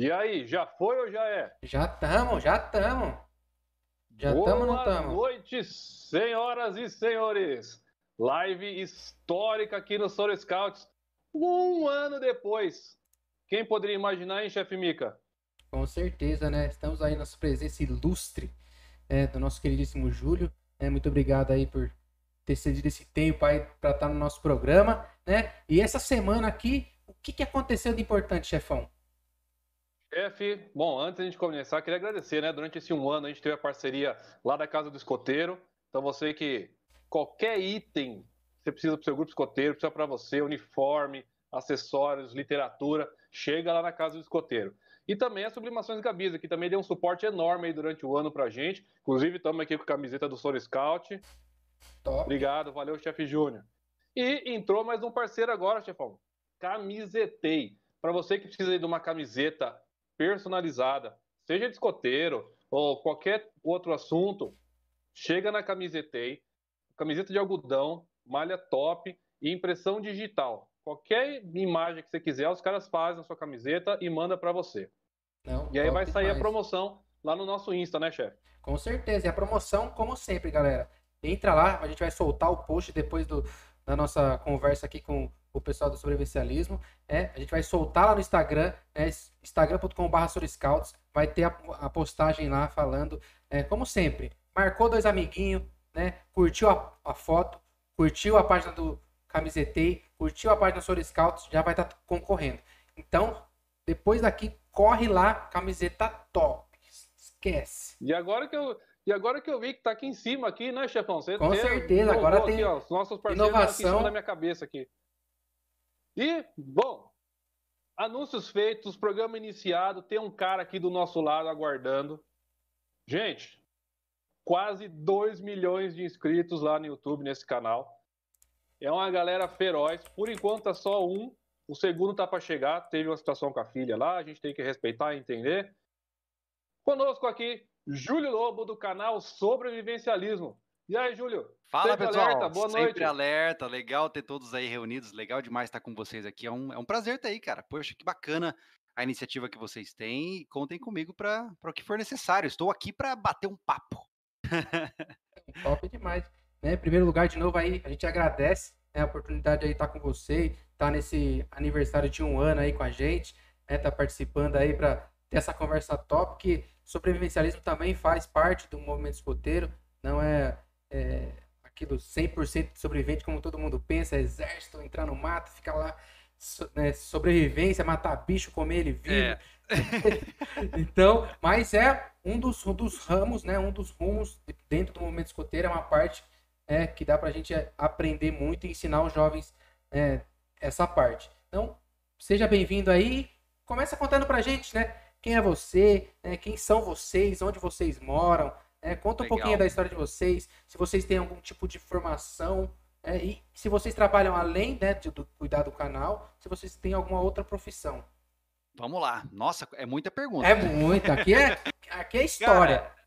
E aí, já foi ou já é? Já estamos, já estamos. Já estamos, não estamos? Boa noite, senhoras e senhores. Live histórica aqui no Soro Scouts. Um ano depois. Quem poderia imaginar, hein, chefe Mica? Com certeza, né? Estamos aí na presença ilustre é, do nosso queridíssimo Júlio. É, muito obrigado aí por ter cedido esse tempo aí para estar no nosso programa, né? E essa semana aqui, o que, que aconteceu de importante, chefão? Chefe, bom, antes de a gente começar, queria agradecer, né? Durante esse um ano a gente teve a parceria lá da Casa do Escoteiro. Então você que qualquer item você precisa para o seu grupo escoteiro, precisa para você, uniforme, acessórios, literatura, chega lá na Casa do Escoteiro. E também as Sublimações Gabiza, que também deu um suporte enorme aí durante o ano pra gente. Inclusive, estamos aqui com a camiseta do Soro Scout. Top. Obrigado, valeu, chefe Júnior. E entrou mais um parceiro agora, chefão. Camisetei. Para você que precisa de uma camiseta personalizada, seja de escoteiro ou qualquer outro assunto, chega na Camisetei, camiseta de algodão, malha top e impressão digital. Qualquer imagem que você quiser, os caras fazem a sua camiseta e manda para você. Não, e aí vai sair demais. a promoção lá no nosso Insta, né, chefe? Com certeza. E a promoção, como sempre, galera. Entra lá, a gente vai soltar o post depois do, da nossa conversa aqui com o pessoal do sobrevivencialismo. É, a gente vai soltar lá no Instagram, é, instagram.com.br. Vai ter a, a, postagem lá falando, é, como sempre, marcou dois amiguinhos, né? Curtiu a, a, foto, curtiu a página do Camisetei, curtiu a página Soro Scouts, já vai estar tá concorrendo. Então, depois daqui, corre lá, camiseta top. Esquece. E agora que eu, e agora que eu vi que tá aqui em cima, aqui, né, chefão? Você Com certeza, agora tem aqui, ó, inovação. da minha cabeça aqui. E, bom, anúncios feitos, programa iniciado, tem um cara aqui do nosso lado aguardando. Gente, quase 2 milhões de inscritos lá no YouTube nesse canal. É uma galera feroz. Por enquanto tá só um. O segundo tá para chegar. Teve uma situação com a filha lá, a gente tem que respeitar e entender. Conosco aqui, Júlio Lobo, do canal Sobrevivencialismo. E aí, Júlio? Fala, Sempre pessoal. Alerta. Boa Sempre noite. alerta. Legal ter todos aí reunidos. Legal demais estar com vocês aqui. É um, é um prazer ter aí, cara. Poxa, que bacana a iniciativa que vocês têm. E contem comigo para o que for necessário. Estou aqui para bater um papo. Top demais. Né? Em primeiro lugar, de novo aí, a gente agradece né, a oportunidade aí estar com você, estar nesse aniversário de um ano aí com a gente, né, tá participando aí para ter essa conversa top, que sobrevivencialismo também faz parte do movimento escoteiro, não é é, aquilo 100% de sobrevivente, como todo mundo pensa, exército, entrar no mato, ficar lá, so, né, sobrevivência, matar bicho, comer ele vivo. É. então, mas é um dos, um dos ramos, né, um dos rumos dentro do movimento escoteiro, é uma parte é, que dá pra gente aprender muito e ensinar os jovens é, essa parte. Então, seja bem-vindo aí. Começa contando pra gente, né? Quem é você, né, quem são vocês, onde vocês moram, é, conta Legal. um pouquinho da história de vocês, se vocês têm algum tipo de formação, é, e se vocês trabalham além né, de, do cuidar do canal, se vocês têm alguma outra profissão. Vamos lá. Nossa, é muita pergunta. É muita. Aqui é, aqui é história. Cara,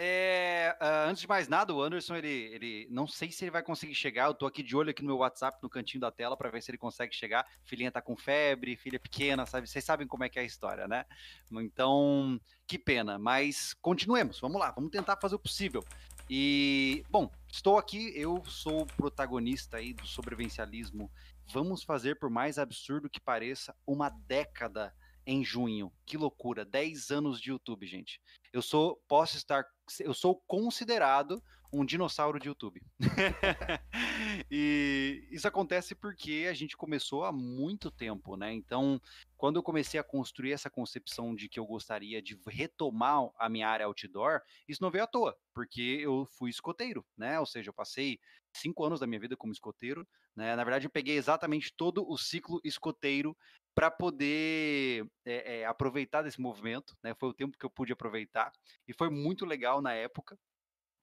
é, uh, antes de mais nada, o Anderson, ele, ele não sei se ele vai conseguir chegar. Eu tô aqui de olho aqui no meu WhatsApp, no cantinho da tela, para ver se ele consegue chegar. Filhinha tá com febre, filha pequena, sabe? Vocês sabem como é que é a história, né? Então, que pena. Mas continuemos, vamos lá, vamos tentar fazer o possível. E, bom, estou aqui, eu sou o protagonista aí do sobrevivencialismo. Vamos fazer, por mais absurdo que pareça, uma década em junho. Que loucura, 10 anos de YouTube, gente. Eu sou, posso estar, eu sou considerado um dinossauro de YouTube. e, isso acontece porque a gente começou há muito tempo, né? Então, quando eu comecei a construir essa concepção de que eu gostaria de retomar a minha área outdoor, isso não veio à toa, porque eu fui escoteiro, né? Ou seja, eu passei cinco anos da minha vida como escoteiro, né? Na verdade, eu peguei exatamente todo o ciclo escoteiro para poder é, é, aproveitar desse movimento, né? Foi o tempo que eu pude aproveitar e foi muito legal na época.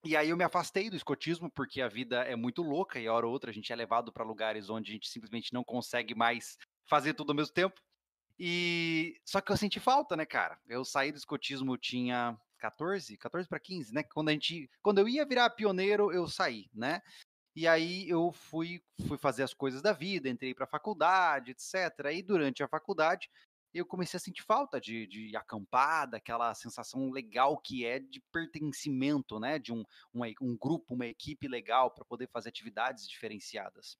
E aí eu me afastei do escotismo porque a vida é muito louca e hora ou outra a gente é levado para lugares onde a gente simplesmente não consegue mais fazer tudo ao mesmo tempo. E só que eu senti falta, né, cara? Eu saí do escotismo eu tinha 14, 14 para 15, né? Quando a gente, quando eu ia virar pioneiro, eu saí, né? E aí eu fui, fui fazer as coisas da vida, entrei para a faculdade, etc. E durante a faculdade eu comecei a sentir falta de, de acampar, daquela sensação legal que é de pertencimento, né? De um, um, um grupo, uma equipe legal para poder fazer atividades diferenciadas.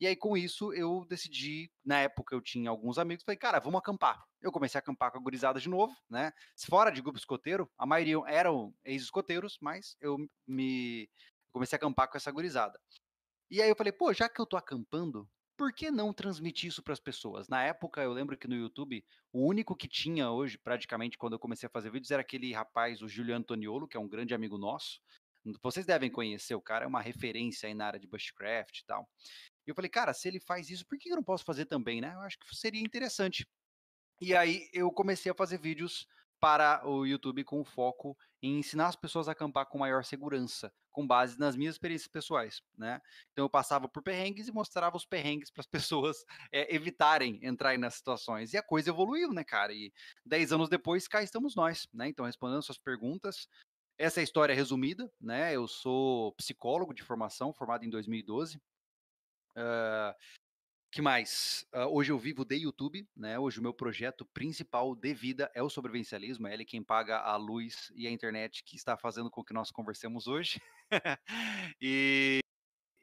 E aí, com isso, eu decidi, na época eu tinha alguns amigos, falei, cara, vamos acampar. Eu comecei a acampar com a gurizada de novo, né? Fora de grupo escoteiro, a maioria eram ex-escoteiros, mas eu me comecei a acampar com essa gurizada. E aí eu falei, pô, já que eu tô acampando, por que não transmitir isso para as pessoas? Na época, eu lembro que no YouTube, o único que tinha hoje, praticamente, quando eu comecei a fazer vídeos, era aquele rapaz, o Juliano Antoniolo, que é um grande amigo nosso. Vocês devem conhecer, o cara é uma referência aí na área de bushcraft e tal. E eu falei, cara, se ele faz isso, por que eu não posso fazer também, né? Eu acho que seria interessante. E aí eu comecei a fazer vídeos para o YouTube com foco em ensinar as pessoas a acampar com maior segurança, com base nas minhas experiências pessoais, né? Então eu passava por perrengues e mostrava os perrengues para as pessoas é, evitarem entrar nas situações. E a coisa evoluiu, né, cara? E dez anos depois, cá estamos nós, né? Então respondendo suas perguntas, essa é a história resumida, né? Eu sou psicólogo de formação, formado em 2012. Uh, que mais? Uh, hoje eu vivo de YouTube, né? Hoje o meu projeto principal de vida é o sobrevivencialismo, é ele quem paga a luz e a internet que está fazendo com que nós conversemos hoje. e,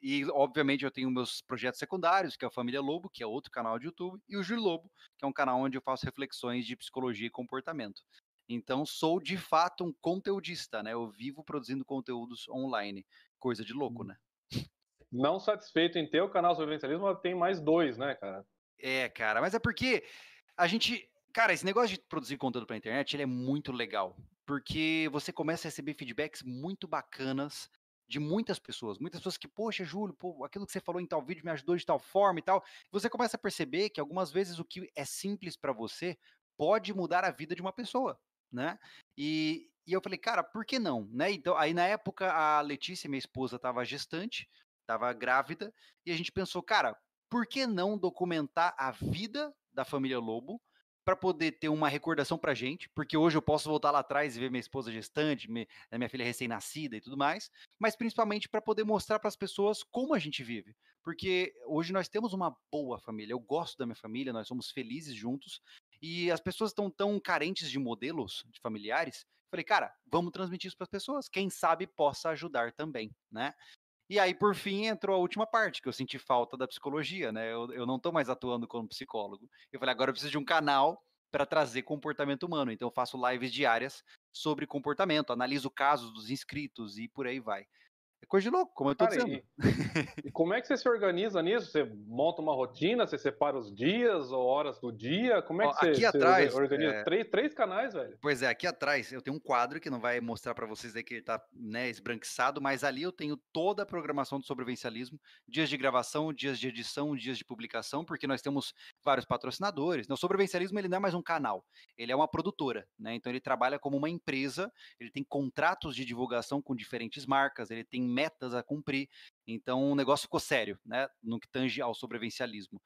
e, obviamente, eu tenho meus projetos secundários, que é a Família Lobo, que é outro canal de YouTube, e o Júlio Lobo, que é um canal onde eu faço reflexões de psicologia e comportamento. Então, sou de fato um conteudista, né? Eu vivo produzindo conteúdos online. Coisa de louco, hum. né? Não satisfeito em ter o canal sobre vencialismo, tem mais dois, né, cara? É, cara, mas é porque a gente. Cara, esse negócio de produzir conteúdo pra internet, ele é muito legal. Porque você começa a receber feedbacks muito bacanas de muitas pessoas. Muitas pessoas que, poxa, Júlio, pô, aquilo que você falou em tal vídeo me ajudou de tal forma e tal. Você começa a perceber que algumas vezes o que é simples para você pode mudar a vida de uma pessoa, né? E, e eu falei, cara, por que não? Né? Então, aí na época a Letícia, minha esposa, estava gestante, estava grávida, e a gente pensou, cara, por que não documentar a vida da família Lobo para poder ter uma recordação para gente, porque hoje eu posso voltar lá atrás e ver minha esposa gestante, minha, né, minha filha recém-nascida e tudo mais, mas principalmente para poder mostrar para as pessoas como a gente vive, porque hoje nós temos uma boa família, eu gosto da minha família, nós somos felizes juntos e as pessoas estão tão carentes de modelos de familiares. Falei, cara, vamos transmitir isso para as pessoas, quem sabe possa ajudar também, né? E aí, por fim, entrou a última parte, que eu senti falta da psicologia, né? Eu, eu não estou mais atuando como psicólogo. Eu falei, agora eu preciso de um canal para trazer comportamento humano. Então, eu faço lives diárias sobre comportamento, analiso casos dos inscritos e por aí vai. É coisa de louco, como eu tô Cara, dizendo. E, e, como é que você se organiza nisso? Você monta uma rotina, você separa os dias ou horas do dia? Como é que Ó, você, aqui você atrás, organiza? É... Três, três canais, velho? Pois é, aqui atrás eu tenho um quadro que não vai mostrar para vocês aí que ele tá né, esbranquiçado, mas ali eu tenho toda a programação do sobrevivencialismo, dias de gravação, dias de edição, dias de publicação, porque nós temos vários patrocinadores. O sobrevivencialismo ele não é mais um canal, ele é uma produtora, né? Então ele trabalha como uma empresa, ele tem contratos de divulgação com diferentes marcas, ele tem metas a cumprir. Então o negócio ficou sério, né? No que tange ao sobrevivencialismo.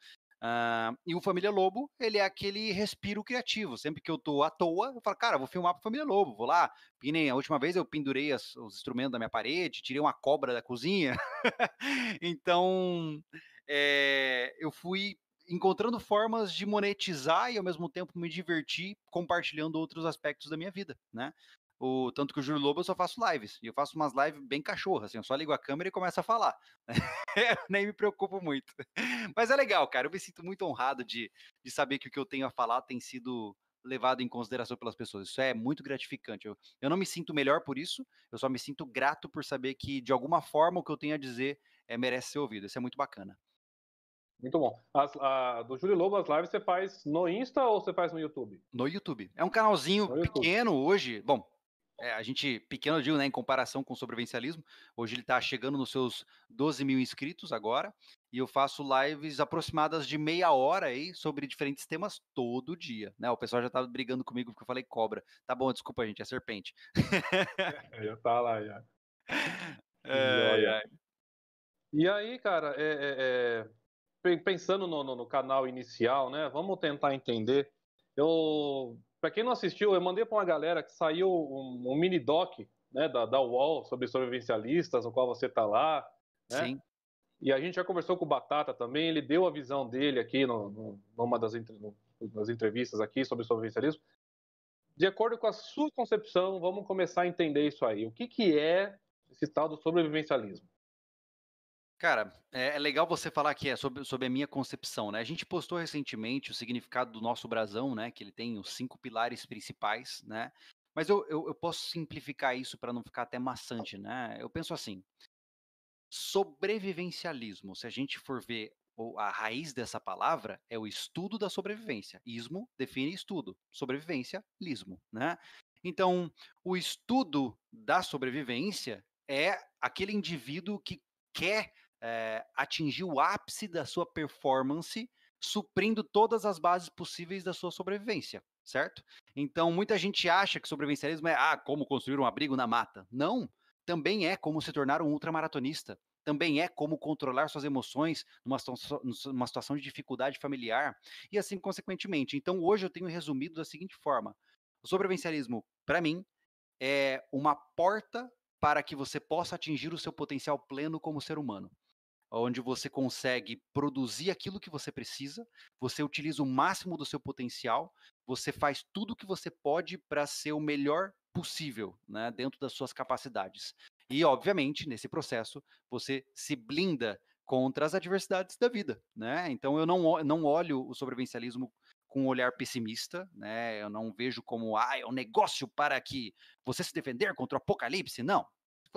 Uh, e o Família Lobo, ele é aquele respiro criativo. Sempre que eu tô à toa, eu falo, cara, vou filmar pro Família Lobo, vou lá. Pinem, a última vez eu pendurei as, os instrumentos da minha parede, tirei uma cobra da cozinha. então, é, eu fui encontrando formas de monetizar e ao mesmo tempo me divertir compartilhando outros aspectos da minha vida, né? O, tanto que o Júlio Lobo eu só faço lives. E eu faço umas lives bem cachorras, assim, eu só ligo a câmera e começo a falar. Nem me preocupo muito. Mas é legal, cara. Eu me sinto muito honrado de, de saber que o que eu tenho a falar tem sido levado em consideração pelas pessoas. Isso é muito gratificante. Eu, eu não me sinto melhor por isso, eu só me sinto grato por saber que, de alguma forma, o que eu tenho a dizer é, merece ser ouvido. Isso é muito bacana. Muito bom. As, a, do Júlio Lobo, as lives você faz no Insta ou você faz no YouTube? No YouTube. É um canalzinho pequeno hoje. Bom, é, a gente, pequeno, digo, né, em comparação com o sobrevivencialismo, hoje ele está chegando nos seus 12 mil inscritos agora, e eu faço lives aproximadas de meia hora aí sobre diferentes temas todo dia, né? O pessoal já estava brigando comigo porque eu falei cobra. Tá bom, desculpa, gente, é serpente. já tá lá, já. É, é. E aí, cara, é, é, é pensando no, no, no canal inicial, né? Vamos tentar entender. Eu para quem não assistiu, eu mandei para uma galera que saiu um, um mini doc né, da, da UOL sobre sobrevivencialistas, no qual você está lá. Né? Sim. E a gente já conversou com o Batata também, ele deu a visão dele aqui no, no, numa das, no, das entrevistas aqui sobre sobrevivencialismo. De acordo com a sua concepção, vamos começar a entender isso aí. O que, que é esse tal do sobrevivencialismo? Cara, é, é legal você falar que é sobre, sobre a minha concepção, né? A gente postou recentemente o significado do nosso brasão, né? Que ele tem os cinco pilares principais, né? Mas eu, eu, eu posso simplificar isso para não ficar até maçante, né? Eu penso assim: sobrevivencialismo, se a gente for ver a raiz dessa palavra, é o estudo da sobrevivência. Ismo define estudo, sobrevivência, lismo, né? Então, o estudo da sobrevivência é aquele indivíduo que quer é, atingir o ápice da sua performance, suprindo todas as bases possíveis da sua sobrevivência, certo? Então, muita gente acha que sobrevivencialismo é ah, como construir um abrigo na mata. Não, também é como se tornar um ultramaratonista. Também é como controlar suas emoções numa, numa situação de dificuldade familiar e assim consequentemente. Então, hoje eu tenho resumido da seguinte forma: o sobrevivencialismo, para mim, é uma porta para que você possa atingir o seu potencial pleno como ser humano onde você consegue produzir aquilo que você precisa, você utiliza o máximo do seu potencial, você faz tudo o que você pode para ser o melhor possível, né, dentro das suas capacidades. E, obviamente, nesse processo, você se blinda contra as adversidades da vida, né? Então, eu não, não olho o sobrevivencialismo com um olhar pessimista, né? Eu não vejo como, ah, é um negócio para que você se defender contra o apocalipse. Não,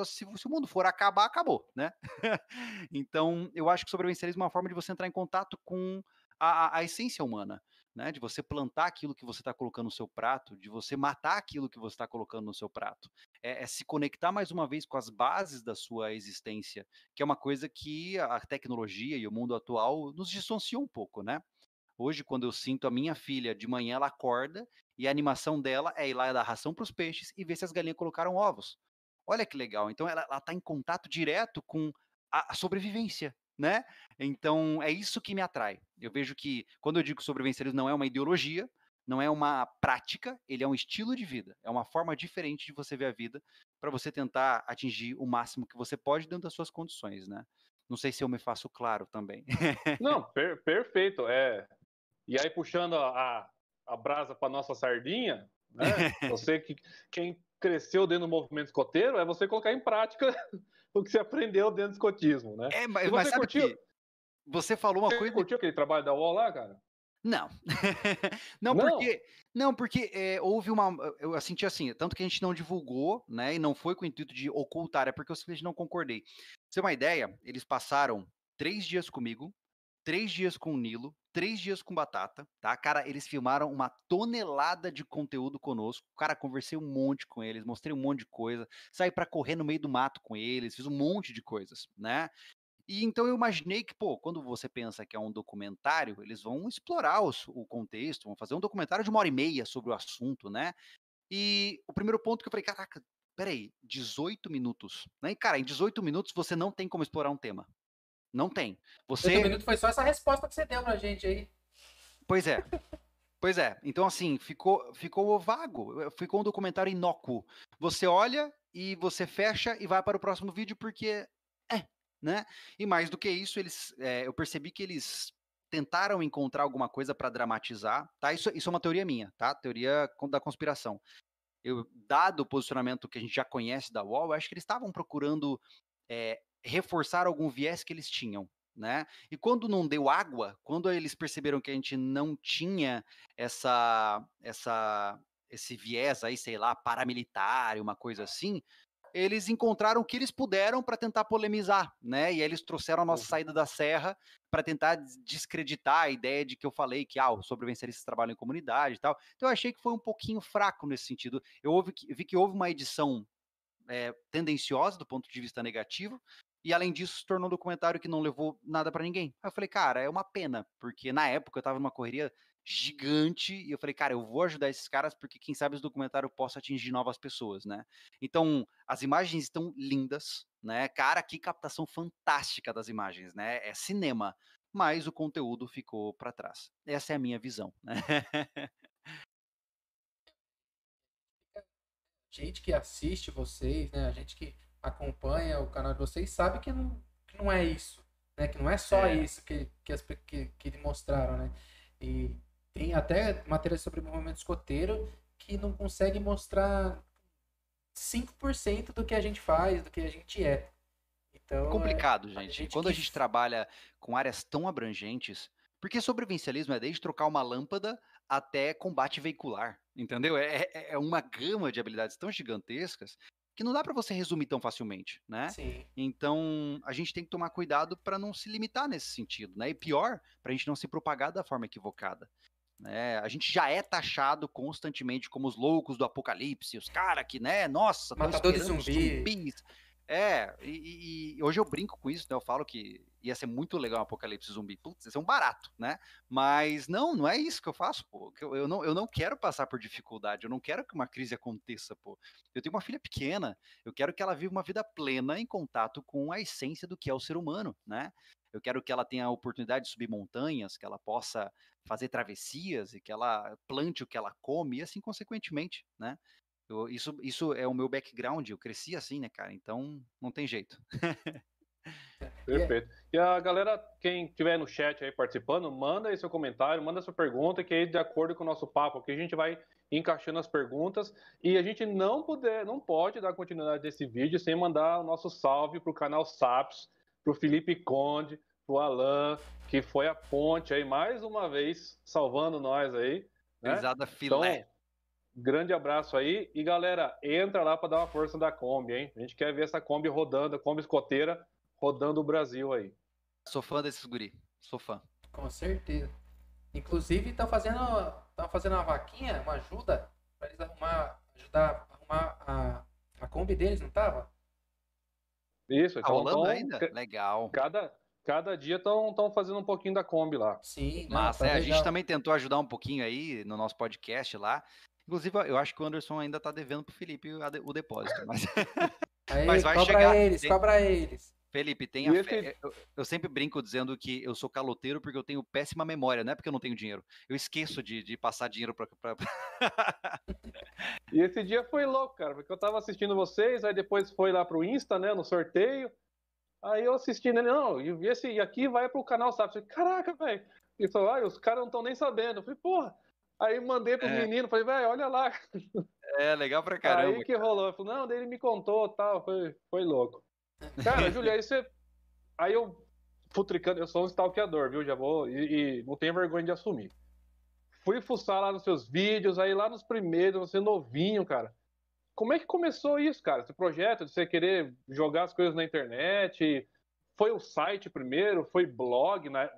se, se o mundo for acabar, acabou, né? então, eu acho que sobrevivencialismo é uma forma de você entrar em contato com a, a, essência humana, né? De você plantar aquilo que você está colocando no seu prato, de você matar aquilo que você está colocando no seu prato. É, é, se conectar mais uma vez com as bases da sua existência, que é uma coisa que a tecnologia e o mundo atual nos distanciou um pouco, né? Hoje, quando eu sinto a minha filha de manhã, ela acorda e a animação dela é ir lá dar ração para os peixes e ver se as galinhas colocaram ovos. Olha que legal. Então ela está em contato direto com a, a, sobrevivência, né? Então é isso que me atrai. Eu vejo que quando eu digo sobrevivencialismo não é uma ideologia, não é uma prática, ele é um estilo de vida, é uma forma diferente de você ver a vida para você tentar atingir o máximo que você pode dentro das suas condições, né? Não sei se eu me faço claro também. Não, per perfeito. É. E aí puxando a, a brasa para nossa sardinha, né? Você que quem cresceu dentro do movimento escoteiro é você colocar em prática o que você aprendeu dentro do escotismo, né? É, mas, você sabe curtiu, você falou uma você coisa. curtiu aquele trabalho da UOL lá, cara? Não. não, não, porque, não, porque é, houve uma. Eu senti assim, tanto que a gente não divulgou, né? E não foi com o intuito de ocultar, é porque eu simplesmente não concordei. Pra você ter uma ideia, eles passaram três dias comigo, três dias com o Nilo, três dias com batata, tá? Cara, eles filmaram uma tonelada de conteúdo conosco. Cara, conversei um monte com eles, mostrei um monte de coisa, saí para correr no meio do mato com eles, fiz um monte de coisas, né? E então eu imaginei que, pô, quando você pensa que é um documentário, eles vão explorar os, o contexto, vão fazer um documentário de uma hora e meia sobre o assunto, né? E o primeiro ponto que eu falei, caraca, peraí, 18 minutos, né? E, cara, em 18 minutos você não tem como explorar um tema. Não tem. Você. minuto foi só essa resposta que você deu pra gente aí. Pois é. Pois é. Então, assim, ficou, ficou vago. Ficou um documentário inócuo. Você olha e você fecha e vai para o próximo vídeo porque é, né? E mais do que isso, eles, é, eu percebi que eles tentaram encontrar alguma coisa para dramatizar, tá? Isso, isso é uma teoria minha, tá? Teoria da conspiração. Eu, dado o posicionamento que a gente já conhece da UOL, eu acho que eles estavam procurando é, reforçar algum viés que eles tinham. Né? E quando não deu água, quando eles perceberam que a gente não tinha essa, essa, esse viés aí, sei lá, paramilitar, uma coisa assim, eles encontraram o que eles puderam para tentar polemizar, né? E aí eles trouxeram a nossa uhum. saída da serra para tentar descreditar a ideia de que eu falei que ah, os sobrevivencialistas trabalham em comunidade e tal. Então eu achei que foi um pouquinho fraco nesse sentido. Eu ouvi que, vi que houve uma edição é, tendenciosa do ponto de vista negativo, e além disso, se tornou um documentário que não levou nada para ninguém. Aí eu falei, cara, é uma pena, porque na época eu tava numa correria gigante e eu falei, cara, eu vou ajudar esses caras porque quem sabe esse documentário possa atingir novas pessoas, né? Então, as imagens estão lindas, né? Cara, que captação fantástica das imagens, né? É cinema, mas o conteúdo ficou para trás. Essa é a minha visão, né? gente que assiste vocês, né? A gente que acompanha o canal de vocês sabe que não, que não é isso, né? Que não é só é. isso que, que, as, que, que mostraram, né? E tem até matéria sobre movimento escoteiro que não consegue mostrar 5% do que a gente faz, do que a gente é. Então, é complicado, é, gente. A gente Quando que... a gente trabalha com áreas tão abrangentes, porque sobrevivencialismo é desde trocar uma lâmpada até combate veicular, entendeu? É, é, é uma gama de habilidades tão gigantescas que não dá para você resumir tão facilmente, né? Sim. Então, a gente tem que tomar cuidado para não se limitar nesse sentido, né? E pior, para a gente não se propagar da forma equivocada. Né? A gente já é taxado constantemente como os loucos do apocalipse, os caras que, né, nossa, matador de zumbi. zumbis. É, e, e, hoje eu brinco com isso, né? Eu falo que ia ser muito legal um apocalipse zumbi. Putz, ia ser um barato, né? Mas não, não é isso que eu faço, pô. Eu, eu, não, eu não quero passar por dificuldade, eu não quero que uma crise aconteça, pô. Eu tenho uma filha pequena, eu quero que ela viva uma vida plena em contato com a essência do que é o ser humano, né? Eu quero que ela tenha a oportunidade de subir montanhas, que ela possa fazer travessias e que ela plante o que ela come, e assim consequentemente, né? Eu, isso, isso é o meu background, eu cresci assim, né, cara? Então não tem jeito. Perfeito. E a galera, quem estiver no chat aí participando, manda aí seu comentário, manda sua pergunta, que aí, de acordo com o nosso papo aqui, a gente vai encaixando as perguntas. E a gente não puder, não pode dar continuidade desse vídeo sem mandar o nosso salve para o canal SAPS, para o Felipe Conde, para o Alan, que foi a ponte aí mais uma vez, salvando nós aí. Né? Pesada filé. Então, grande abraço aí. E galera, entra lá para dar uma força da Kombi, hein? A gente quer ver essa Kombi rodando, a Kombi escoteira rodando o Brasil aí. Sou fã desses guri, sou fã. Com certeza. Inclusive, tá fazendo, tá fazendo uma vaquinha, uma ajuda, para eles arrumar, ajudar a arrumar a, a Kombi deles, não tava? Isso, tá então, rolando ainda? Legal. Cada, cada dia estão fazendo um pouquinho da Kombi lá. Sim, mas tá é, a gente também tentou ajudar um pouquinho aí no nosso podcast lá. Inclusive, eu acho que o Anderson ainda tá devendo pro Felipe o depósito, mas, aí, mas vai cobra chegar. eles, tem... cobra eles. Felipe, tem a fé. Eu, eu, sempre brinco dizendo que eu sou caloteiro porque eu tenho péssima memória, não é porque eu não tenho dinheiro. Eu esqueço de, de passar dinheiro pra. pra... e esse dia foi louco, cara, porque eu tava assistindo vocês, aí depois foi lá pro Insta, né, no sorteio. Aí eu assisti nele, não, e esse aqui vai pro canal, sabe? Falei, Caraca, velho. E falou, ah, os caras não estão nem sabendo. Eu falei, porra. Aí mandei pro é. menino, falei, velho, olha lá. É, legal pra caramba. Aí que rolou. Falei, não, daí ele me contou tal, foi, foi louco. Cara, Julia, aí você. Aí eu futricando, eu sou um stalkeador, viu? Já vou. E, e, não tenho vergonha de assumir. Fui fuçar lá nos seus vídeos, aí lá nos primeiros, você novinho, cara. Como é que começou isso, cara? Esse projeto de você querer jogar as coisas na internet? Foi o site primeiro? Foi blog? Né?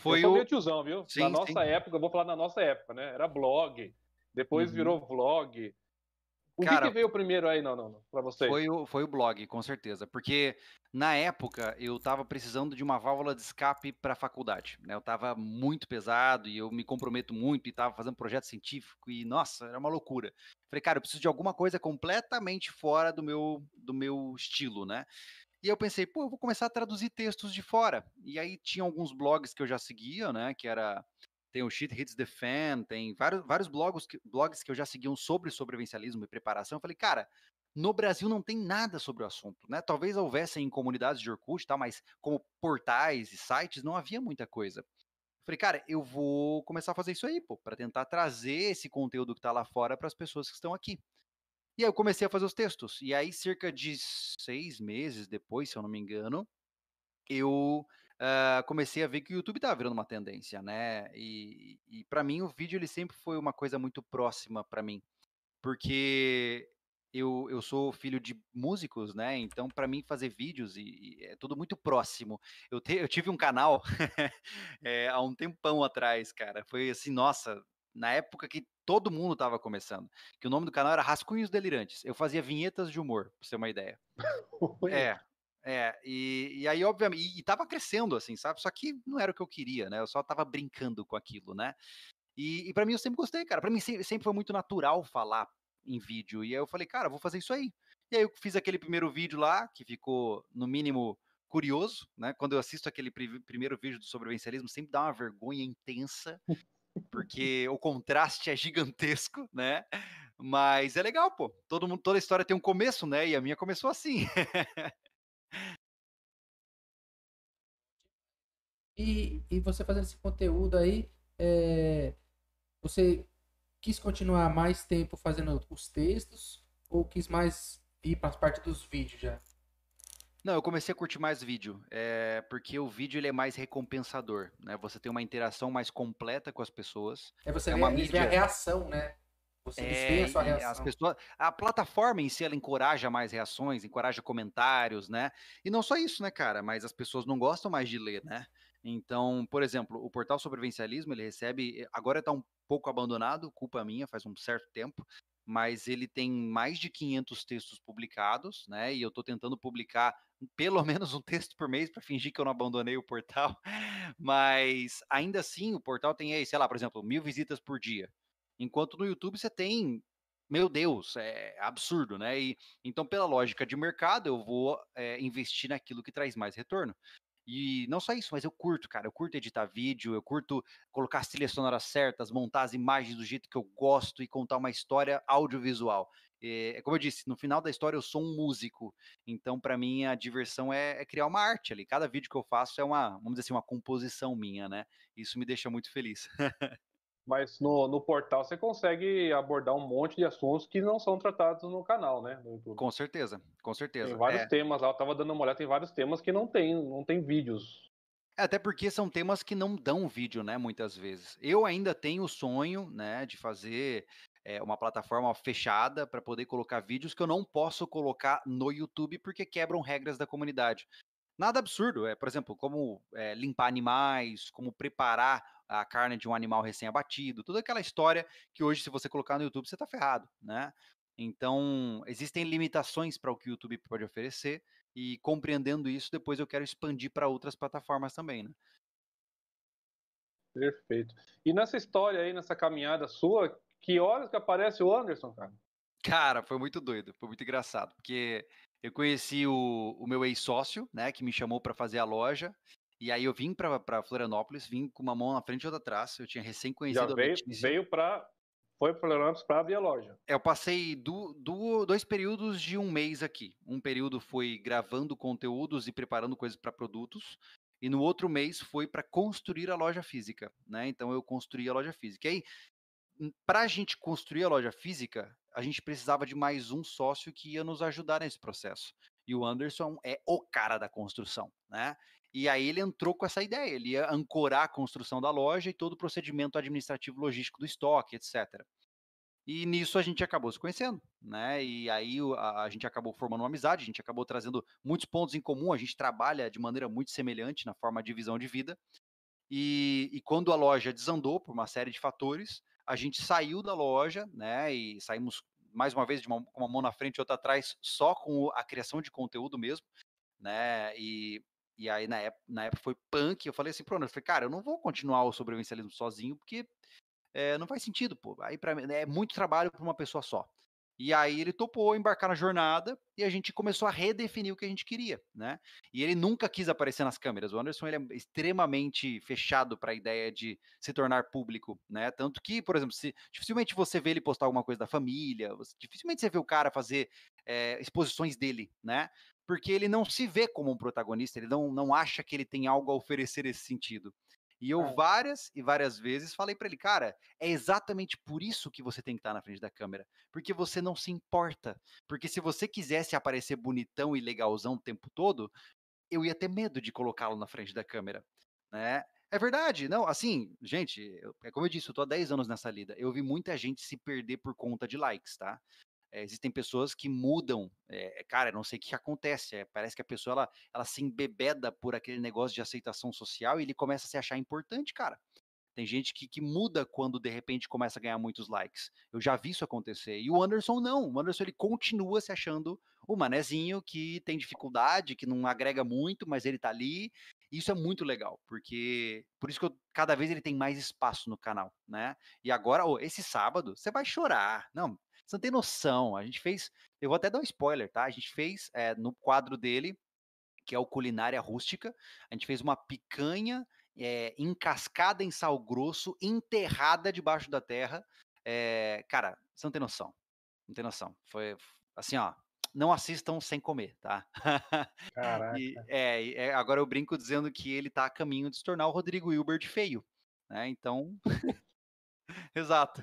Foi eu o tiozão, viu? Sim, na nossa sim. época, eu vou falar na nossa época, né? Era blog. Depois uhum. virou vlog. O Cara, que, que, veio primeiro aí, não, não, não para vocês? Foi o, foi o blog, com certeza. Porque na época eu estava precisando de uma válvula de escape para a faculdade. Né? Eu estava muito pesado e eu me comprometo muito e estava fazendo projeto científico e, nossa, era uma loucura. Falei, cara, eu preciso de alguma coisa completamente fora do meu, do meu estilo, né? E eu pensei, pô, eu vou começar a traduzir textos de fora. E aí tinha alguns blogs que eu já seguia, né? Que era tem o Shit Hits the Fan, tem vários, vários blogs, que, blogs que eu já seguiam sobre sobrevivencialismo e preparação. Eu falei, cara, no Brasil não tem nada sobre o assunto, né? Talvez houvesse em comunidades de Orkut, tá? mas como portais e sites não havia muita coisa. Eu falei, cara, eu vou começar a fazer isso aí, pô, para tentar trazer esse conteúdo que tá lá fora para as pessoas que estão aqui. E aí eu comecei a fazer os textos. E aí, cerca de seis meses depois, se eu não me engano, eu uh, comecei a ver que o YouTube estava virando uma tendência, né? E, e para mim o vídeo ele sempre foi uma coisa muito próxima para mim, porque eu, eu sou filho de músicos, né? Então, para mim, fazer vídeos e, e, é tudo muito próximo. Eu, te, eu tive um canal é, há um tempão atrás, cara. Foi assim, nossa, na época que todo mundo estava começando. Que o nome do canal era Rascunhos Delirantes. Eu fazia vinhetas de humor, pra você ter uma ideia. é, é, e, e aí, obviamente, e, e tava crescendo, assim, sabe? Só que não era o que eu queria, né? Eu só tava brincando com aquilo, né? E, e para mim eu sempre gostei, cara. Para mim sempre foi muito natural falar em vídeo. E aí eu falei, cara, vou fazer isso aí. E aí eu fiz aquele primeiro vídeo lá, que ficou, no mínimo, curioso, né? Quando eu assisto aquele primeiro vídeo do sobrevivencialismo, sempre dá uma vergonha intensa, porque o contraste é gigantesco, né? Mas é legal, pô. Todo mundo, toda história tem um começo, né? E a minha começou assim. e, e você fazendo esse conteúdo aí, é, você quis continuar mais tempo fazendo os textos ou quis mais ir para as partes dos vídeos já? Não, eu comecei a curtir mais vídeo, é, porque o vídeo ele é mais recompensador, né? Você tem uma interação mais completa com as pessoas. É você é vê, uma mídia... a reação, né? Você é, a sua reação. As pessoas, a plataforma em si ela encoraja mais reações, encoraja comentários, né? E não só isso, né, cara? Mas as pessoas não gostam mais de ler, né? Então, por exemplo, o portal sobrevivencialismo, ele recebe, agora está um pouco abandonado, culpa minha, faz um certo tempo, mas ele tem mais de 500 textos publicados, né? E eu estou tentando publicar pelo menos um texto por mês para fingir que eu não abandonei o portal, mas ainda assim o portal tem aí, sei lá, por exemplo, mil visitas por dia, enquanto no YouTube você tem meu Deus, é absurdo, né? E, então, pela lógica de mercado, eu vou é, investir naquilo que traz mais retorno. E não só isso, mas eu curto, cara. Eu curto editar vídeo, eu curto colocar as trilhas sonoras certas, montar as imagens do jeito que eu gosto e contar uma história audiovisual. É, como eu disse, no final da história eu sou um músico. Então, para mim, a diversão é, é, criar uma arte ali. Cada vídeo que eu faço é uma, vamos dizer assim, uma composição minha, né? Isso me deixa muito feliz. Mas no, no portal você consegue abordar um monte de assuntos que não são tratados no canal, né? No com certeza, com certeza. Tem vários é. temas lá, eu tava dando uma olhada, tem vários temas que não tem, não tem vídeos. É, até porque são temas que não dão vídeo, né, muitas vezes. Eu ainda tenho o sonho, né, de fazer é, uma plataforma fechada para poder colocar vídeos que eu não posso colocar no YouTube porque quebram regras da comunidade. Nada absurdo, é, por exemplo, como é, limpar animais, como preparar a carne de um animal recém-abatido, toda aquela história que hoje, se você colocar no YouTube, você está ferrado, né? Então, existem limitações para o que o YouTube pode oferecer, e compreendendo isso, depois eu quero expandir para outras plataformas também, né? Perfeito. E nessa história aí, nessa caminhada sua, que horas que aparece o Anderson, cara? Cara, foi muito doido, foi muito engraçado, porque eu conheci o, o meu ex-sócio, né, que me chamou para fazer a loja, e aí eu vim para Florianópolis, vim com uma mão na frente e outra atrás. Eu tinha recém conhecido Já veio, veio para foi para Florianópolis para abrir a loja. Eu passei do, do, dois períodos de um mês aqui. Um período foi gravando conteúdos e preparando coisas para produtos. E no outro mês foi para construir a loja física, né? Então eu construí a loja física. E aí, para a gente construir a loja física, a gente precisava de mais um sócio que ia nos ajudar nesse processo. E o Anderson é o cara da construção, né? E aí ele entrou com essa ideia, ele ia ancorar a construção da loja e todo o procedimento administrativo logístico do estoque, etc. E nisso a gente acabou se conhecendo, né? E aí a, gente acabou formando uma amizade, a gente acabou trazendo muitos pontos em comum, a gente trabalha de maneira muito semelhante na forma de visão de vida. E, e quando a loja desandou por uma série de fatores, a gente saiu da loja, né? E saímos mais uma vez de uma, com uma mão na frente e outra atrás, só com a criação de conteúdo mesmo, né? E e aí, na época, na época foi punk. Eu falei assim, pronto, eu falei, cara, eu não vou continuar o sobrevivencialismo sozinho, porque é, não faz sentido, pô. Aí para mim é muito trabalho para uma pessoa só. E aí ele topou embarcar na jornada e a gente começou a redefinir o que a gente queria, né? E ele nunca quis aparecer nas câmeras. O Anderson ele é extremamente fechado para a ideia de se tornar público, né? Tanto que, por exemplo, se dificilmente você vê ele postar alguma coisa da família, dificilmente você vê o cara fazer é, exposições dele, né? Porque ele não se vê como um protagonista, ele não, não acha que ele tem algo a oferecer nesse sentido. E eu é. várias e várias vezes falei para ele, cara, é exatamente por isso que você tem que estar na frente da câmera, porque você não se importa. Porque se você quisesse aparecer bonitão e legalzão o tempo todo, eu ia ter medo de colocá-lo na frente da câmera, né? É verdade, não, assim, gente, eu, é como eu disse, eu tô há 10 anos nessa lida. Eu vi muita gente se perder por conta de likes, tá? É, existem pessoas que mudam, é, cara, não sei o que acontece, é, parece que a pessoa ela, ela se embebeda por aquele negócio de aceitação social e ele começa a se achar importante, cara. Tem gente que, que muda quando de repente começa a ganhar muitos likes. Eu já vi isso acontecer. E o Anderson não. O Anderson ele continua se achando o manezinho que tem dificuldade, que não agrega muito, mas ele tá ali. Isso é muito legal, porque por isso que eu, cada vez ele tem mais espaço no canal, né? E agora, oh, esse sábado, você vai chorar. Não, você não tem noção. A gente fez. Eu vou até dar um spoiler, tá? A gente fez é, no quadro dele, que é o Culinária Rústica, a gente fez uma picanha é, encascada em sal grosso, enterrada debaixo da terra. É, cara, você não tem noção. Não tem noção. Foi assim, ó. Não assistam sem comer, tá? Caraca. e, é, é, agora eu brinco dizendo que ele tá a caminho de se tornar o Rodrigo Hilbert feio. Né? Então. Exato.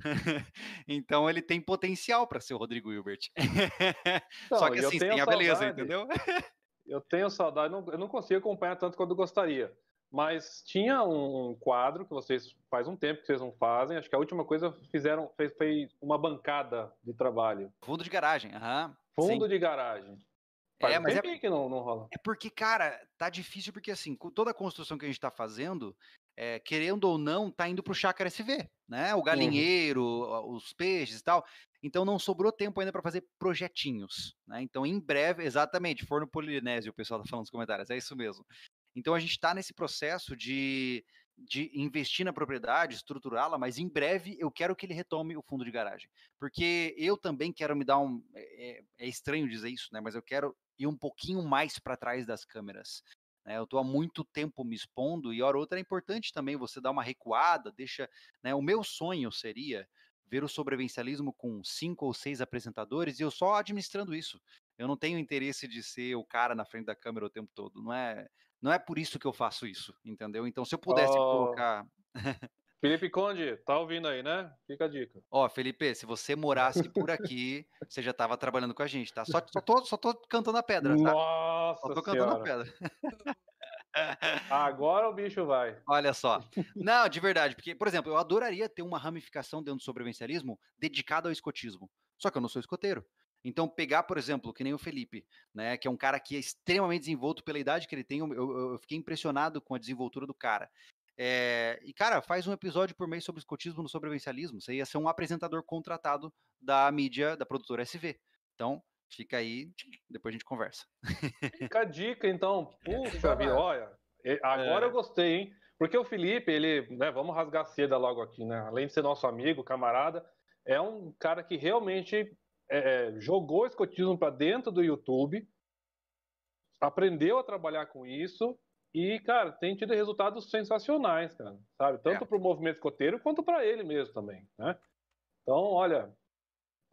então ele tem potencial para ser o Rodrigo Hilbert. Então, Só que assim, tem a beleza, entendeu? eu tenho saudade, eu não consigo acompanhar tanto quanto gostaria. Mas tinha um quadro que vocês faz um tempo que vocês não fazem. Acho que a última coisa fizeram fez, fez uma bancada de trabalho. Fundo de garagem, aham. Fundo Sim. de garagem. Faz é, mas é que não, não rola. É porque, cara, tá difícil porque assim, toda a construção que a gente tá fazendo, é, querendo ou não, tá indo pro chácara SV, né? O galinheiro, uhum. os peixes e tal. Então não sobrou tempo ainda para fazer projetinhos, né? Então em breve, exatamente, forno polinésio, o pessoal tá falando nos comentários, é isso mesmo. Então a gente está nesse processo de, de investir na propriedade, estruturá-la, mas em breve eu quero que ele retome o fundo de garagem. Porque eu também quero me dar um. É, é, é estranho dizer isso, né? Mas eu quero ir um pouquinho mais para trás das câmeras. Né? Eu estou há muito tempo me expondo e, hora outra, é importante também você dar uma recuada, deixa. Né? O meu sonho seria ver o sobrevivencialismo com cinco ou seis apresentadores e eu só administrando isso. Eu não tenho interesse de ser o cara na frente da câmera o tempo todo. Não é, não é por isso que eu faço isso, entendeu? Então, se eu pudesse oh, colocar. Felipe Conde, tá ouvindo aí, né? Fica a dica. Ó, Felipe, se você morasse por aqui, você já tava trabalhando com a gente, tá? Só, só, tô, só tô cantando a pedra, tá? Nossa Só tô senhora. cantando a pedra. Agora o bicho vai. Olha só. Não, de verdade, porque, por exemplo, eu adoraria ter uma ramificação dentro do sobrevivencialismo dedicada ao escotismo. Só que eu não sou escoteiro. Então, pegar, por exemplo, que nem o Felipe, né, que é um cara que é extremamente desenvolto pela idade que ele tem, eu, eu, eu fiquei impressionado com a desenvoltura do cara. É, e, cara, faz um episódio por mês sobre escotismo no sobrevivencialismo. Você ia ser um apresentador contratado da mídia, da produtora SV. Então, fica aí, depois a gente conversa. Fica a dica, então. Puxa vida, olha, agora é. eu gostei, hein? Porque o Felipe, ele, né, vamos rasgar seda logo aqui, né? Além de ser nosso amigo, camarada, é um cara que realmente é, jogou o escotismo para dentro do YouTube, aprendeu a trabalhar com isso e, cara, tem tido resultados sensacionais, cara, sabe? Tanto é. para o movimento escoteiro quanto para ele mesmo também, né? Então, olha,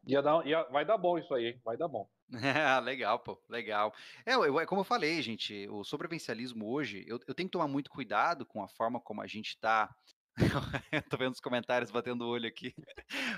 ia dar, ia, vai dar bom isso aí, hein? vai dar bom. É, legal, pô, legal. É, eu, é como eu falei, gente, o sobrevivencialismo hoje, eu, eu tenho que tomar muito cuidado com a forma como a gente está Tô vendo os comentários batendo o olho aqui.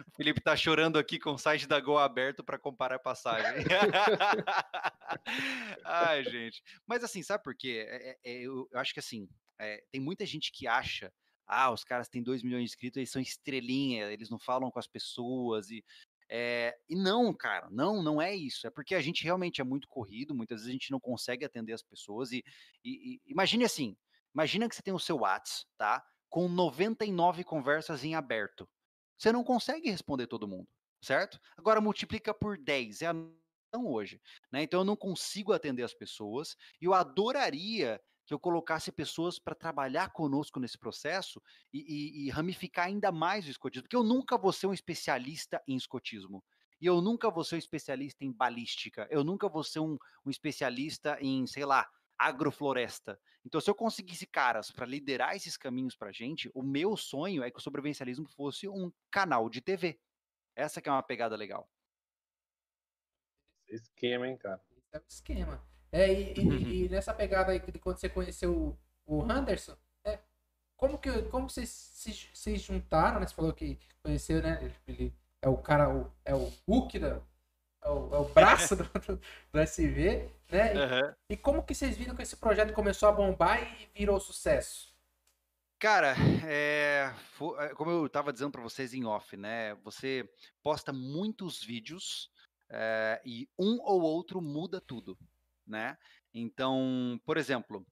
O Felipe tá chorando aqui com o site da Gol aberto para comparar passagem. Ai, gente. Mas assim, sabe por quê? É, é, é, eu, eu, acho que assim, é, tem muita gente que acha, ah, os caras têm 2 milhões de inscritos, eles são estrelinha, eles não falam com as pessoas e é, e não, cara, não, não é isso. É porque a gente realmente é muito corrido, muitas vezes a gente não consegue atender as pessoas. E, e, e imagine assim: imagina que você tem o seu WhatsApp, tá? Com 99 conversas em aberto. Você não consegue responder todo mundo, certo? Agora multiplica por 10, é a não hoje, né? Então eu não consigo atender as pessoas e eu adoraria que eu colocasse pessoas para trabalhar conosco nesse processo e, e, e, ramificar ainda mais o escotismo, porque eu nunca vou ser um especialista em escotismo. E eu nunca vou ser um especialista em balística, eu nunca vou ser um, um especialista em, sei lá, agrofloresta. Então, se eu conseguisse caras para liderar esses caminhos para gente, o meu sonho é que o sobrevivencialismo fosse um canal de TV. Essa que é uma pegada legal. Esquema, hein, cara? É um esquema. É, e, e, e, nessa pegada aí, quando você conheceu o, o Anderson, é, como que como vocês se, se juntaram, né? Você falou que conheceu, né? Ele, ele é o cara, o, é o Hulk da, é o, é o braço do, do, SV, né? E, uhum. e, como que vocês viram que esse projeto começou a bombar e virou sucesso? Cara, é, como eu estava dizendo para vocês em off, né? Você posta muitos vídeos é, e um ou outro muda tudo, né? Então, por exemplo,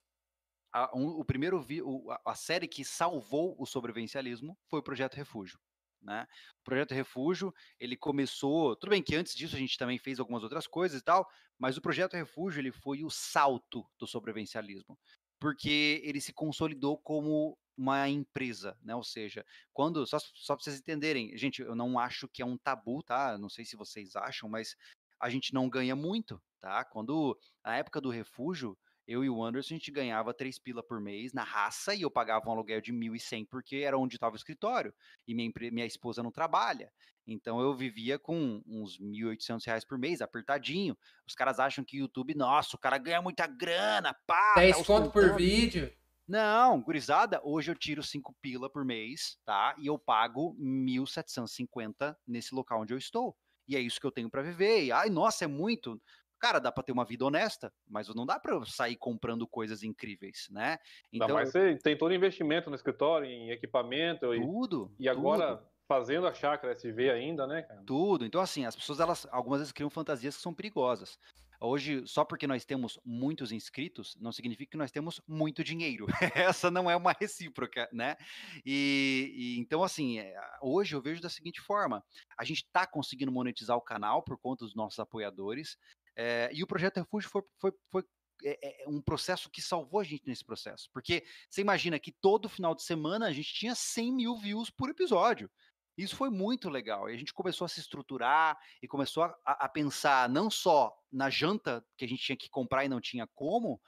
a, um, o primeiro vi, o, a série que salvou o sobrevivencialismo foi o Projeto Refúgio. Né? O Projeto Refúgio, ele começou, tudo bem que antes disso a gente também fez algumas outras coisas e tal, mas o Projeto Refúgio, ele foi o salto do sobrevivencialismo, porque ele se consolidou como uma empresa, né? Ou seja, quando só, só para vocês entenderem, gente, eu não acho que é um tabu, tá? Não sei se vocês acham, mas a gente não ganha muito, tá? Quando na época do refúgio, eu e o Anderson, a gente ganhava três pila por mês na raça e eu pagava um aluguel de 1.100 porque era onde estava o escritório e minha, minha esposa não trabalha. Então eu vivia com uns 1.800 reais por mês, apertadinho. Os caras acham que o YouTube, nossa, o cara ganha muita grana, pá. 10 tá conto por vídeo. Não, gurizada, hoje eu tiro 5 pila por mês, tá? E eu pago 1.750 nesse local onde eu estou. E é isso que eu tenho para viver. E, ai, nossa, é muito. Cara, dá para ter uma vida honesta, mas não dá para sair comprando coisas incríveis, né? Então, não, mas você tem todo investimento no escritório, em equipamento tudo. E, e agora tudo. fazendo a chácara SV ainda, né? Cara? Tudo. Então assim, as pessoas elas algumas vezes criam fantasias que são perigosas. Hoje, só porque nós temos muitos inscritos, não significa que nós temos muito dinheiro. Essa não é uma recíproca, né? E, e então, assim, é, hoje eu vejo da seguinte forma: a gente está conseguindo monetizar o canal por conta dos nossos apoiadores. É, e o Projeto Refúgio foi, foi, foi é, um processo que salvou a gente nesse processo. Porque você imagina que todo final de semana a gente tinha 100 mil views por episódio. Isso foi muito legal. E a gente começou a se estruturar e começou a, a, pensar não só na janta que a gente tinha que comprar e não tinha como,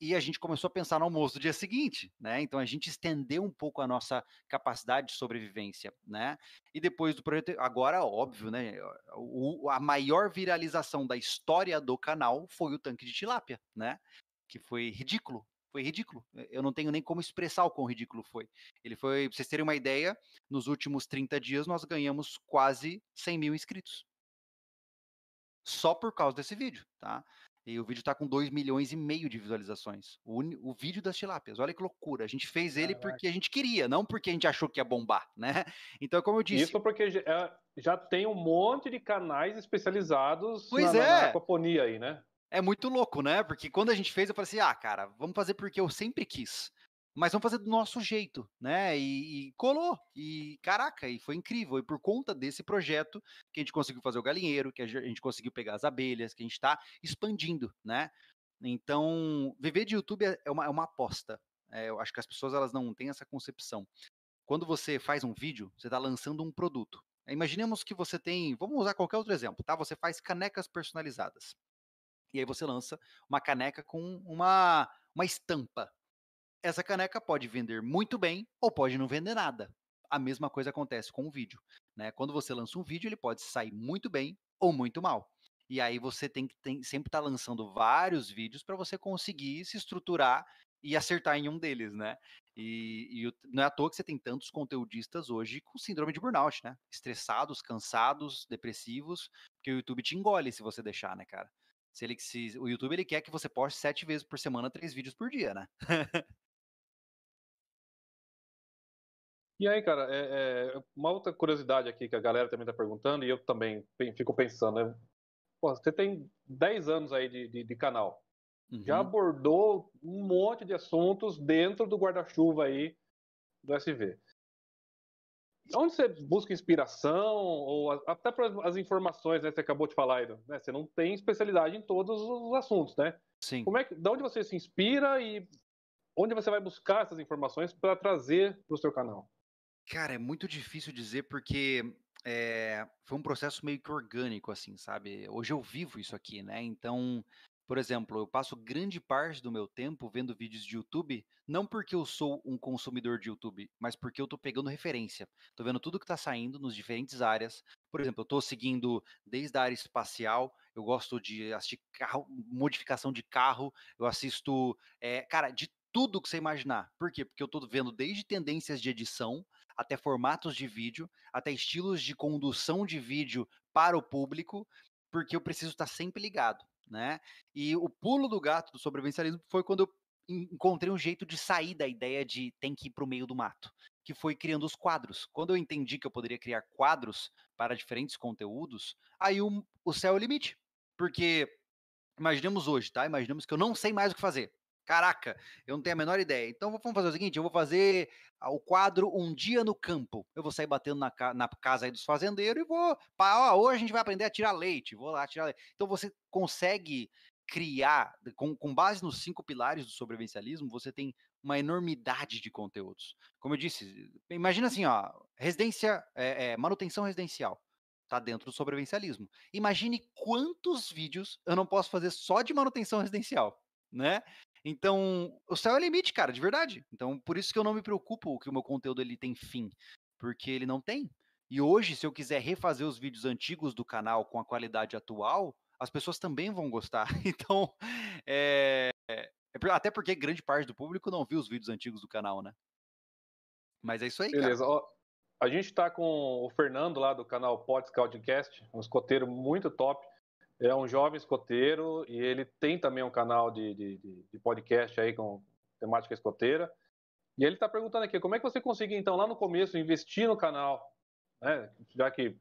e a gente começou a pensar no almoço do dia seguinte, né? Então a gente estendeu um pouco a nossa capacidade de sobrevivência, né? E depois do projeto, agora óbvio, né? O, a maior viralização da história do canal foi o tanque de tilápia, né? Que foi ridículo, foi ridículo. Eu não tenho nem como expressar o quão ridículo foi. Ele foi, pra vocês terem uma ideia, nos últimos 30 dias nós ganhamos quase 100 mil inscritos. Só por causa desse vídeo, tá? E o vídeo está com 2 milhões e meio de visualizações. O, o, vídeo das tilápias. Olha que loucura. A gente fez ele Caraca. porque a gente queria, não porque a gente achou que ia bombar, né? Então, como eu disse. Isso porque já, é, já tem um monte de canais especializados pois na, é. na, na aquaponia aí, né? É muito louco, né? Porque quando a gente fez, eu falei assim: ah, cara, vamos fazer porque eu sempre quis. Mas vamos fazer do nosso jeito, né? E, e, colou. E caraca, e foi incrível. E por conta desse projeto que a gente conseguiu fazer o galinheiro, que a gente conseguiu pegar as abelhas, que a gente está expandindo, né? Então, viver de YouTube é, é uma, é uma aposta. É, eu acho que as pessoas elas não têm essa concepção. Quando você faz um vídeo, você está lançando um produto. Imaginemos que você tem, vamos usar qualquer outro exemplo, tá? Você faz canecas personalizadas. E aí você lança uma caneca com uma, uma estampa. Essa caneca pode vender muito bem ou pode não vender nada. A mesma coisa acontece com o vídeo. Né? Quando você lança um vídeo, ele pode sair muito bem ou muito mal. E aí você tem que tem, sempre estar tá lançando vários vídeos para você conseguir se estruturar e acertar em um deles, né? E, e, não é à toa que você tem tantos conteudistas hoje com síndrome de burnout, né? Estressados, cansados, depressivos, porque o YouTube te engole se você deixar, né, cara? Se ele, se, o YouTube ele quer que você poste sete vezes por semana, três vídeos por dia, né? e aí, cara, é, é, uma outra curiosidade aqui que a galera também está perguntando, e eu também fico pensando, né? Pô, você tem 10 anos aí de, de, de canal. Uhum. Já abordou um monte de assuntos dentro do guarda-chuva aí do SV. Onde você busca inspiração, ou até para as informações, né? Você acabou de falar aí, né? Você não tem especialidade em todos os assuntos, né? Sim. Como é que, de onde você se inspira e onde você vai buscar essas informações para trazer para o seu canal? Cara, é muito difícil dizer porque é, foi um processo meio que orgânico, assim, sabe? Hoje eu vivo isso aqui, né? Então, por exemplo, eu passo grande parte do meu tempo vendo vídeos de YouTube, não porque eu sou um consumidor de YouTube, mas porque eu estou pegando referência. Estou vendo tudo que está saindo nos diferentes áreas. Por exemplo, eu estou seguindo desde a área espacial, eu gosto de assistir carro, modificação de carro, eu assisto, é, cara, de tudo que você imaginar. Por quê? Porque eu estou vendo desde tendências de edição, até formatos de vídeo, até estilos de condução de vídeo para o público, porque eu preciso estar sempre ligado né? E o pulo do gato do sobrevivencialismo foi quando eu, encontrei um jeito de sair da ideia de tem que ir para o meio do mato, que foi criando os quadros. Quando eu entendi que eu poderia criar quadros para diferentes conteúdos, aí o, o céu é o limite. Porque imaginemos hoje, tá? Imaginemos que eu não sei mais o que fazer. Caraca, eu não tenho a menor ideia. Então vamos fazer o seguinte: eu vou fazer o quadro Um Dia no Campo. Eu vou sair batendo na, na casa aí dos fazendeiros e vou. Pá, ó, hoje a gente vai aprender a tirar leite. Vou lá tirar leite. Então você consegue criar, com, com base nos cinco pilares do sobrevivencialismo, você tem uma enormidade de conteúdos. Como eu disse, imagina assim, ó, residência, é, é, manutenção residencial tá dentro do sobrevivencialismo. Imagine quantos vídeos eu não posso fazer só de manutenção residencial, né? Então, o céu é o limite, cara, de verdade. Então, por isso que eu não me preocupo que o meu conteúdo ele tem fim, porque ele não tem. E hoje, se eu quiser refazer os vídeos antigos do canal com a qualidade atual, as pessoas também vão gostar. Então, é, é, até porque grande parte do público não viu os vídeos antigos do canal, né? Mas é isso aí, Beleza. cara. a gente está com o Fernando lá do canal Pod Scoutingcast, um escoteiro muito top é um jovem escoteiro e ele tem também um canal de, de, de podcast aí com temática escoteira. E ele está perguntando aqui, como é que você conseguiu, então, lá no começo, investir no canal? Né? Já que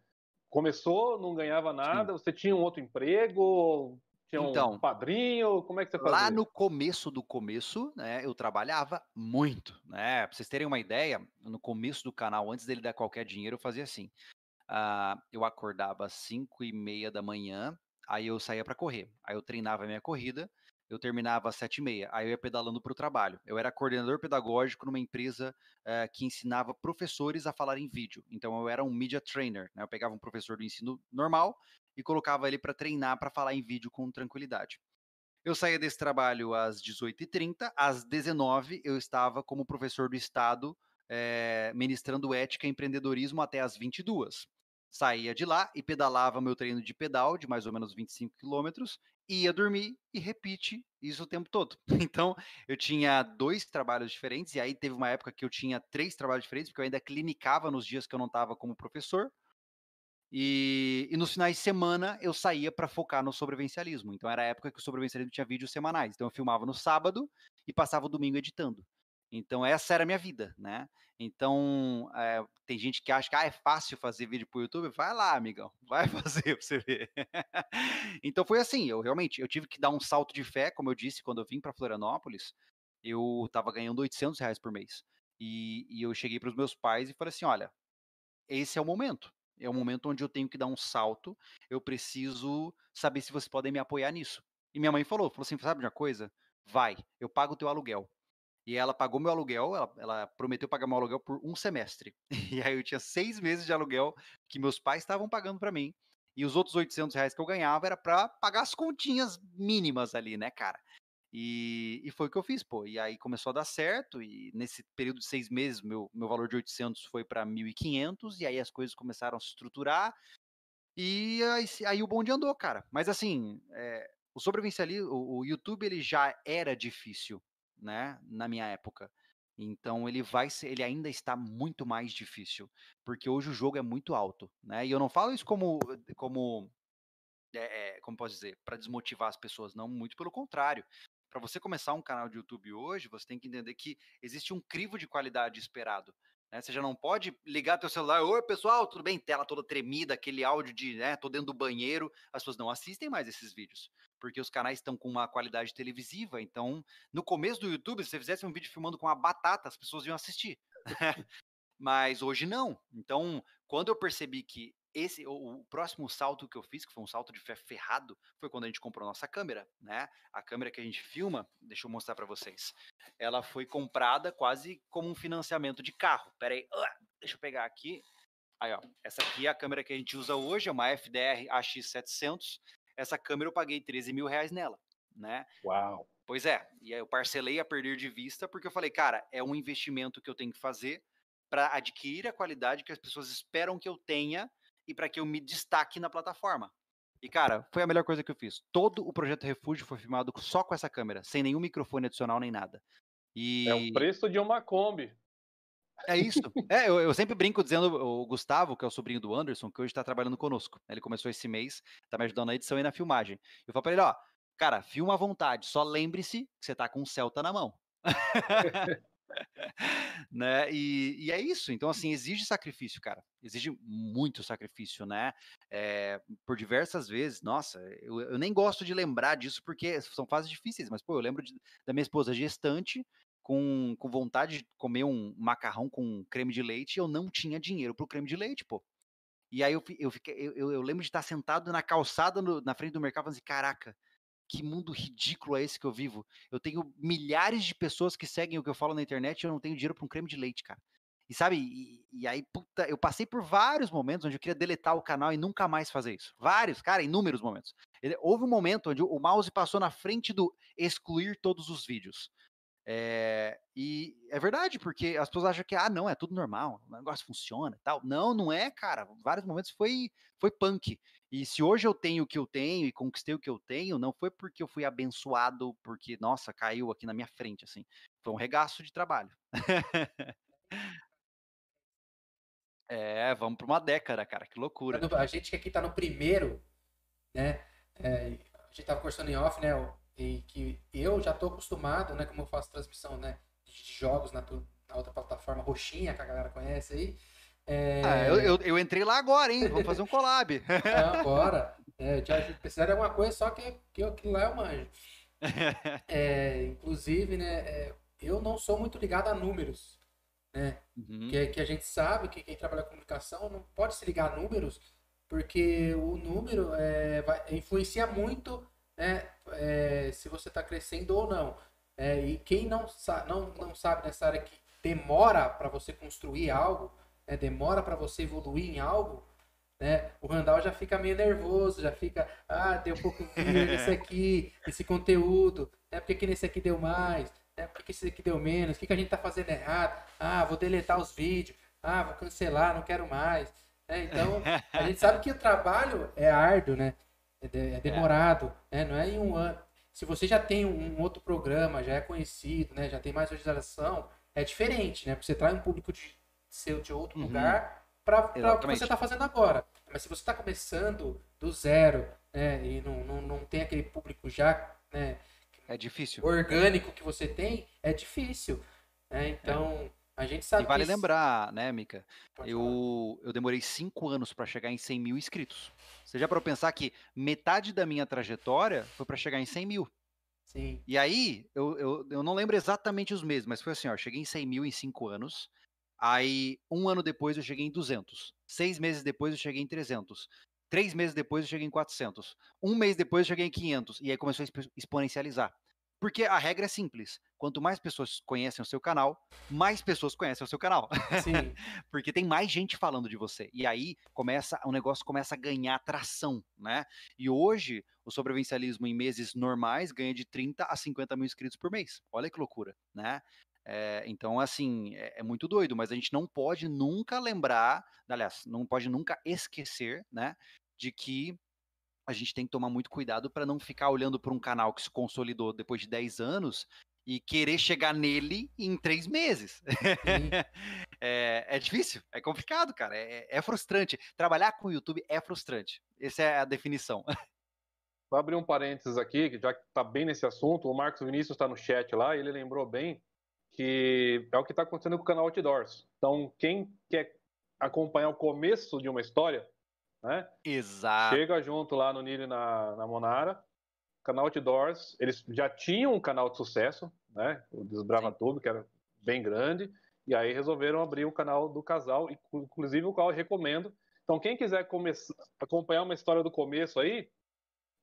começou, não ganhava nada, Sim. você tinha um outro emprego, tinha então, um padrinho, como é que você fazia? Lá no começo do começo, né, eu trabalhava muito, né? Pra vocês terem uma ideia, no começo do canal, antes dele dar qualquer dinheiro, eu fazia assim. Uh, eu acordava às 5 e meia da manhã, Aí eu saía para correr. Aí eu treinava a minha corrida, eu terminava às sete e meia. Aí eu ia pedalando para o trabalho. Eu era coordenador pedagógico numa empresa uh, que ensinava professores a falar em vídeo. Então eu era um media trainer. Né? Eu pegava um professor do ensino normal e colocava ele para treinar para falar em vídeo com tranquilidade. Eu saía desse trabalho às 18h30, às 19 eu estava como professor do Estado, é, ministrando ética e empreendedorismo até às 22 saía de lá e pedalava meu treino de pedal de mais ou menos 25 quilômetros, ia dormir e repite isso o tempo todo. Então, eu tinha dois trabalhos diferentes, e aí teve uma época que eu tinha três trabalhos diferentes, porque eu ainda clinicava nos dias que eu não estava como professor, e, e, nos finais de semana eu saía para focar no sobrevivencialismo. Então era a época que o sobrevivencialismo tinha vídeos semanais. Então eu filmava no sábado e passava o domingo editando. Então, essa era a minha vida, né? Então, é, tem gente que acha que ah, é fácil fazer vídeo pro YouTube. Vai lá, amigão, vai fazer pra você ver. então, foi assim, eu realmente, eu tive que dar um salto de fé, como eu disse, quando eu vim para Florianópolis, eu tava ganhando 800 reais por mês. E, e eu cheguei para os meus pais e falei assim, olha, esse é o momento. É o momento onde eu tenho que dar um salto. Eu preciso saber se vocês podem me apoiar nisso. E minha mãe falou, falou assim, sabe de uma coisa? Vai, eu pago o teu aluguel. E ela pagou meu aluguel, ela, ela, prometeu pagar meu aluguel por um semestre. E aí eu tinha seis meses de aluguel que meus pais estavam pagando para mim. E os outros 800 reais que eu ganhava era para pagar as continhas mínimas ali, né, cara? E, e, foi o que eu fiz, pô. E aí começou a dar certo. E nesse período de seis meses, meu, meu valor de 800 foi para 1.500. E aí as coisas começaram a se estruturar. E aí, aí o bonde andou, cara. Mas assim, é, o sobrevivencialismo, o, o YouTube, ele já era difícil né, na minha época. Então ele vai ser, ele ainda está muito mais difícil, porque hoje o jogo é muito alto, né? E eu não falo isso como como é, como posso dizer, para desmotivar as pessoas, não, muito pelo contrário. Para você começar um canal de YouTube hoje, você tem que entender que existe um crivo de qualidade esperado. Né? Você já não pode ligar teu celular, oi pessoal, tudo bem? Tela toda tremida, aquele áudio de, né, tô dentro do banheiro. As pessoas não assistem mais esses vídeos, porque os canais estão com uma qualidade televisiva. Então, no começo do YouTube, se você fizesse um vídeo filmando com uma batata, as pessoas iam assistir. Mas hoje não. Então, quando eu percebi que esse o, o, próximo salto que eu fiz, que foi um salto de fé ferrado, foi quando a gente comprou nossa câmera, né? A câmera que a gente filma, deixa eu mostrar para vocês. Ela foi comprada quase como um financiamento de carro. Pera aí, uh, deixa eu pegar aqui. Aí, ó, essa aqui é a câmera que a gente usa hoje, é uma FDR AX700. Essa câmera eu paguei 13 mil reais nela, né? Uau! Pois é, e aí eu parcelei a perder de vista, porque eu falei, cara, é um investimento que eu tenho que fazer para adquirir a qualidade que as pessoas esperam que eu tenha e para que eu me destaque na plataforma. E, cara, foi a melhor coisa que eu fiz. Todo o projeto Refúgio foi filmado só com essa câmera, sem nenhum microfone adicional nem nada. E... É o preço de uma Kombi. É isso. É, eu, eu, sempre brinco dizendo o Gustavo, que é o sobrinho do Anderson, que hoje está trabalhando conosco. Ele começou esse mês, está me ajudando na edição e na filmagem. Eu falo para ele, ó, Cara, filma à vontade, só lembre-se que você tá com o Celta na mão. né? E, e, é isso. Então, assim, exige sacrifício, cara. Exige muito sacrifício, né? É, por diversas vezes. Nossa, eu, eu, nem gosto de lembrar disso porque são fases difíceis, mas, pô, eu lembro de, da minha esposa gestante com, com vontade de comer um macarrão com creme de leite e eu não tinha dinheiro pro creme de leite, pô. E aí eu, eu, fiquei, eu, eu lembro de estar sentado na calçada no, na frente do mercado e falando assim, caraca, que mundo ridículo é esse que eu vivo? Eu tenho milhares de pessoas que seguem o que eu falo na internet e eu não tenho dinheiro para um creme de leite, cara. E sabe, e, e, aí, puta, eu passei por vários momentos onde eu queria deletar o canal e nunca mais fazer isso. Vários, cara, inúmeros momentos. Ele, houve um momento onde o mouse passou na frente do excluir todos os vídeos. É, e é verdade, porque as pessoas acham que, ah, não, é tudo normal, o negócio funciona tal. Não, não é, cara. Vários momentos foi, foi punk. E se hoje eu tenho o que eu tenho e conquistei o que eu tenho, não foi porque eu fui abençoado, porque, nossa, caiu aqui na minha frente, assim. Foi um regaço de trabalho. é, vamos para uma década, cara, que loucura. A gente que aqui tá no primeiro, né? É, a gente tava conversando em off, né? E que eu já estou acostumado, né, como eu faço transmissão, né, de jogos na, tu, na outra plataforma roxinha que a galera conhece aí. É... Ah, eu, eu, eu, entrei lá agora, hein? Vamos fazer um collab. é, agora. É, já precisar de alguma coisa, só que, que, eu, que lá eu manjo. É, inclusive, né, é, eu não sou muito ligado a números, né? Uhum. Que, que a gente sabe que quem trabalha com comunicação não pode se ligar a números, porque o número é, vai, influencia muito né, é, se você está crescendo ou não. É, e quem não, sa não, não sabe nessa área que demora para você construir algo, né, demora para você evoluir em algo, né, o Randall já fica meio nervoso, já fica, ah, deu pouco nesse aqui, esse conteúdo, né, por que nesse aqui deu mais, né, por que esse aqui deu menos, o que, que a gente está fazendo errado, ah, vou deletar os vídeos, ah, vou cancelar, não quero mais. Né, então, a gente sabe que o trabalho é árduo, né? É, de, é demorado, é. Né? Não é em um ano. Se você já tem um outro programa, já é conhecido, né? Já tem mais visualização, é diferente, né? Porque você traz um público de seu de outro uhum. lugar para o que você está fazendo agora. Mas se você está começando do zero, né? E não, não, não tem aquele público já, né? É difícil. Orgânico que você tem, é difícil. Né? Então, é. a gente sabe. E vale isso... lembrar, né, Mica? Eu, eu demorei cinco anos para chegar em 100 mil inscritos. Você já para pensar que metade da minha trajetória foi para chegar em 100 mil. Sim. E aí, eu, eu, eu não lembro exatamente os meses, mas foi assim, ó, cheguei em 100 mil em 5 anos, aí um ano depois eu cheguei em 200, seis meses depois eu cheguei em 300, três meses depois eu cheguei em 400, um mês depois eu cheguei em 500, e aí começou a exponencializar. Porque a regra é simples. Quanto mais pessoas conhecem o seu canal, mais pessoas conhecem o seu canal. Sim. Porque tem mais gente falando de você. E aí começa o negócio começa a ganhar tração, né? E hoje o sobrevivencialismo em meses normais ganha de 30 a 50 mil inscritos por mês. Olha que loucura, né? É, então, assim, é, é, muito doido, mas a gente não pode nunca lembrar, aliás, não pode nunca esquecer, né, de que a gente tem que tomar muito cuidado para não ficar olhando para um canal que se consolidou depois de 10 anos e querer chegar nele em três meses. é, é, difícil, é complicado, cara. É, é, frustrante. Trabalhar com o YouTube é frustrante. Essa é a definição. Vou abrir um parênteses aqui, que já está bem nesse assunto. O Marcos Vinícius está no chat lá e ele lembrou bem que é o que está acontecendo com o canal Outdoors. Então, quem quer acompanhar o começo de uma história, né? Exato. Chega junto lá no Nilo na, na Monara. Canal Outdoors, eles já tinham um canal de sucesso, né? O Desbrava Tudo, que era bem grande. E aí resolveram abrir o canal do casal, inclusive o qual eu recomendo. Então, quem quiser acompanhar uma história do começo aí,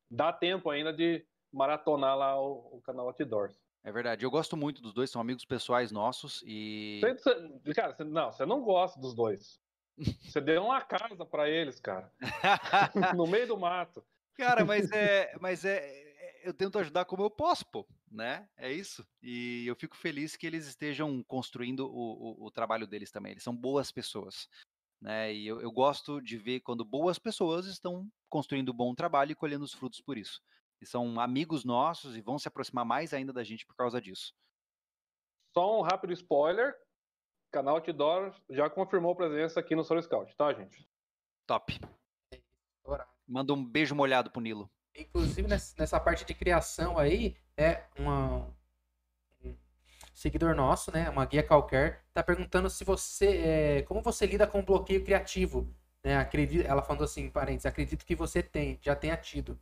dá tempo ainda de maratonar lá o, o canal Outdoors. É verdade. Eu gosto muito dos dois, são amigos pessoais nossos e. Você, cara, você, não, você não gosta dos dois. Você deu uma casa para eles, cara. no meio do mato. Cara, mas é, mas é, é, eu tento ajudar como eu posso, pô, né? É isso. E eu fico feliz que eles estejam construindo o, o, o trabalho deles também. Eles são boas pessoas, né? E eu, eu gosto de ver quando boas pessoas estão construindo bom trabalho e colhendo os frutos por isso. E são amigos nossos e vão se aproximar mais ainda da gente por causa disso. Só um rápido spoiler: canal Outdoor já confirmou presença aqui no Solo Scout, tá, gente? Top. Manda um beijo molhado pro Nilo. Inclusive, nessa parte de criação aí, é uma, um seguidor nosso, né? Uma guia qualquer, tá perguntando se você. É, como você lida com bloqueio criativo. Né? Acredito, ela falando assim, parentes, acredito que você tem, já tenha tido.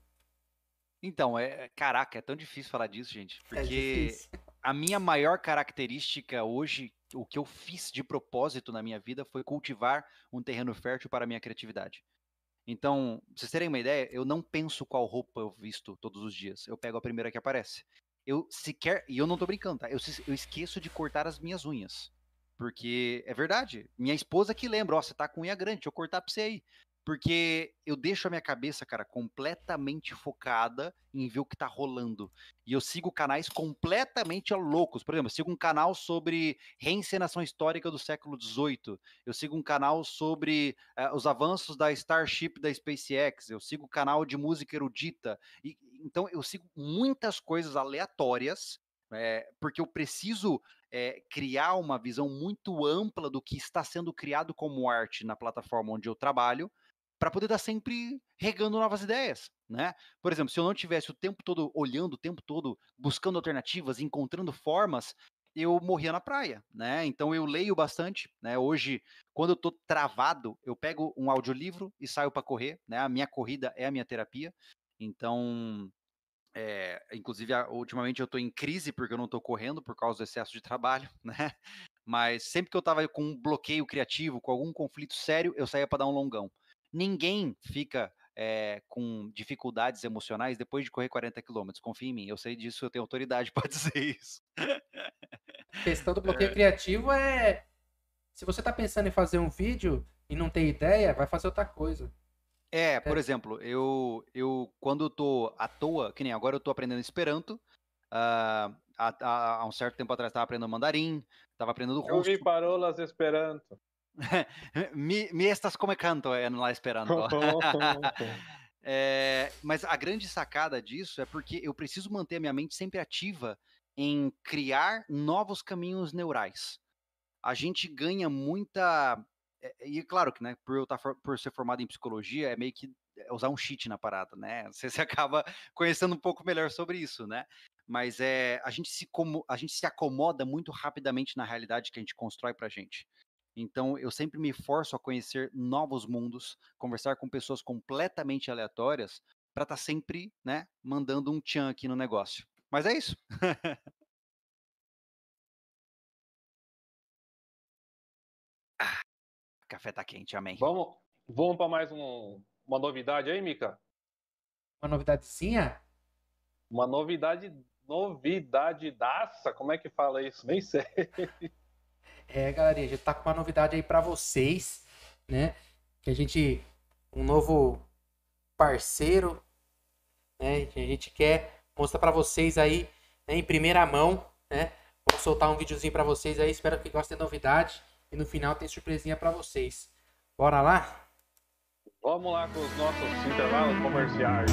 Então, é, caraca, é tão difícil falar disso, gente. É porque é a minha maior característica hoje, o que eu fiz de propósito na minha vida foi cultivar um terreno fértil para a minha criatividade. Então, pra vocês terem uma ideia, eu não penso qual roupa eu visto todos os dias. Eu pego a primeira que aparece. Eu sequer. E eu não tô brincando, tá? Eu, eu esqueço de cortar as minhas unhas. Porque é verdade. Minha esposa que lembra, ó, você tá com unha grande, deixa eu cortar pra você aí. Porque eu deixo a minha cabeça, cara, completamente focada em ver o que tá rolando. E eu sigo canais completamente loucos. Por exemplo, eu sigo um canal sobre reencenação histórica do século XVIII. Eu sigo um canal sobre uh, os avanços da Starship da SpaceX. Eu sigo um canal de música erudita. E, então, eu sigo muitas coisas aleatórias, é, porque eu preciso é, criar uma visão muito ampla do que está sendo criado como arte na plataforma onde eu trabalho para poder estar sempre regando novas ideias, né? Por exemplo, se eu não tivesse o tempo todo olhando, o tempo todo buscando alternativas, encontrando formas, eu morria na praia, né? Então eu leio bastante, né? Hoje, quando eu tô travado, eu pego um audiolivro e saio para correr, né? A minha corrida é a minha terapia. Então, é, inclusive, ultimamente eu estou em crise porque eu não estou correndo por causa do excesso de trabalho, né? Mas sempre que eu estava com um bloqueio criativo, com algum conflito sério, eu saía para dar um longão. Ninguém fica é, com dificuldades emocionais depois de correr 40 quilômetros. Confia em mim, eu sei disso, eu tenho autoridade para dizer isso. A questão do bloqueio é. criativo é. Se você está pensando em fazer um vídeo e não tem ideia, vai fazer outra coisa. É, por é. exemplo, eu, eu quando eu tô à toa, que nem agora eu tô aprendendo Esperanto, uh, há, há, um certo tempo atrás estava aprendendo mandarim, estava aprendendo russo. Eu vi parolas Esperanto. me, me estas como canto é lá esperando. é, mas a grande sacada disso é porque eu preciso manter a minha mente sempre ativa em criar novos caminhos neurais. A gente ganha muita. É, e claro que, né, por eu estar tá por ser formado em psicologia, é meio que é usar um cheat na parada, né? Você, você acaba conhecendo um pouco melhor sobre isso, né? Mas é, a, gente se, como, a gente se acomoda muito rapidamente na realidade que a gente constrói pra gente. Então, eu sempre me forço a conhecer novos mundos, conversar com pessoas completamente aleatórias, para estar tá sempre, né, mandando um tchan aqui no negócio. Mas é isso. ah, café tá quente, amém. Vamos, vamos para mais um, uma novidade aí, Mica? Uma novidadezinha? Uma novidade, novidade daça, como é que fala isso? Nem sei. É, galera, a gente tá com uma novidade aí para vocês, né? Que a gente. Um novo parceiro, né? Que a gente quer mostrar para vocês aí né, em primeira mão, né? Vou soltar um videozinho para vocês aí, espero que gostem da novidade. E no final tem surpresinha para vocês. Bora lá? Vamos lá com os nossos intervalos comerciais.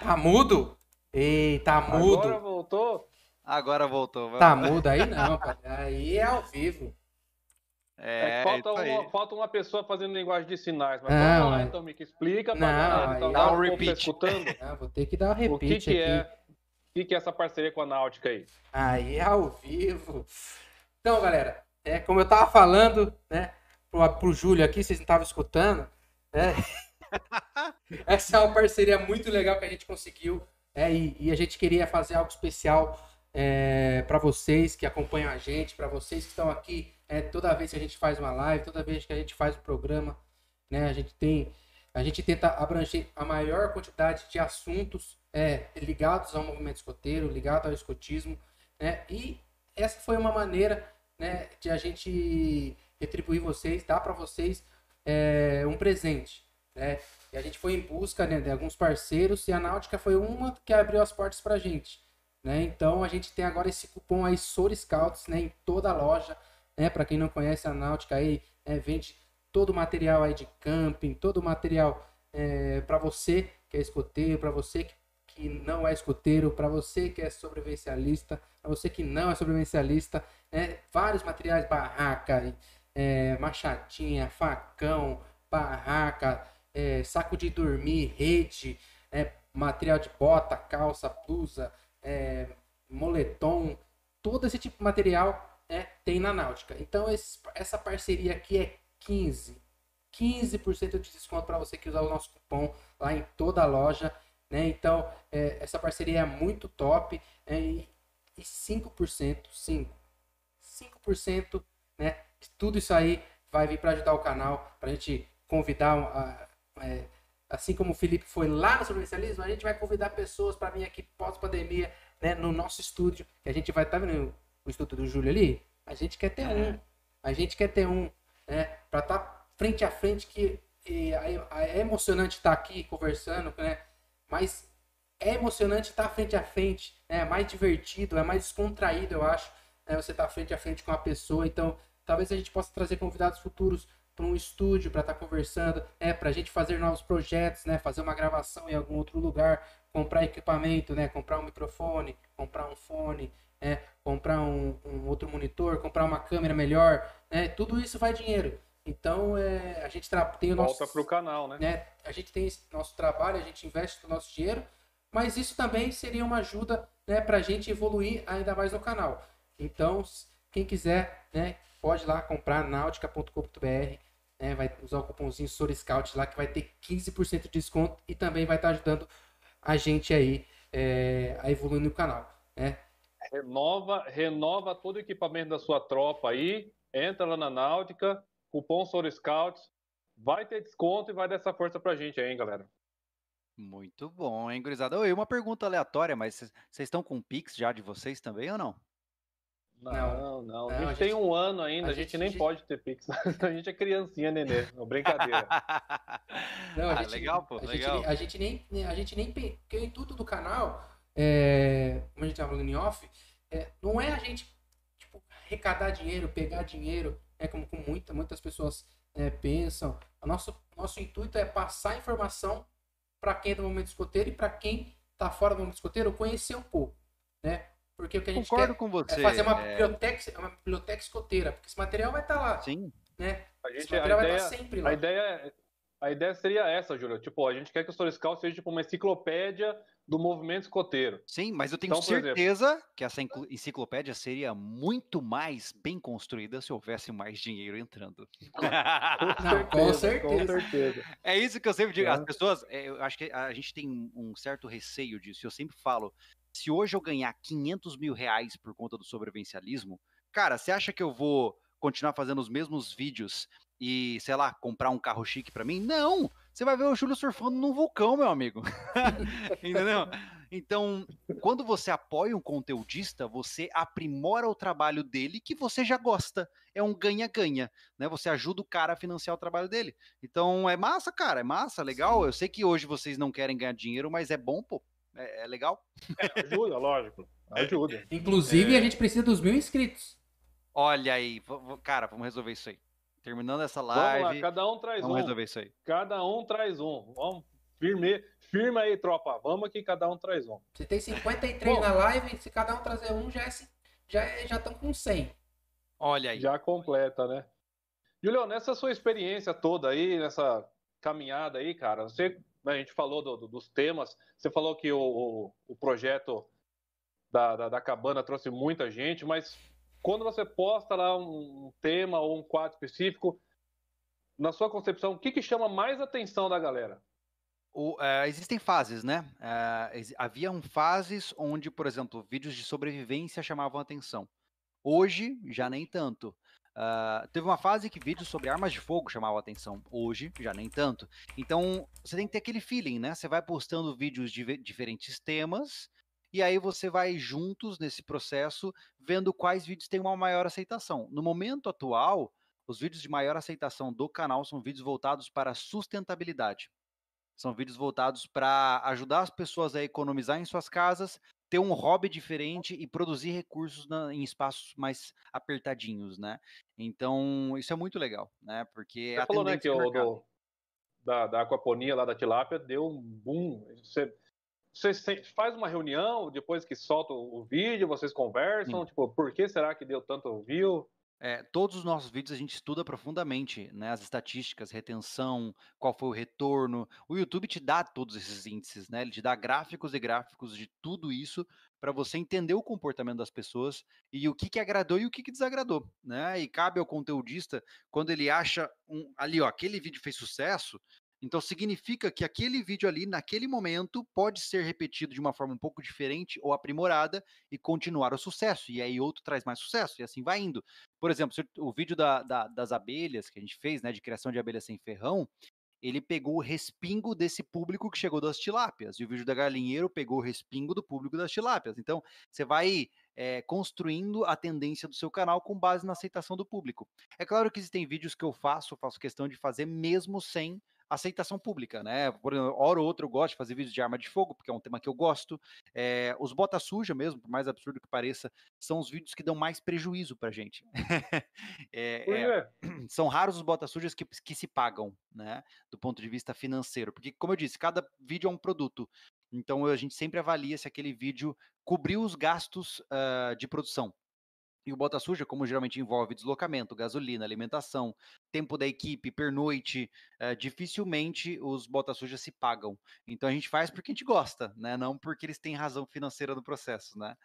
Tá mudo? Ei, tá mudo. Agora voltou? Agora voltou. vamos. Tá mudo aí não, pai. Aí é ao vivo. É, É, falta, uma, falta uma pessoa fazendo linguagem de sinais. Mas Não, vamos lá, é. então, Mica, explica Não, pra galera. aí- Então, Dá dá um um repeat. repeat. escutando. Ah, vou ter que dar um O que, repeat que aqui. é? O que, que é essa parceria com a Náutica aí? Aí é ao vivo. Então, galera, é, como eu tava falando, né, pro, pro Júlio aqui, vocês não estavam escutando, né? Essa é uma parceria muito legal que a gente conseguiu, é, e, e a gente queria fazer algo especial é, para vocês que acompanham a gente, para vocês que estão aqui, é, toda vez que a gente faz uma live, toda vez que a gente faz um programa, né, a gente tem, a gente tenta abranger a maior quantidade de assuntos é, ligados ao movimento escoteiro, ligados ao escotismo, né, e essa foi uma maneira, né, de a gente retribuir vocês, dar para vocês é, um presente, né, e a gente foi em busca né, de alguns parceiros e a Náutica foi uma que abriu as portas para a gente. Né? Então a gente tem agora esse cupom aí Sor Scouts né, em toda a loja. Né? Para quem não conhece a Náutica aí, né, vende todo o material aí de camping, todo o material para você que é escoteiro, para você que, que não é escoteiro, para você que é sobrevivencialista, para você que não é sobrevivencialista, né? vários materiais, barraca, é, machadinha, facão, barraca, é, saco de dormir, rede, é, material de bota, calça, blusa, é, moletom, todo esse tipo de material né, tem na Náutica. Então esse- essa parceria aqui é 15. 15% de desconto para você que usar o nosso cupom lá em toda a loja. Né? Então é, essa parceria é muito top. né, e, e 5%, 5%, 5%, né? Tudo isso aí vai vir para ajudar o canal, para a gente convidar a, é, assim como o Felipe foi lá no sobrevivencialismo, a gente vai convidar pessoas para vir aqui pós-pandemia, né, no nosso estúdio, que a gente vai estar vendo o estúdio do Júlio ali, a gente quer ter um, a gente quer ter um, né, para estar frente a frente, que e, é, é emocionante estar aqui conversando, né, mas é emocionante estar frente a frente, né, é mais divertido, é mais descontraído, eu acho, né, você estar frente a frente com a pessoa, então talvez a gente possa trazer convidados futuros para um estúdio para estar conversando, é para a gente fazer novos projetos, né, fazer uma gravação em algum outro lugar, comprar equipamento, né, comprar um microfone, comprar um fone, né, comprar um, um outro monitor, comprar uma câmera melhor, né, tudo isso vai dinheiro. Então é, a gente tem o nosso, Volta pro canal, né? né, a gente tem nosso trabalho, a gente investe o nosso dinheiro, mas isso também seria uma ajuda, né, para a gente evoluir ainda mais no canal. Então, quem quiser, né, pode ir lá comprar nautica.com.br, né, vai usar o cupomzinho SORSCOUT lá que vai ter 15% de desconto e também vai estar ajudando a gente aí é, a evoluir no canal, né? Renova, renova todo o equipamento da sua tropa aí, entra lá na Náutica, cupom Soul Scouts, vai ter desconto e vai dar essa força pra gente aí, hein, galera. Muito bom, hein, gurizada? Oi, uma pergunta aleatória, mas vocês estão com Pix já de vocês também ou não? Não, Não. não. A gente, a tem gente- um ano ainda, a a gente, gente- nem gente- pode ter Pix. a gente é criancinha, nenê. Não, brincadeira. Não, a Ah, legal, pô, a legal. Gente, a gente nem, a gente nem, porque em tudo do canal, é, como a gente tava falando em off, é, não é a gente tipo, arrecadar dinheiro, pegar dinheiro, é como, como muita, muitas pessoas é, pensam. O nosso, nosso intuito é passar informação para quem é do momento escoteiro e para quem tá fora do momento escoteiro conhecer um pouco, né? Porque o que a gente Concordo quer com você. é fazer uma é, biblioteca, uma biblioteca escoteira, porque esse material vai estar lá, Sim, né? A, Esse gente, a, material vai ideia, estar sempre lá. a, ideia, a ideia seria essa, Júlio. Tipo, a gente quer que o Scout seja tipo uma enciclopédia do movimento escoteiro. sim, mas eu tenho Então, por exemplo- certeza que essa enciclopédia seria muito mais bem construída se houvesse mais dinheiro entrando. Não, com certeza. Com certeza. É isso que eu sempre digo. As É. pessoas, é, eu acho que a gente tem um- um certo receio disso. Eu sempre falo: se hoje eu ganhar 500 mil reais por conta do sobrevivencialismo, cara, você acha que eu vou continuar fazendo os mesmos vídeos e, sei lá, comprar um carro chique pra mim? Não! Você vai ver o Júlio surfando num vulcão, meu amigo. Entendeu? Então, quando você apoia um conteudista, você aprimora o trabalho dele que você já gosta. É um ganha-ganha, né? Você ajuda o cara a financiar o trabalho dele. Então é massa, cara, é massa, legal. Sim. Eu sei que hoje vocês não querem ganhar dinheiro, mas é bom, pô. É, é legal. Ajuda, lógico. Ajuda. Inclusive, É. a gente precisa dos mil inscritos. Olha aí, cara, vamos resolver isso aí. Terminando essa Vamos lá, live, cada um traz vamos um. resolver isso aí. Cada um traz um. Vamos Firme, firma aí, tropa. Vamos que cada um traz um. Se tem 53 Bom, na live, se cada um trazer um, já estão já, é, já com 100. Olha aí. Já completa, né? Julião, nessa sua experiência toda aí, nessa caminhada aí, cara, você, a gente falou do, do, dos temas, você falou que o, o, o projeto da, da, da, cabana trouxe muita gente, mas quando você posta lá um tema ou um quadro específico, na sua concepção, o que, que chama mais atenção da galera? O, uh, existem fases, né? Uh, haviam fases onde, por exemplo, vídeos de sobrevivência chamavam atenção. Hoje, já nem tanto. Uh, teve uma fase que vídeos sobre armas de fogo chamavam atenção. Hoje, já nem tanto. Então, você tem que ter aquele feeling, né? Você vai postando vídeos de diferentes temas, e aí você vai juntos nesse processo, vendo quais vídeos têm uma maior aceitação. No momento atual, os vídeos de maior aceitação do canal são vídeos voltados para sustentabilidade. São vídeos voltados para ajudar as pessoas a economizar em suas casas, ter um hobby diferente e produzir recursos na, em espaços mais apertadinhos, né? Então, isso é muito legal, né? Porque Você falou, né, que o do, da, da aquaponia lá da tilápia deu um boom. Você, você faz uma reunião depois que solta o vídeo, vocês conversam, Sim. tipo, por que será que deu tanto view? É, todos os nossos vídeos a gente estuda profundamente, né? As estatísticas, retenção, qual foi o retorno. O YouTube te dá todos esses índices, né? Ele te dá gráficos e gráficos de tudo isso para você entender o comportamento das pessoas e o que, que agradou e o que, que desagradou, né? E cabe ao conteudista, quando ele acha um, ali, ó, aquele vídeo fez sucesso, então significa que aquele vídeo ali, naquele momento, pode ser repetido de uma forma um pouco diferente ou aprimorada e continuar o sucesso. E aí outro traz mais sucesso, e assim vai indo. Por exemplo, o vídeo da, da, das abelhas que a gente fez, né, de criação de abelhas sem ferrão, ele pegou o respingo desse público que chegou das tilápias. E o vídeo da galinheiro pegou o respingo do público das tilápias. Então, você vai é, construindo a tendência do seu canal com base na aceitação do público. É claro que existem vídeos que eu faço, faço questão de fazer mesmo sem aceitação pública, né? Por hora ou outra eu gosto de fazer vídeos de arma de fogo, porque é um tema que eu gosto. É, os bota suja mesmo, por mais absurdo que pareça, são os vídeos que dão mais prejuízo pra gente. é, é, são raros os bota sujas que, que se pagam, né? Do ponto de vista financeiro. Porque, como eu disse, cada vídeo é um produto. Então a gente sempre avalia se aquele vídeo cobriu os gastos uh, de produção. E o bota suja, como geralmente envolve deslocamento, gasolina, alimentação, tempo da equipe, pernoite, é, dificilmente os bota sujas se pagam. Então a gente faz porque a gente gosta, né? Não porque eles têm razão financeira no processo, né?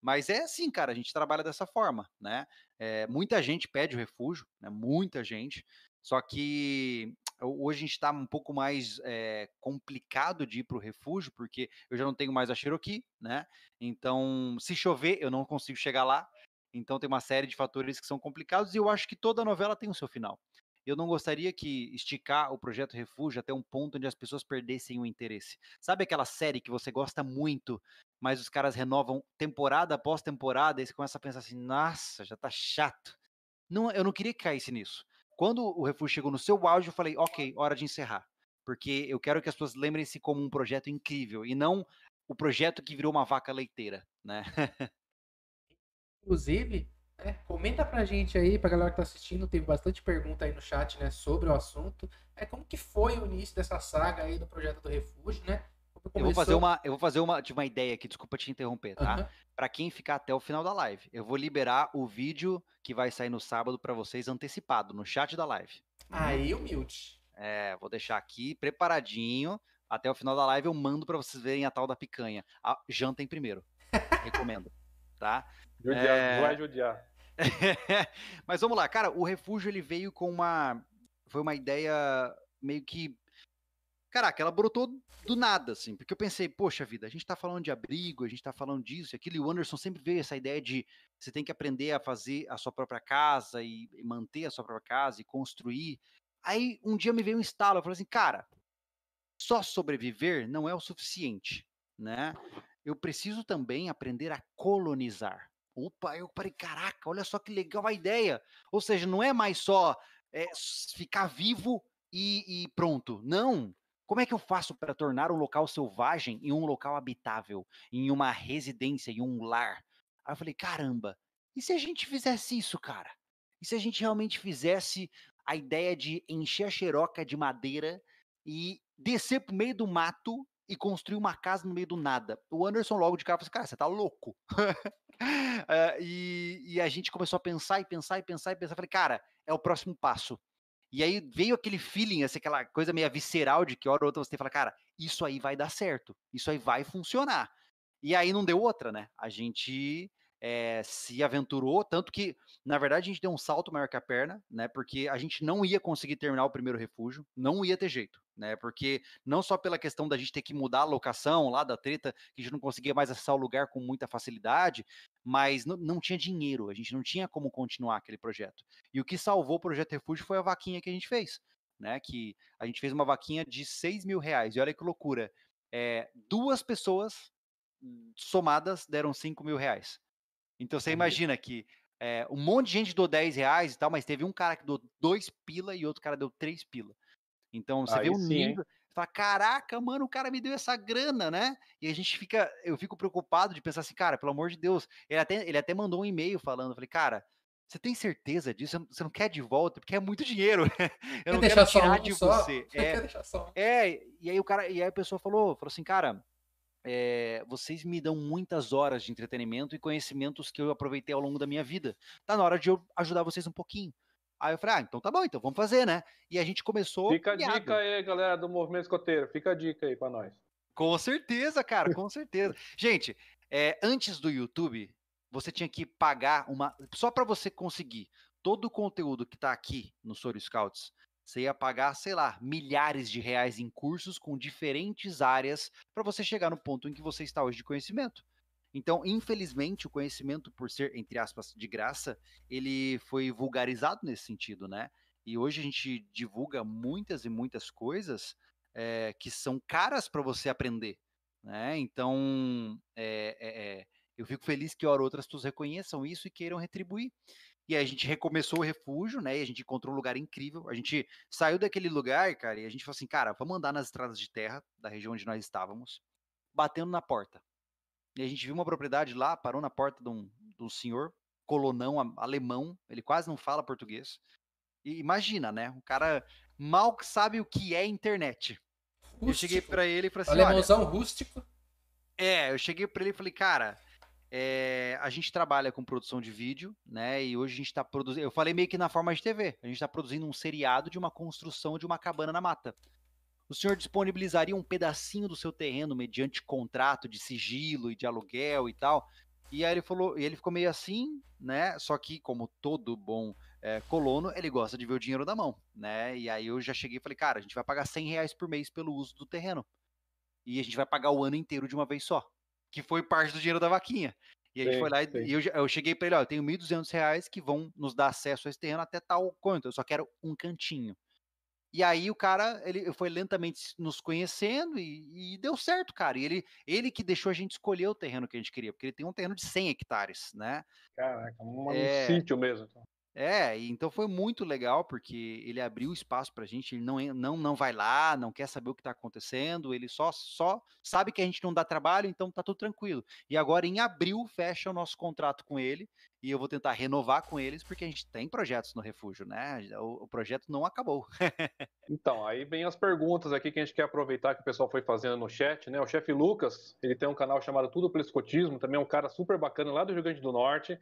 Mas é assim, cara, a gente trabalha dessa forma, né? É, muita gente pede o refúgio, né? Muita gente. Só que hoje a gente está um pouco mais é, complicado de ir para o refúgio, porque eu já não tenho mais a Cherokee, né? Então, se chover, eu não consigo chegar lá. Então tem uma série de fatores que são complicados e eu acho que toda novela tem o seu final. Eu não gostaria que esticar o projeto Refúgio até um ponto onde as pessoas perdessem o interesse. Sabe aquela série que você gosta muito, mas os caras renovam temporada após temporada e você começa a pensar assim: nossa, já tá chato. Não, eu não queria que caísse nisso. Quando o Refúgio chegou no seu auge, eu falei: ok, hora de encerrar. Porque eu quero que as pessoas lembrem-se como um projeto incrível e não o projeto que virou uma vaca leiteira, né? Inclusive, é, comenta pra gente aí, pra galera que tá assistindo, teve bastante pergunta aí no chat, né, sobre o assunto. É como que foi o início dessa saga aí do projeto do refúgio, né? Eu vou fazer uma, eu vou fazer uma, de uma ideia aqui, desculpa te interromper, tá? Uhum. Para quem ficar até o final da live, eu vou liberar o vídeo que vai sair no sábado para vocês antecipado no chat da live. Aí, humilde. É, vou deixar aqui preparadinho. Até o final da live eu mando para vocês verem a tal da picanha. A, jantem primeiro. Recomendo, tá? Judiar, é... vai judiar. Mas vamos lá, cara, o refúgio ele veio com uma. Foi uma ideia meio que. Caraca, ela brotou do nada, assim, porque eu pensei, poxa vida, a gente tá falando de abrigo, a gente tá falando disso e aquilo, e o Anderson sempre veio essa ideia de você tem que aprender a fazer a sua própria casa e, manter a sua própria casa e construir. Aí um dia me veio um estalo, eu falei assim, cara, só sobreviver não é o suficiente, né? Eu preciso também aprender a colonizar. Opa, eu parei, caraca, olha só que legal a ideia. Ou seja, não é mais só é, ficar vivo e, e pronto. Não. Como é que eu faço para tornar um local selvagem em um local habitável, em uma residência, em um lar? Aí eu falei, caramba, e se a gente fizesse isso, cara? E se a gente realmente fizesse a ideia de encher a xeroca de madeira e descer pro meio do mato e construir uma casa no meio do nada. O Anderson logo de cara falou assim, cara, você tá louco. uh, e, e, a gente começou a pensar e pensar e pensar e pensar. Falei, cara, é o próximo passo. E aí veio aquele feeling, assim, aquela coisa meio visceral de que hora ou outra você fala, cara, isso aí vai dar certo, isso aí vai funcionar. E aí não deu outra, né? A gente é, se aventurou, tanto que, na verdade, a gente deu um salto maior que a perna, né? Porque a gente não ia conseguir terminar o primeiro refúgio, não ia ter jeito, né? Porque não só pela questão da gente ter que mudar a locação lá da treta, que a gente não conseguia mais acessar o lugar com muita facilidade, mas não, não tinha dinheiro, a gente não tinha como continuar aquele projeto. E o que salvou o projeto refúgio foi a vaquinha que a gente fez, né? Que a gente fez uma vaquinha de 6 mil reais, e olha que loucura. É, duas pessoas somadas deram 5 mil reais. Então você imagina que é, um monte de gente doou 10 reais e tal, mas teve um cara que doou 2 pila e outro cara deu 3 pila. Então você Aí vê um sim, nível. Você fala, caraca, mano, o cara me deu essa grana, né? E a gente fica, eu fico preocupado de pensar assim, cara, pelo amor de Deus. Ele até, ele até mandou um e-mail falando, eu falei, cara, você tem certeza disso? Você não quer de volta? Porque é muito dinheiro. Eu não quero tirar de só? você. É, é, e aí o cara, e aí a pessoa falou, falou assim, cara, é, vocês me dão muitas horas de entretenimento e conhecimentos que eu aproveitei ao longo da minha vida. Tá na hora de eu ajudar vocês um pouquinho. Aí eu falei, ah, então tá bom, então vamos fazer, né? E a gente começou. Fica a dica aí, galera do Movimento Escoteiro. Fica a dica aí pra nós. Com certeza, cara, com certeza. gente, é, antes do YouTube, você tinha que pagar uma. Só para você conseguir todo o conteúdo que tá aqui no Soro Scouts, você ia pagar, sei lá, milhares de reais em cursos com diferentes áreas para você chegar no ponto em que você está hoje de conhecimento. Então, infelizmente, o conhecimento, por ser, entre aspas, de graça, ele foi vulgarizado nesse sentido, né? E hoje a gente divulga muitas e muitas coisas é, que são caras para você aprender, né? Então, é, é, eu fico feliz que, hora outras, pessoas reconheçam isso e queiram retribuir. E aí a gente recomeçou o refúgio, né? E a gente encontrou um lugar incrível. A gente saiu daquele lugar, cara, e a gente falou assim, cara, vamos andar nas estradas de terra da região onde nós estávamos, batendo na porta. E a gente viu uma propriedade lá, parou na porta de um, de um senhor, colonão alemão, ele quase não fala português. E imagina, né? O cara mal sabe o que é internet. Rústico. Eu cheguei para ele e falei assim: Alemãozão rústico. É, eu cheguei para ele e falei, cara, é, a gente trabalha com produção de vídeo, né? E hoje a gente está produzindo. Eu falei meio que na forma de TV. A gente está produzindo um seriado de uma construção de uma cabana na mata. O senhor disponibilizaria um pedacinho do seu terreno mediante contrato de sigilo e de aluguel e tal? E aí ele falou, e ele ficou meio assim, né? Só que, como todo bom é, colono, ele gosta de ver o dinheiro da mão, né? E aí eu já cheguei e falei, cara, a gente vai pagar 100 reais por mês pelo uso do terreno. E a gente vai pagar o ano inteiro de uma vez só que foi parte do dinheiro da vaquinha. E a gente sim, foi lá e, e eu, eu, cheguei para ele, ó, eu tenho 1.200 reais que vão nos dar acesso a esse terreno até tal quanto, eu só quero um cantinho. E aí o cara, ele foi lentamente nos conhecendo e, e, deu certo, cara. E ele, ele que deixou a gente escolher o terreno que a gente queria, porque ele tem um terreno de 100 hectares, né? Caraca, um, é... sítio mesmo. Então. É, então foi muito legal porque ele abriu espaço pra gente, ele não, não, não vai lá, não quer saber o que tá acontecendo, ele só, só sabe que a gente não dá trabalho, então tá tudo tranquilo. E agora em abril fecha o nosso contrato com ele e eu vou tentar renovar com eles porque a gente tem projetos no refúgio, né? O, o projeto não acabou. então, aí vem as perguntas aqui que a gente quer aproveitar que o pessoal foi fazendo no chat, né? O chefe Lucas, ele tem um canal chamado Tudo pelo Escotismo, também é um cara super bacana lá do Rio Grande do Norte.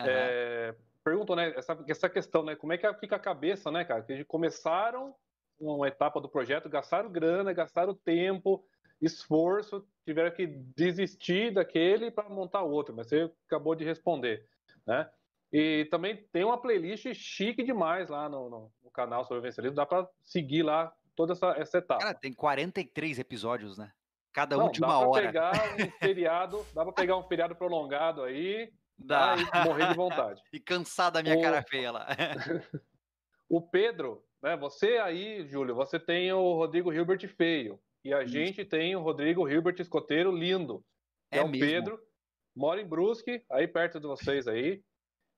Uhum. É perguntam, né, essa, essa questão, né, como é que fica a cabeça, né, cara, que eles começaram uma etapa do projeto, gastaram grana, gastaram tempo, esforço, tiveram que desistir daquele para montar outro, mas você acabou de responder, né? E também tem uma playlist chique demais lá no, no, no canal sobre vencedores, dá para seguir lá toda essa, essa etapa. Cara, tem 43 episódios, né? Cada um Não, de uma hora. Dá pegar um feriado, dá para pegar um feriado prolongado aí, Dá. E morrer de vontade. e cansar da minha o... cara feia lá. o Pedro, né? Você aí, Júlio, você tem o Rodrigo Hilbert feio. E a Isso. gente tem o Rodrigo Hilbert escoteiro lindo. É, é o mesmo? Pedro, mora em Brusque, aí perto de vocês aí.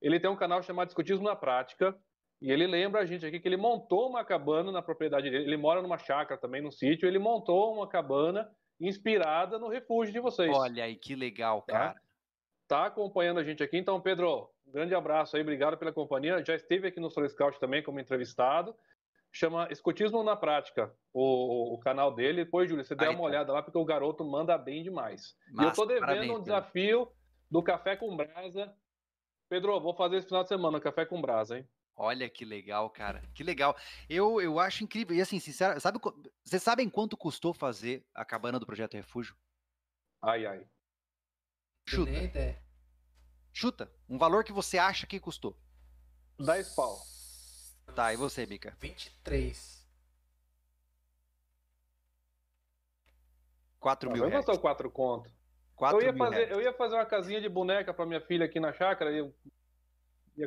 Ele tem um canal chamado Escotismo na Prática. E ele lembra a gente aqui que ele montou uma cabana na propriedade dele. Ele mora numa chácara também, num sítio. Ele montou uma cabana inspirada no refúgio de vocês. Olha aí, que legal, tá? cara. Tá? Está acompanhando a gente aqui. Então, Pedro, um grande abraço aí, obrigado pela companhia. Já esteve aqui no Soul Scout também como entrevistado. Chama Escotismo na Prática, o, o canal dele. Depois, Júlio, você dê uma olhada lá, porque o garoto manda bem demais. Massa, e eu tô devendo parabéns, um desafio do Café com Brasa. Pedro, vou fazer esse final de semana, Café com Brasa, hein? Olha que legal, cara. Que legal. Eu, eu acho incrível. E assim, sincero, sabe, vocês sabem quanto custou fazer a cabana do Projeto Refúgio? Ai, ai. Chuta. Chuta. Um valor que você acha que custou. 10 pau. Tá, e você, Mica? 23. 4 mil reais. Não 4 conto. 4 eu ia, fazer, reais. eu ia fazer uma casinha de boneca pra minha filha aqui na chácara. E eu...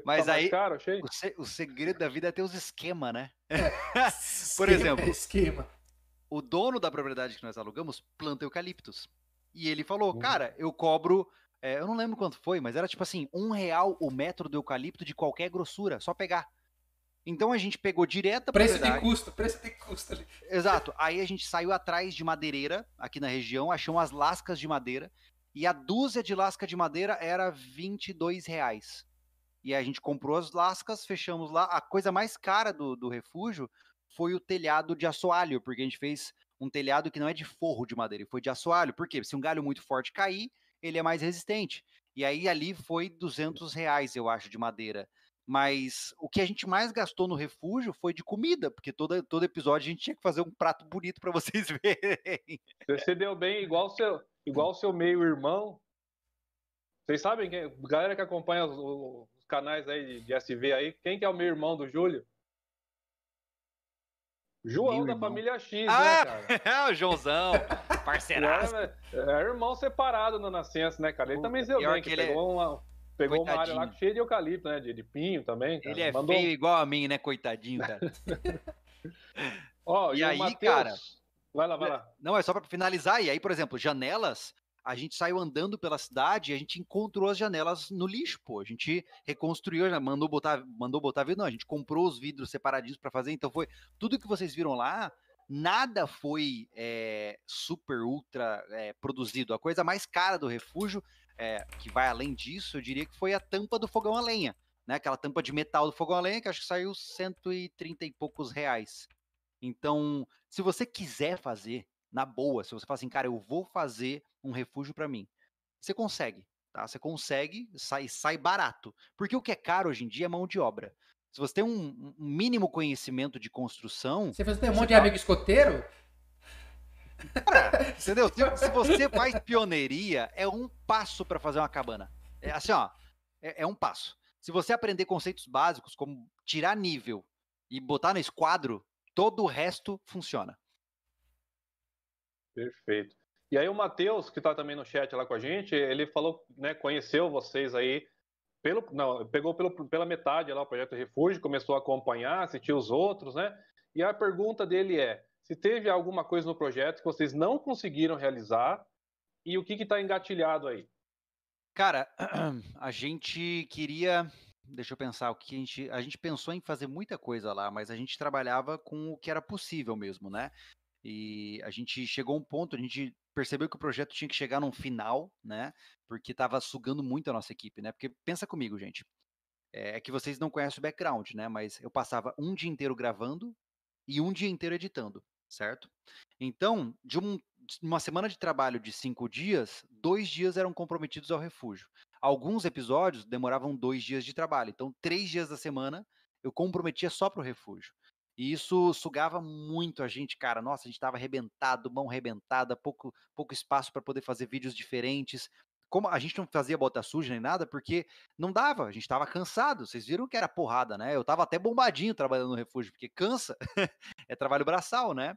Mas aí, caro, o, se, o, segredo da vida é ter os esquemas, né? É. Por exemplo, esquema. o dono da propriedade que nós alugamos planta eucaliptos. E ele falou, cara, eu cobro é, eu não lembro quanto foi, mas era tipo assim, um real o metro do eucalipto de qualquer grossura, só pegar. Então a gente pegou direto a Preço de custo, preço de custo ali. Exato. Aí a gente saiu atrás de madeireira aqui na região, achou umas lascas de madeira, e a dúzia de lasca de madeira era 22 reais. E a gente comprou as lascas, fechamos lá. A coisa mais cara do, do refúgio foi o telhado de assoalho, porque a gente fez um telhado que não é de forro de madeira, foi de assoalho. Por quê? Se um galho muito forte cair, ele é mais resistente. E aí ali foi 200 reais, eu acho, de madeira. Mas o que a gente mais gastou no refúgio foi de comida, porque todo, todo episódio a gente tinha que fazer um prato bonito para vocês verem. Você deu bem, igual seu, igual seu meio-irmão. Vocês sabem, quem, galera que acompanha os, os canais aí de, de, SV aí, quem que é o meio-irmão do Júlio? João da família X, né, ah, né, cara? É, o Joãozão, parceiraço. É, é, irmão separado na nascença, né, cara? Ele também bem, que, que pegou, é... uma, pegou uma área lá cheia de eucalipto, né? De, de pinho também. Cara. Ele é Mandou... feio igual a mim, né, coitadinho, cara. Ó, e, e aí, Mateus... cara... Vai lá, vai lá. Não, é só para finalizar. E aí, por exemplo, janelas, a gente saiu andando pela cidade e a gente encontrou as janelas no lixo, pô. A gente reconstruiu, mandou botar, mandou botar vidro, não, a gente comprou os vidros separadinhos para fazer, então foi tudo que vocês viram lá, nada foi é, super ultra é, produzido. A coisa mais cara do refúgio, é, que vai além disso, eu diria que foi a tampa do fogão a lenha, né? Aquela tampa de metal do fogão a lenha que acho que saiu 130 e poucos reais. Então, se você quiser fazer, na boa, se você fala assim, cara, eu vou fazer um refúgio para mim, você consegue, tá? Você consegue, sai, sai barato. Porque o que é caro hoje em dia é mão de obra. Se você tem um, um mínimo conhecimento de construção. Você faz um monte de amigo escoteiro? Cara, entendeu? Se, se, você faz pioneiria, é um passo para fazer uma cabana. É assim, ó, é, é um passo. Se você aprender conceitos básicos, como tirar nível e botar no esquadro, todo o resto funciona. Perfeito. E aí o Matheus, que está também no chat lá com a gente, ele falou, né, conheceu vocês aí pelo, não, pegou pelo, pela metade lá o projeto Refúgio, começou a acompanhar, assistir os outros, né? E a pergunta dele é: se teve alguma coisa no projeto que vocês não conseguiram realizar e o que está engatilhado aí? Cara, a gente queria, deixa eu pensar, o que a gente, a gente pensou em fazer muita coisa lá, mas a gente trabalhava com o que era possível mesmo, né? E a gente chegou a um ponto, a gente percebeu que o projeto tinha que chegar num final, né? Porque estava sugando muito a nossa equipe, né? Porque pensa comigo, gente. É, é que vocês não conhecem o background, né? Mas eu passava um dia inteiro gravando e um dia inteiro editando, certo? Então, de um, uma semana de trabalho de cinco dias, dois dias eram comprometidos ao refúgio. Alguns episódios demoravam dois dias de trabalho. Então, três dias da semana eu comprometia só para o refúgio. E isso sugava muito a gente, cara. Nossa, a gente estava arrebentado, mão arrebentada, pouco, pouco espaço para poder fazer vídeos diferentes. Como a gente não fazia bota suja nem nada, porque não dava, a gente estava cansado. Vocês viram que era porrada, né? Eu estava até bombadinho trabalhando no refúgio, porque cansa. é trabalho braçal, né?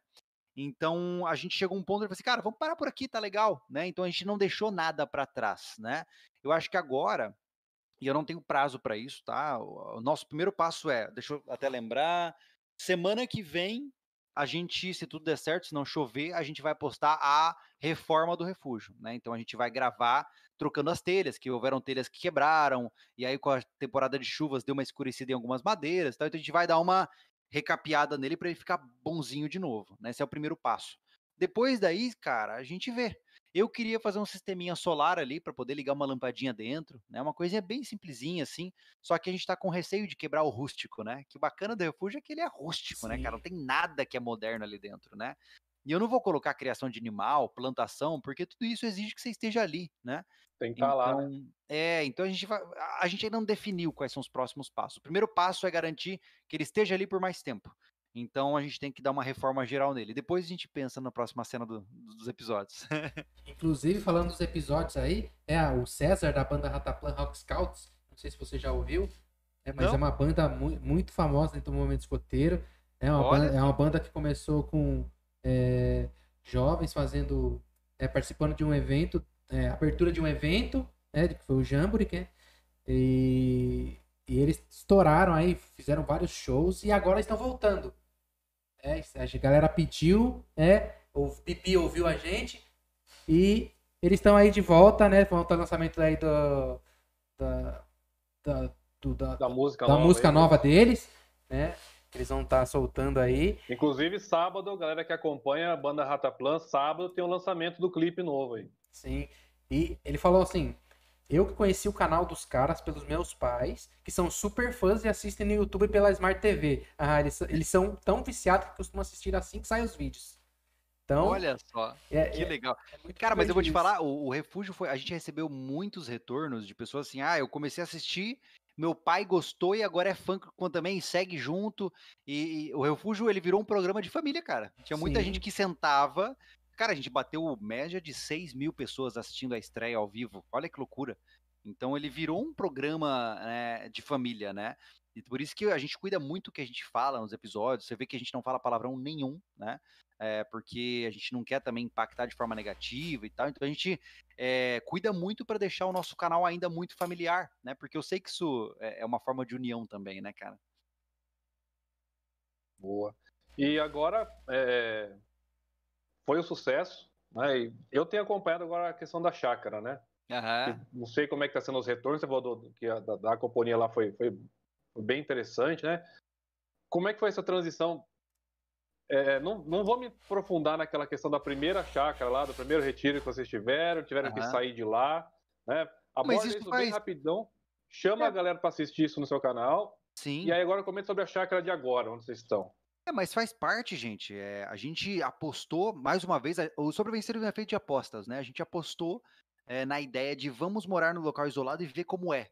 Então a gente chegou a um ponto e falou assim, cara, vamos parar por aqui, tá legal, né? Então a gente não deixou nada para trás, né? Eu acho que agora, e eu não tenho prazo para isso, tá? O nosso primeiro passo é, deixa eu até lembrar, Semana que vem, a gente, se tudo der certo, se não chover, a gente vai postar a reforma do refúgio, né? Então a gente vai gravar trocando as telhas, que houveram telhas que quebraram, e aí com a temporada de chuvas deu uma escurecida em algumas madeiras, então a gente vai dar uma recapeada nele para ele ficar bonzinho de novo, né? Esse é o primeiro passo. Depois daí, cara, a gente vê. Eu queria fazer um sisteminha solar ali para poder ligar uma lampadinha dentro, né? Uma coisinha bem simplesinha assim. Só que a gente está com receio de quebrar o rústico, né? Que o bacana do refúgio é que ele é rústico, Sim. né, cara? Não tem nada que é moderno ali dentro, né? E eu não vou colocar criação de animal, plantação, porque tudo isso exige que você esteja ali, né? Tem que estar então, lá. Né? Então, é, então a gente vai, a gente ainda não definiu quais são os próximos passos. O primeiro passo é garantir que ele esteja ali por mais tempo. Então a gente tem que dar uma reforma geral nele. Depois a gente pensa na próxima cena do, dos episódios. Inclusive, falando dos episódios aí, é o César da banda Rataplan Rock Scouts. Não sei se você já ouviu, é, mas não. é uma banda mu muito famosa dentro do movimento escoteiro. É uma, banda, é uma banda que começou com é, jovens fazendo, é, participando de um evento, é, abertura de um evento, né, que foi o Jamboree, né, e, e eles estouraram aí, fizeram vários shows e agora estão voltando. É, a galera pediu, né, o Pipi ouviu a gente e eles estão aí de volta, né, vão ter lançamento aí do, da, da, do, da, da música, da nova, música nova deles, né, eles vão estar tá soltando aí. Inclusive, sábado, galera que acompanha a banda Rataplan, sábado tem o lançamento do clipe novo aí. Sim. E ele falou assim: eu que conheci o canal dos caras pelos meus pais, que são super fãs e assistem no YouTube pela Smart TV. Ah, eles, eles são tão viciados que costumam assistir assim que saem os vídeos. Então, Olha só, é, que é, legal. É cara, mas eu vou te falar, o, o, Refúgio foi. A gente recebeu muitos retornos de pessoas assim: ah, eu comecei a assistir meu pai gostou e agora é fã também, segue junto. E, e, o Refúgio, ele virou um programa de família, cara. Tinha muita Sim. gente que sentava. Cara, a gente bateu média de 6 mil pessoas assistindo a estreia ao vivo. Olha que loucura. Então ele virou um programa né, de família, né? E por isso que a gente cuida muito do que a gente fala nos episódios. Você vê que a gente não fala palavrão nenhum, né? É, porque a gente não quer também impactar de forma negativa e tal. Então a gente é, cuida muito para deixar o nosso canal ainda muito familiar, né? Porque eu sei que isso é, é uma forma de união também, né, cara? Boa. E agora é, foi um sucesso, né? eu tenho acompanhado agora a questão da chácara, né? Uhum. Não sei como é que está sendo os retornos, você falou do, que a, da, da companhia lá foi, foi bem interessante, né? Como é que foi essa transição? É, não, não vou me aprofundar naquela questão da primeira chácara lá, do primeiro retiro que vocês tiveram, tiveram uhum. que sair de lá, né? Aborda isso, isso faz... bem rapidão, chama é. a galera para assistir isso no seu canal. Sim. E aí agora comenta sobre a chácara de agora, onde vocês estão. É, mas faz parte, gente. É, a gente apostou, mais uma vez, o Sobrevencer não é feito de apostas, né? A gente apostou é, na ideia de vamos morar no local isolado e ver como é.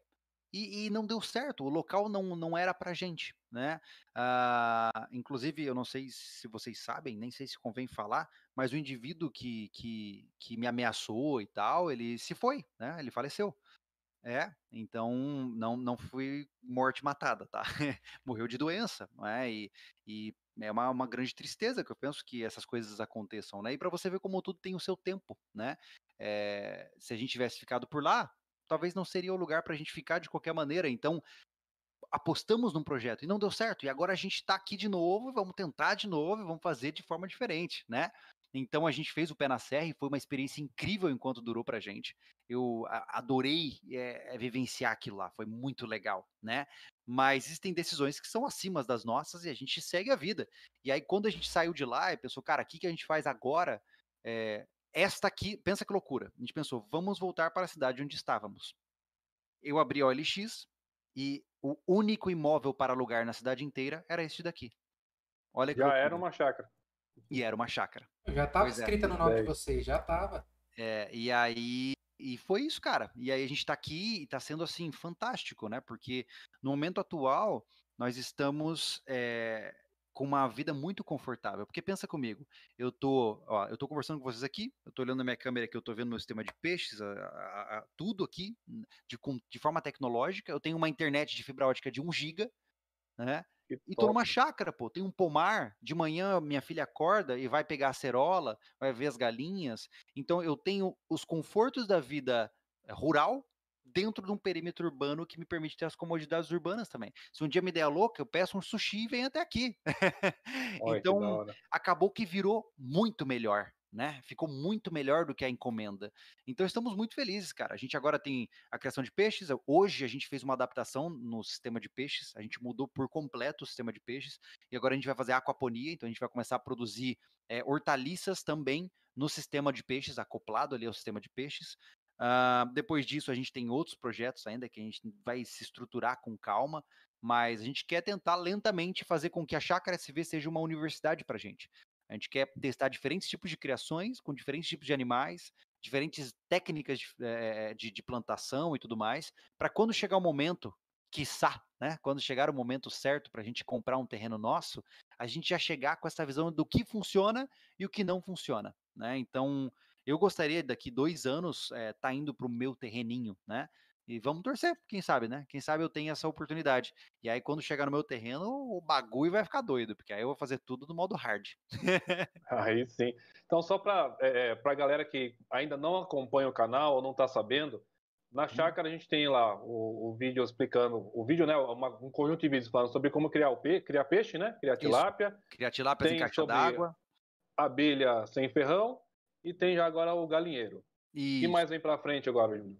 E, e, não deu certo, o local não, não era pra gente, né? Uh, inclusive, eu não sei se vocês sabem, nem sei se convém falar, mas o indivíduo que, que, que me ameaçou e tal, ele se foi, né? Ele faleceu. É, então não, não fui morte matada, tá? Morreu de doença, né? E, e é uma, uma grande tristeza que eu penso que essas coisas aconteçam, né? E para você ver como tudo tem o seu tempo, né? É, se a gente tivesse ficado por lá, talvez não seria o lugar para a gente ficar de qualquer maneira. Então, apostamos num projeto e não deu certo. E agora a gente está aqui de novo, vamos tentar de novo, vamos fazer de forma diferente, né? Então a gente fez o pé na serra e foi uma experiência incrível enquanto durou pra gente. Eu adorei é, vivenciar aquilo lá, foi muito legal, né? Mas existem decisões que são acima das nossas e a gente segue a vida. E aí quando a gente saiu de lá e pensou, cara, o que, que a gente faz agora? É, esta aqui, pensa que loucura. A gente pensou, vamos voltar para a cidade onde estávamos. Eu abri a OLX e o único imóvel para alugar na cidade inteira era este daqui. Olha Já era uma chácara. E era uma chácara. Já estava é. escrita é. no nome de vocês, já estava. É, e aí e foi isso, cara. E aí a gente está aqui e está sendo assim fantástico, né? Porque no momento atual nós estamos é, com uma vida muito confortável. Porque pensa comigo, eu tô, ó, eu tô conversando com vocês aqui, eu tô olhando na minha câmera aqui, eu tô vendo meu sistema de peixes, a, a, a, tudo aqui de, de forma tecnológica. Eu tenho uma internet de fibra ótica de 1 giga, né? E tô numa chácara, pô. Tem um pomar. De manhã minha filha acorda e vai pegar a cerola, vai ver as galinhas. Então eu tenho os confortos da vida eh, rural dentro de um perímetro urbano que me permite ter as comodidades urbanas também. Se um dia me der a louca, eu peço um sushi e venho até aqui. então, que acabou que virou muito melhor, né? Ficou muito melhor do que a encomenda. Então estamos muito felizes, cara. A gente agora tem a criação de peixes. Hoje a gente fez uma adaptação no sistema de peixes. A gente mudou por completo o sistema de peixes e agora a gente vai fazer aquaponia. Então a gente vai começar a produzir é, hortaliças também no sistema de peixes, acoplado ali ao sistema de peixes. Uh, depois disso, a gente tem outros projetos ainda que a gente vai se estruturar com calma, mas a gente quer tentar lentamente fazer com que a Chácara SV seja uma universidade para gente. A gente quer testar diferentes tipos de criações, com diferentes tipos de animais, diferentes técnicas de, é, de, de plantação e tudo mais, para quando chegar o momento, quiçá, né, quando chegar o momento certo para a gente comprar um terreno nosso, a gente já chegar com essa visão do que funciona e o que não funciona. Né? Então, eu gostaria daqui dois anos é, tá indo para o meu terreninho, né? E vamos torcer, quem sabe, né? Quem sabe eu tenho essa oportunidade. E aí, quando chegar no meu terreno, o bagulho vai ficar doido, porque aí eu vou fazer tudo no modo hard. aí sim. Então, só para é, a galera que ainda não acompanha o canal ou não está sabendo, na uhum. chácara a gente tem lá o, o vídeo explicando, o vídeo, né? Uma, um conjunto de vídeos falando sobre como criar, o pe criar peixe, né? Criar tilápia. Isso. Criar tilápia em caixa d'água. Abelha sem ferrão e tem já agora o galinheiro. Que mais vem para frente agora, Júnior?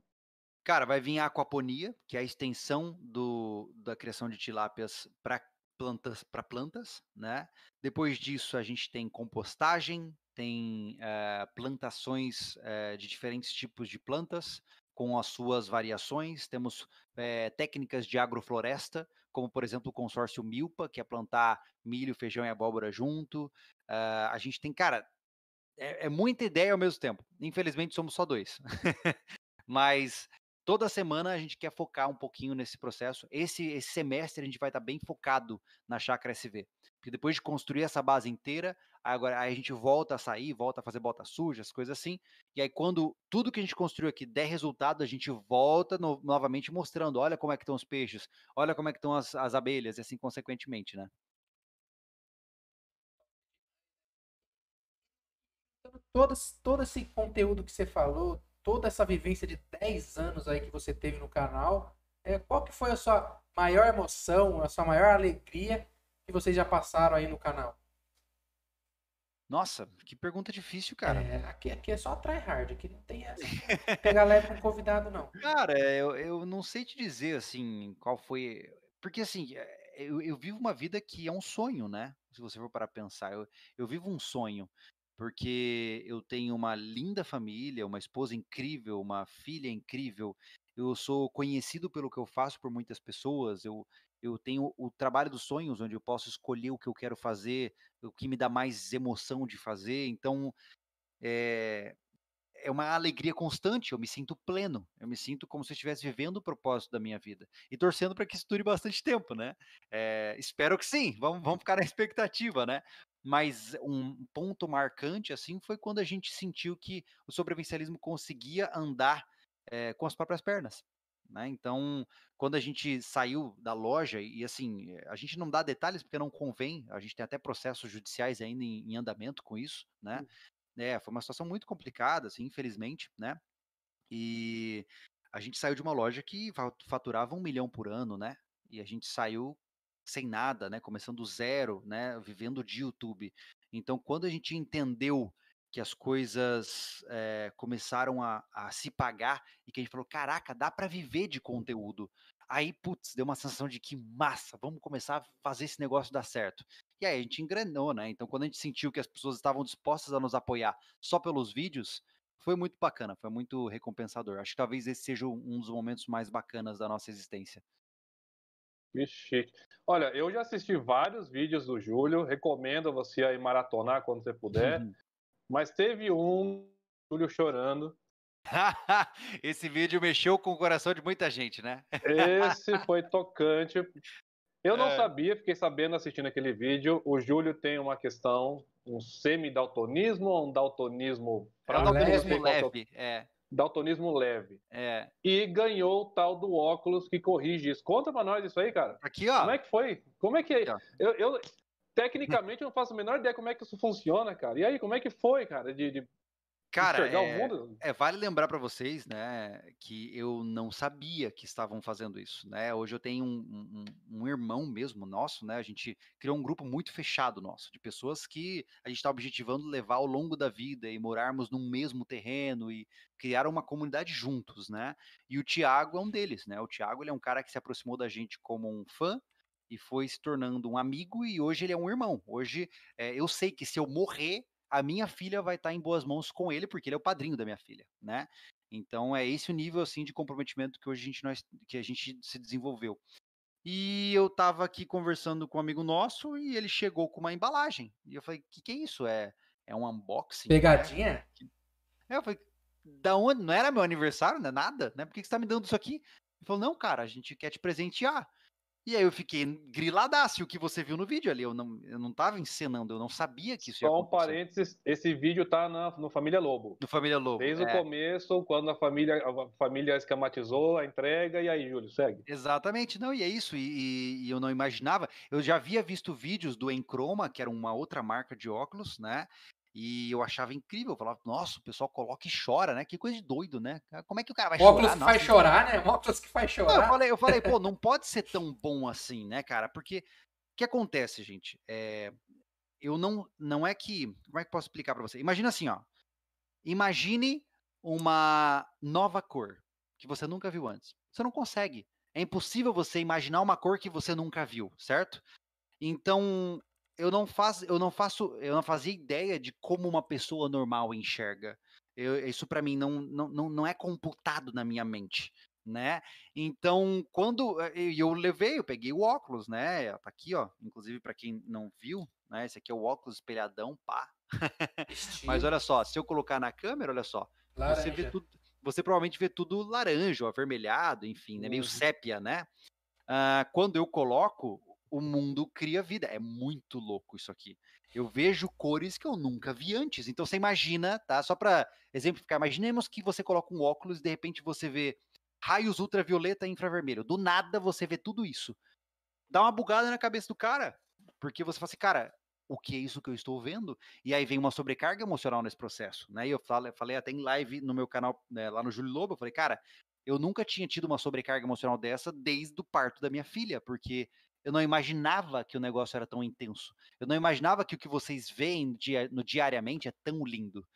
Cara, vai vir a aquaponia, que é a extensão do, da criação de tilápias para plantas, para plantas, né? Depois disso, a gente tem compostagem, tem uh, plantações uh, de diferentes tipos de plantas, com as suas variações. Temos uh, técnicas de agrofloresta, como por exemplo o consórcio Milpa, que é plantar milho, feijão e abóbora junto. a gente tem, cara, é, é, muita ideia ao mesmo tempo. Infelizmente somos só dois. Mas toda semana a gente quer focar um pouquinho nesse processo. Esse, esse semestre a gente vai estar bem focado na chácara SV. Porque depois de construir essa base inteira, agora a gente volta a sair, volta a fazer botas sujas, coisas assim. E aí quando tudo que a gente construiu aqui der resultado, a gente volta no, novamente mostrando, olha como é que estão os peixes, olha como é que estão as, as abelhas, e assim consequentemente, né? Todo, todo esse conteúdo que você falou, toda essa vivência de 10 anos aí que você teve no canal, é, qual que foi a sua maior emoção, a sua maior alegria que vocês já passaram aí no canal? Nossa, que pergunta difícil, cara. É, aqui, aqui é só tryhard, aqui não tem essa. Pegar leve com convidado, não. Cara, eu, eu não sei te dizer, assim, qual foi. Porque, assim, é, eu, eu vivo uma vida que é um sonho, né? Se você for para pensar. Eu, eu vivo um sonho porque eu tenho uma linda família, uma esposa incrível, uma filha incrível. Eu sou conhecido pelo que eu faço por muitas pessoas. Eu, eu tenho o trabalho dos sonhos, onde eu posso escolher o que eu quero fazer, o que me dá mais emoção de fazer. Então, é, é uma alegria constante, eu me sinto pleno, eu me sinto como se eu estivesse vivendo o propósito da minha vida e torcendo para que isso dure bastante tempo, né? É, espero que sim, vamos, vamos ficar na expectativa, né? Mas um ponto marcante, assim, foi quando a gente sentiu que o sobrevivencialismo conseguia andar é, com as próprias pernas. Né? Então, quando a gente saiu da loja, e assim, a gente não dá detalhes porque não convém, a gente tem até processos judiciais ainda em, em andamento com isso, né? Uhum. É, foi uma situação muito complicada, assim, infelizmente, né? E a gente saiu de uma loja que faturava um milhão por ano, né? E a gente saiu sem nada, né? Começando do zero, né? Vivendo de YouTube. Então, quando a gente entendeu que as coisas é, começaram a, a, se pagar e que a gente falou, caraca, dá para viver de conteúdo. Aí, putz, deu uma sensação de que massa, vamos começar a fazer esse negócio dar certo. E aí a gente engrenou, né? Então, quando a gente sentiu que as pessoas estavam dispostas a nos apoiar só pelos vídeos, foi muito bacana, foi muito recompensador. Acho que talvez esse seja um dos momentos mais bacanas da nossa existência. Que chique. Olha, eu já assisti vários vídeos do Júlio, recomendo você aí maratonar quando você puder. Uhum. Mas teve um, Júlio chorando. Esse vídeo mexeu com o coração de muita gente, né? Esse foi tocante. Eu não é. sabia, fiquei sabendo assistindo aquele vídeo. O Júlio tem uma questão, um semi-daltonismo ou um daltonismo. É um daltonismo leve, é daltonismo leve. É. E ganhou o tal do óculos que corrige isso. Conta pra nós isso aí, cara. Aqui, ó. Como é que foi? Como é que é? Eu, eu, tecnicamente, eu não faço a menor ideia como é que isso funciona, cara. E aí, como é que foi, cara, de, de Cara, é, é, vale lembrar para vocês, né, que eu não sabia que estavam fazendo isso, né? Hoje eu tenho um, um, um, irmão mesmo nosso, né? A gente criou um grupo muito fechado nosso, de pessoas que a gente está objetivando levar ao longo da vida e morarmos num mesmo terreno e criar uma comunidade juntos, né? E o Tiago é um deles, né? O Tiago ele é um cara que se aproximou da gente como um fã e foi se tornando um amigo e hoje ele é um irmão. Hoje é, eu sei que se eu morrer a minha filha vai estar tá em boas mãos com ele, porque ele é o padrinho da minha filha, né? Então é esse o nível assim de comprometimento que hoje a gente, nós, que a gente se desenvolveu. E eu tava aqui conversando com um amigo nosso e ele chegou com uma embalagem. E eu falei, o que, que é isso? É, é um unboxing? Né? Pegadinha? É, eu falei, da onde? Não era meu aniversário, não é nada, né? Por que, que você tá me dando isso aqui? Ele falou, não, cara, a gente quer te presentear. E aí eu fiquei griladaço, o que você viu no vídeo ali, eu não, eu não tava encenando, eu não sabia que isso ia Só um parênteses, esse vídeo tá na, no Família Lobo. No Família Lobo. Desde é. o começo, quando a família, a família esquematizou a entrega, e aí, Júlio, segue. Exatamente, não, e é isso, e, e eu não imaginava, eu já havia visto vídeos do Enchroma, que era uma outra marca de óculos, né, e eu achava incrível, eu falava, nossa, o pessoal coloca e chora, né? Que coisa de doido, né? Como é que o cara vai óculos chorar? Óculos que faz chorar, né? Óculos que faz chorar. Não, eu, falei, eu falei, pô, não pode ser tão bom assim, né, cara? Porque o que acontece, gente? É, eu não, não é que, como é que eu posso explicar para você? Imagina assim, ó. Imagine uma nova cor que você nunca viu antes. Você não consegue. É impossível você imaginar uma cor que você nunca viu, certo? Então, eu não faço, eu não faço, eu não fazia ideia de como uma pessoa normal enxerga. Eu, isso para mim não, não, não, é computado na minha mente, né? Então, quando eh, eu levei, eu peguei o óculos, né? Tá aqui, ó. Inclusive para quem não viu, né? Esse aqui é o óculos espelhadão, pá. Mas olha só, se eu colocar na câmera, olha só, laranja. você vê tudo, você provavelmente vê tudo laranja, avermelhado, enfim, né? Meio uhum. sépia, né? Uh, quando eu coloco, o mundo cria vida. É muito louco isso aqui. Eu vejo cores que eu nunca vi antes. Então você imagina, tá? Só para exemplificar, imaginemos que você coloca um óculos e de repente você vê raios ultravioleta e infravermelho. Do nada você vê tudo isso. Dá uma bugada na cabeça do cara, porque você fala assim, cara, o que é isso que eu estou vendo? E aí vem uma sobrecarga emocional nesse processo, né? E eu falei, falei até em live no meu canal, né, lá no Júlio Lobo, eu falei, cara, eu nunca tinha tido uma sobrecarga emocional dessa desde o parto da minha filha, porque eu não imaginava que o negócio era tão intenso. Eu não imaginava que o que vocês veem no diariamente é tão lindo.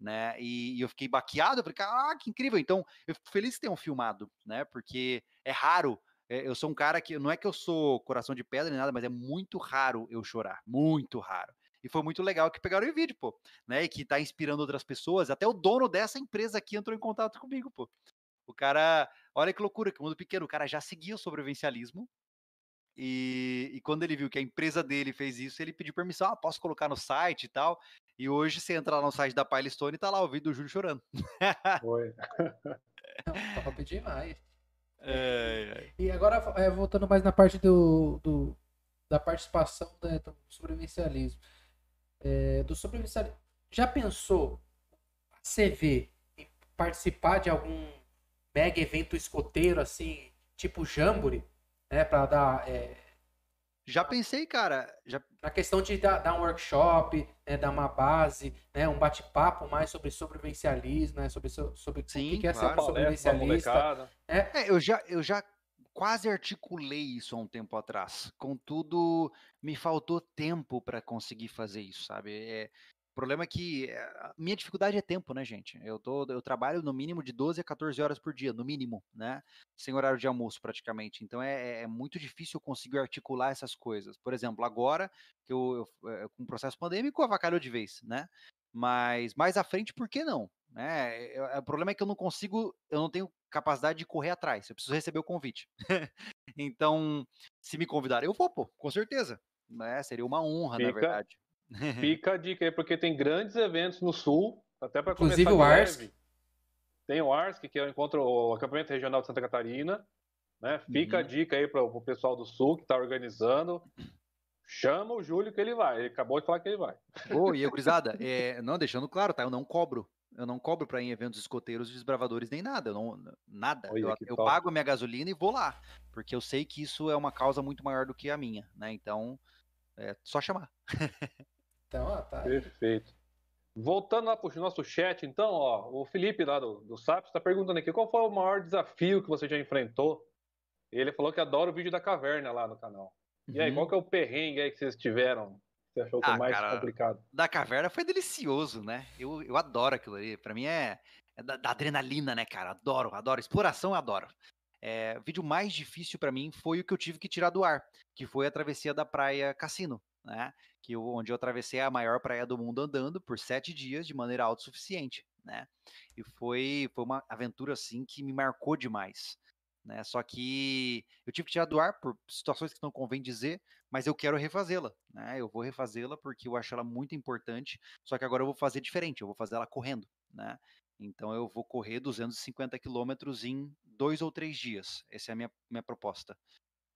Né? E, e eu fiquei baqueado, eu falei, ah, que incrível. Então, eu fico feliz que tenham filmado, né? Porque é raro. É, eu sou um cara que não é que eu sou coração de pedra nem nada, mas é muito raro eu chorar, muito raro. E foi muito legal que pegaram o vídeo, pô, né? E que tá inspirando outras pessoas. Até o dono dessa empresa aqui entrou em contato comigo, pô. O cara, olha que loucura, que mundo pequeno, o cara já seguia o sobrevivencialismo, e, e, quando ele viu que a empresa dele fez isso, ele pediu permissão, ah, posso colocar no site e tal. E hoje você entra lá no site da Pilestone e tá lá o vídeo do Júlio chorando. Foi. Top demais. É, é. E agora, é, voltando mais na parte do, do da participação né, do sobrevivencialismo. É, do sobrevivencialismo. Já pensou a CV em participar de algum mega evento escoteiro, assim, tipo Jamboree? Né, para dar. É, já pensei, cara. Já... Na questão de dar, dar um workshop, né, dar uma base, né, um bate-papo mais sobre sobrevivencialismo, né, sobre, sobre Sim, o que, é claro, ser sobrevivencialista. É. é, eu já, eu já quase articulei isso há um tempo atrás. Contudo, me faltou tempo para conseguir fazer isso, sabe? É, o problema é que eh, a minha dificuldade é tempo, né, gente? Eu, tô, eu trabalho no mínimo de 12 a 14 horas por dia, no mínimo, né? Sem horário de almoço, praticamente. Então é, é muito difícil eu conseguir articular essas coisas. Por exemplo, agora, que eu, eu, eh, com o processo pandêmico, avacalhou de vez, né? Mas mais à frente, por que não? Né? O problema é que eu não consigo, eu não tenho capacidade de correr atrás. Eu preciso receber o convite. então, se me convidarem, eu vou, pô, com certeza. Né? Seria uma honra, Fica, na verdade. Fica a dica aí, porque tem grandes eventos no sul, até para começar Inclusive o ARSC. Tem o ARSC, que é o encontro, o acampamento regional de Santa Catarina. Né? Fica uhum. a dica aí para o pessoal do sul que está organizando. Chama o Júlio que ele vai. Ele acabou de falar que ele vai. Oh, e gurizada, é, não, deixando claro, tá? Eu não cobro. Eu não cobro para ir em eventos escoteiros, desbravadores, nem nada. Eu não, nada. Olha, eu, eu pago a minha gasolina e vou lá. Porque eu sei que isso é uma causa muito maior do que a minha, né? Então, é só chamar. Então, ó, tá. Perfeito. Voltando lá para o nosso chat, então, ó, o Felipe lá do, do SAP está perguntando aqui qual foi o maior desafio que você já enfrentou. Ele falou que adora o vídeo da caverna lá no canal. E aí, uhum. qual que é o perrengue aí que vocês tiveram? Você achou que é ah, mais cara, complicado? Da caverna foi delicioso, né? Eu, eu adoro aquilo ali. Para mim é, é da, da, adrenalina, né, cara? Adoro, adoro. Exploração, eu adoro. É, o vídeo mais difícil para mim foi o que eu tive que tirar do ar, que foi a travessia da praia Cassino né? Que onde eu atravessei a maior praia do mundo andando por sete dias de maneira autossuficiente, né? E foi, foi uma aventura assim que me marcou demais. Né? Só que eu tive que tirar do ar por situações que não convém dizer, mas eu quero refazê-la. Né? Eu vou refazê-la porque eu acho ela muito importante. Só que agora eu vou fazer diferente, eu vou fazer ela correndo. Né? Então eu vou correr 250 quilômetros em dois ou três dias. Essa é a minha, minha proposta.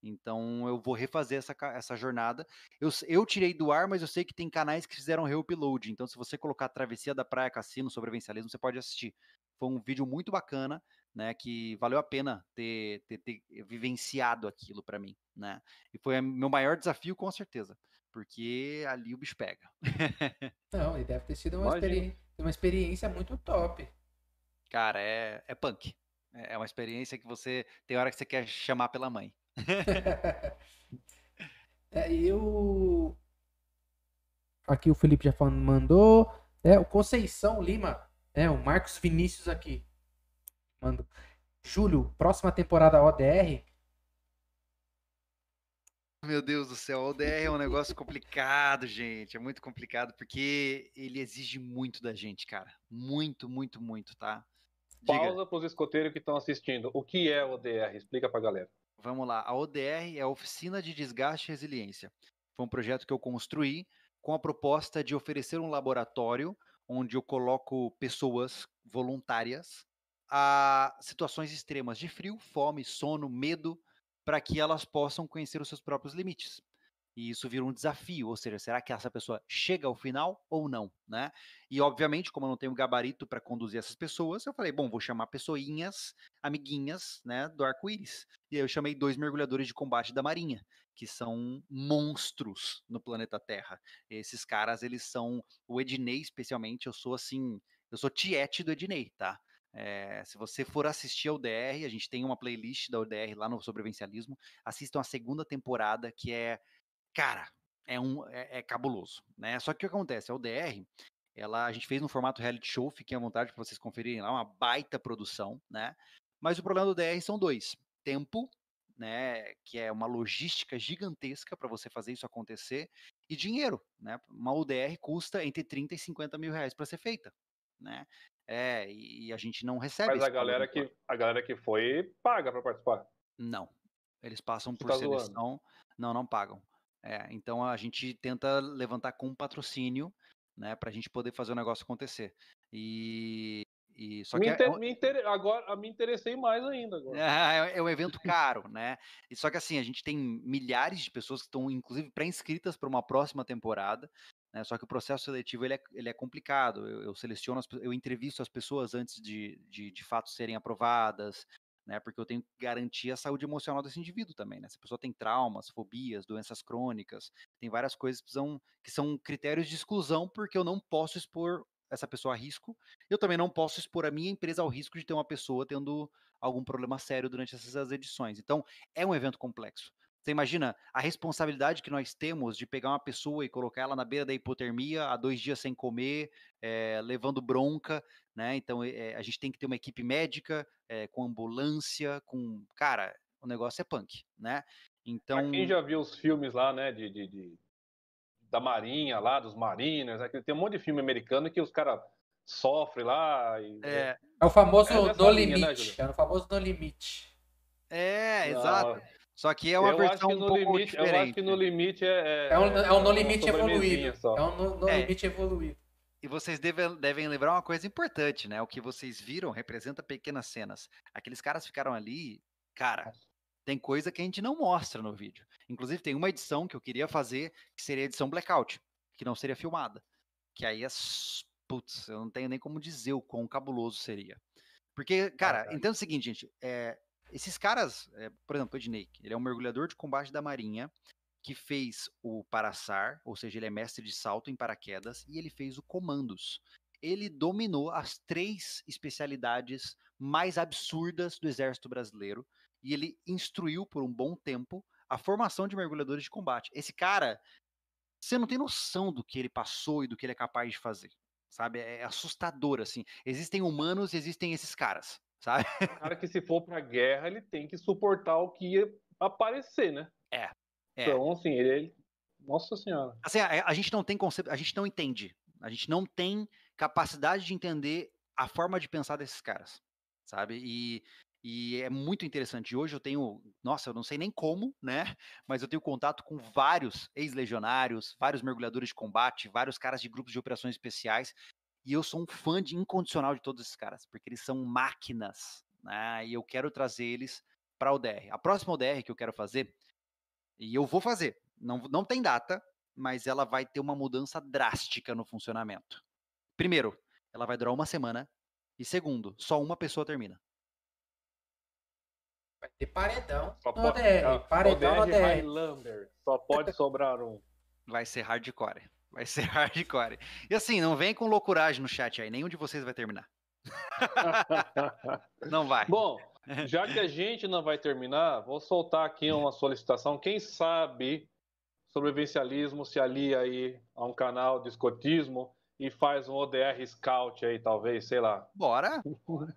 Então eu vou refazer essa, essa jornada. Eu, eu tirei do ar, mas eu sei que tem canais que fizeram reupload. Então, se você colocar a Travessia da Praia Cassino sobrevivencialismo, você pode assistir. Foi um vídeo muito bacana, né? Que valeu a pena ter, ter, ter vivenciado aquilo para mim, né? E foi meu maior desafio, com certeza. Porque ali o bicho pega. Não, e deve ter sido uma, experi uma experiência muito top. Cara, é, é punk. É, é uma experiência que você tem hora que você quer chamar pela mãe. é, eu. Aqui o Felipe já mandou. É, o Conceição Lima. É, o Marcos Vinícius aqui. Mando. Júlio, próxima temporada ODR. Meu Deus do céu, o ODR é um negócio complicado, gente. É muito complicado porque ele exige muito da gente, cara. Muito, muito, muito, tá? Diga. Pausa para os escoteiros que estão assistindo. O que é o ODR? Explica para a galera. Vamos lá. A ODR é a Oficina de Desgaste e Resiliência. Foi um projeto que eu construí com a proposta de oferecer um laboratório onde eu coloco pessoas voluntárias a situações extremas de frio, fome, sono, medo, para que elas possam conhecer os seus próprios limites. E isso vira um desafio, ou seja, será que essa pessoa chega ao final ou não, né? E obviamente, como eu não tenho gabarito para conduzir essas pessoas, eu falei, bom, vou chamar pessoinhas, amiguinhas, né, do arco-íris. E aí eu chamei dois mergulhadores de combate da Marinha, que são monstros no planeta Terra. Esses caras, eles são o Ednei, especialmente, eu sou assim, eu sou tiete do Ednei, tá? É, se você for assistir ao DR, a gente tem uma playlist da ODR lá no Sobrevivencialismo. Assistam a segunda temporada, que é cara, é um é, é cabuloso, né? Só que o que acontece? A UDR, ela a gente fez no formato reality show, fiquem à vontade para vocês conferirem lá, uma baita produção, né? Mas o problema do DR são dois: tempo, né, que é uma logística gigantesca para você fazer isso acontecer, e dinheiro, né? Uma UDR custa entre 30 e 50 mil reais para ser feita, né? É, e a gente não recebe. Mas a galera que a galera que foi paga para participar? Não, eles passam por tá seleção. Zoando. Não, não pagam. É, então a gente tenta levantar com patrocínio, né, para a gente poder fazer o negócio acontecer. E, e só me que é inter, me inter, agora me interessei mais ainda agora. É, é, um evento caro, né? E só que assim a gente tem milhares de pessoas que estão inclusive pré-inscritas para uma próxima temporada. Né? Só que o processo seletivo ele é, ele é complicado. Eu, eu seleciono, as, eu entrevisto as pessoas antes de, de, de fato serem aprovadas né? Porque eu tenho que garantir a saúde emocional desse indivíduo também, né? Se a pessoa tem traumas, fobias, doenças crônicas, tem várias coisas que que são critérios de exclusão, porque eu não posso expor essa pessoa a risco. Eu também não posso expor a minha empresa ao risco de ter uma pessoa tendo algum problema sério durante essas edições. Então, é um evento complexo. Você imagina a responsabilidade que nós temos de pegar uma pessoa e colocar ela na beira da hipotermia, há dois dias sem comer, é, levando bronca, né? Então é, a gente tem que ter uma equipe médica, é, com ambulância, com. Cara, o negócio é punk, né? Então. Pra quem já viu os filmes lá, né, de, de, de da Marinha, lá, dos Mariners, né, tem um monte de filme americano que os caras sofrem lá. E, é, é o famoso No linha, né, Limite. Né, é o famoso No Limite. É, exato. Só que é uma eu versão um pouco limite, diferente. Eu acho que no limite é. É, é um, é um no limite evoluído. Só. É um no, no é. limite evoluído. E vocês devem, devem lembrar uma coisa importante, né? O que vocês viram representa pequenas cenas. Aqueles caras ficaram ali, cara, tem coisa que a gente não mostra no vídeo. Inclusive, tem uma edição que eu queria fazer, que seria a edição blackout, que não seria filmada. Que aí é. Putz, eu não tenho nem como dizer o quão cabuloso seria. Porque, cara, ah, entenda o seguinte, gente. É, esses caras, é, por exemplo, o Ednei, ele é um mergulhador de combate da Marinha que fez o Paraçar, ou seja, ele é mestre de salto em paraquedas, e ele fez o Comandos. Ele dominou as três especialidades mais absurdas do Exército Brasileiro e ele instruiu por um bom tempo a formação de mergulhadores de combate. Esse cara, você não tem noção do que ele passou e do que ele é capaz de fazer, sabe? É assustador, assim. Existem humanos existem esses caras sabe? O cara que se for pra guerra, ele tem que suportar o que ia aparecer, né? É. é. Então, assim, ele, Nossa senhora. Assim, a, a gente não tem conceito, a gente não entende. A gente não tem capacidade de entender a forma de pensar desses caras, sabe? E, e é muito interessante. Hoje eu tenho, nossa, eu não sei nem como, né? Mas eu tenho contato com vários ex-legionários, vários mergulhadores de combate, vários caras de grupos de operações especiais. E eu sou um fã de incondicional de todos esses caras, porque eles são máquinas, né? E eu quero trazer eles para a ODR. A próxima ODR que eu quero fazer, e eu vou fazer, não, não tem data, mas ela vai ter uma mudança drástica no funcionamento. Primeiro, ela vai durar uma semana. E segundo, só uma pessoa termina. Vai ter paredão Só pode- ODR. Paredão ODR ODR. Highlander. Só pode sobrar um. Vai ser hardcore. Vai ser hardcore. E assim, não vem com loucuragem no chat aí. Nenhum de vocês vai terminar. Não vai. Bom, já que a gente não vai terminar, vou soltar aqui uma solicitação. Quem sabe sobrevivencialismo se alia aí a um canal de escotismo e faz um ODR Scout aí, talvez, sei lá. Bora.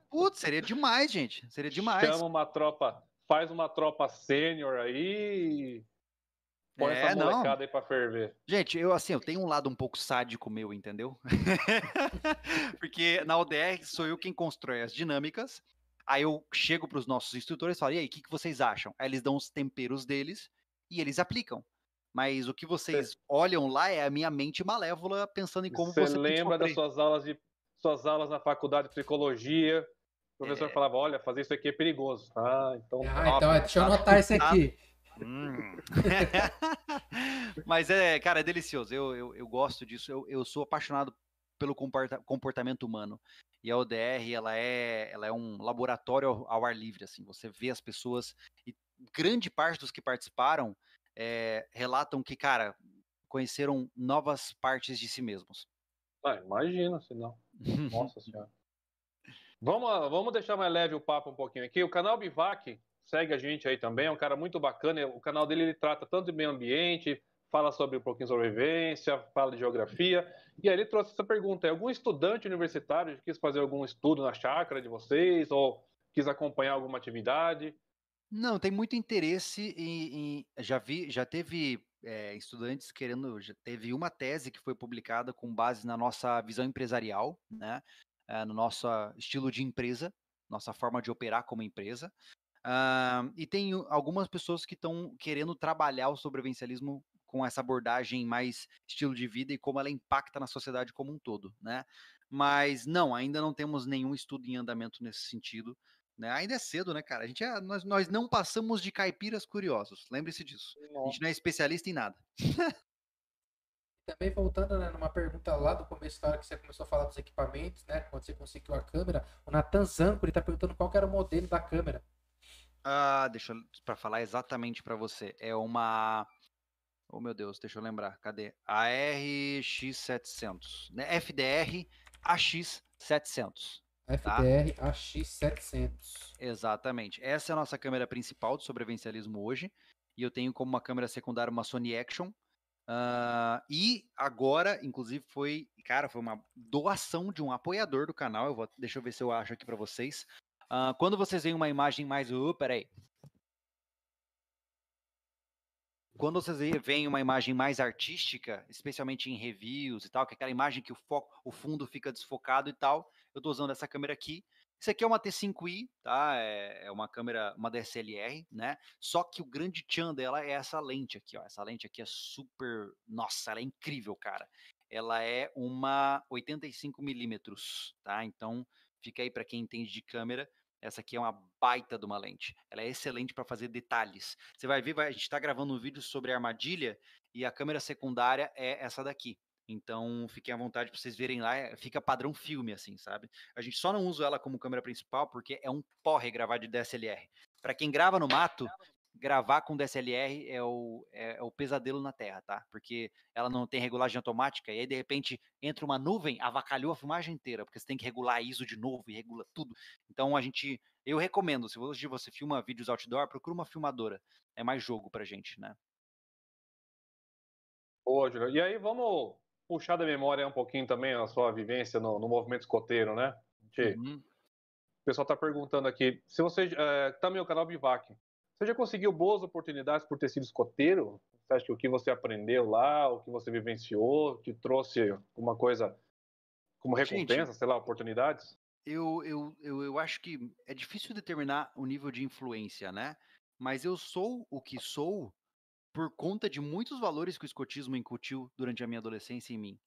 Putz, seria demais, gente. Seria demais. Chama uma tropa, faz uma tropa sênior aí e põe É, essa não. molecada aí pra ferver. Gente, eu assim, eu tenho um lado um pouco sádico meu, entendeu? Porque na ODR sou eu quem constrói as dinâmicas. Aí eu chego para os nossos instrutores e falo: "E aí, o que, que vocês acham?" Aí eles dão os temperos deles e eles aplicam. Mas o que vocês olham lá é a minha mente malévola pensando em como você você, lembra das suas aulas de suas aulas na faculdade de psicologia? O professor É. falava, olha, fazer isso aqui é perigoso. Ah, então Ah, então Óbvio, deixa eu tá? anotar esse Tá. aqui. Hum. Mas é, cara, é delicioso. Eu, eu, eu gosto disso. Eu, eu sou apaixonado pelo comporta- comportamento humano. E a ODR, ela é, ela é um laboratório ao, ao ar livre, assim. Você vê as pessoas e grande parte dos que participaram é, relatam que, cara, conheceram novas partes de si mesmos. Ah, imagina, se não. Nossa senhora. Vamos, vamos deixar mais leve o papo um pouquinho aqui. O canal Bivac segue a gente aí também, é um cara muito bacana. O canal dele ele trata tanto de meio ambiente, fala sobre um pouquinho sobre vivência, fala de geografia. E aí ele trouxe essa pergunta: algum estudante universitário quis fazer algum estudo na chácara de vocês ou quis acompanhar alguma atividade? Não, tem muito interesse em, em- já vi, já teve é, estudantes querendo, já teve uma tese que foi publicada com base na nossa visão empresarial, né, eh, no nosso estilo de empresa, nossa forma de operar como empresa, Ah, e tem algumas pessoas que estão querendo trabalhar o sobrevivencialismo com essa abordagem mais estilo de vida e como ela impacta na sociedade como um todo, né? Mas não, ainda não temos nenhum estudo em andamento nesse sentido. Né? Ainda é cedo, né, cara? A gente é- nós, nós não passamos de caipiras curiosos. Lembre-se disso. A gente não é especialista em nada. Também voltando né, numa pergunta lá do começo, da hora que você começou a falar dos equipamentos, né? Quando você conseguiu a câmera, o Nathan Zanco, ele tá perguntando qual era o modelo da câmera. Ah, deixa eu para falar exatamente para você. É uma Oh, meu Deus, deixa eu lembrar. Cadê? A RX700, né? FDR AX700. FDR AX700. Exatamente. Essa é a nossa câmera principal de sobrevivencialismo hoje. E eu tenho como uma câmera secundária uma Sony Action. Ah, e agora, inclusive, foi, cara, foi uma doação de um apoiador do canal. Eu vou, deixa eu ver se eu acho aqui para vocês. Ah, quando vocês veem uma imagem mais. Uh, peraí. Quando vocês ve- veem uma imagem mais artística, especialmente em reviews e tal, que é aquela imagem que o foco, o fundo fica desfocado e tal, eu tô usando essa câmera aqui. Isso aqui é uma T5i, tá? É, é uma câmera, uma DSLR, né? Só que o grande tchan dela é essa lente aqui, ó. Essa lente aqui é super, nossa, ela é incrível, cara. Ela é uma 85 milímetros, tá? Então fica aí para quem entende de câmera. Essa aqui é uma baita de uma lente. Ela é excelente para fazer detalhes. Você vai ver, vai- a gente está gravando um vídeo sobre armadilha e a câmera secundária é essa daqui. Então, fiquem à vontade para vocês verem lá. é- Fica padrão filme, assim, sabe? A gente só não usa ela como câmera principal porque é um porre gravar de DSLR. Para quem grava no mato, gravar com DSLR é o, é, é o pesadelo na Terra, tá? Porque ela não tem regulagem automática e aí, de repente, entra uma nuvem, avacalhou a filmagem inteira, porque você tem que regular ISO de novo e regula tudo. Então, a gente. Eu recomendo, se hoje você filma vídeos outdoor, procura uma filmadora. É mais jogo pra gente, né? Júlio, e aí vamos puxar da memória um pouquinho também a sua vivência no, no movimento escoteiro, né? Gente- Uhum. O pessoal está perguntando aqui, se você é, também o canal Bivac, você já conseguiu boas oportunidades por ter sido escoteiro? Você acha que o que você aprendeu lá, o que você vivenciou, te trouxe uma coisa como recompensa, Gente, sei lá, oportunidades? Eu, eu, eu, eu acho que é difícil determinar o nível de influência, né? Mas eu sou o que sou por conta de muitos valores que o escotismo incutiu durante a minha adolescência em mim.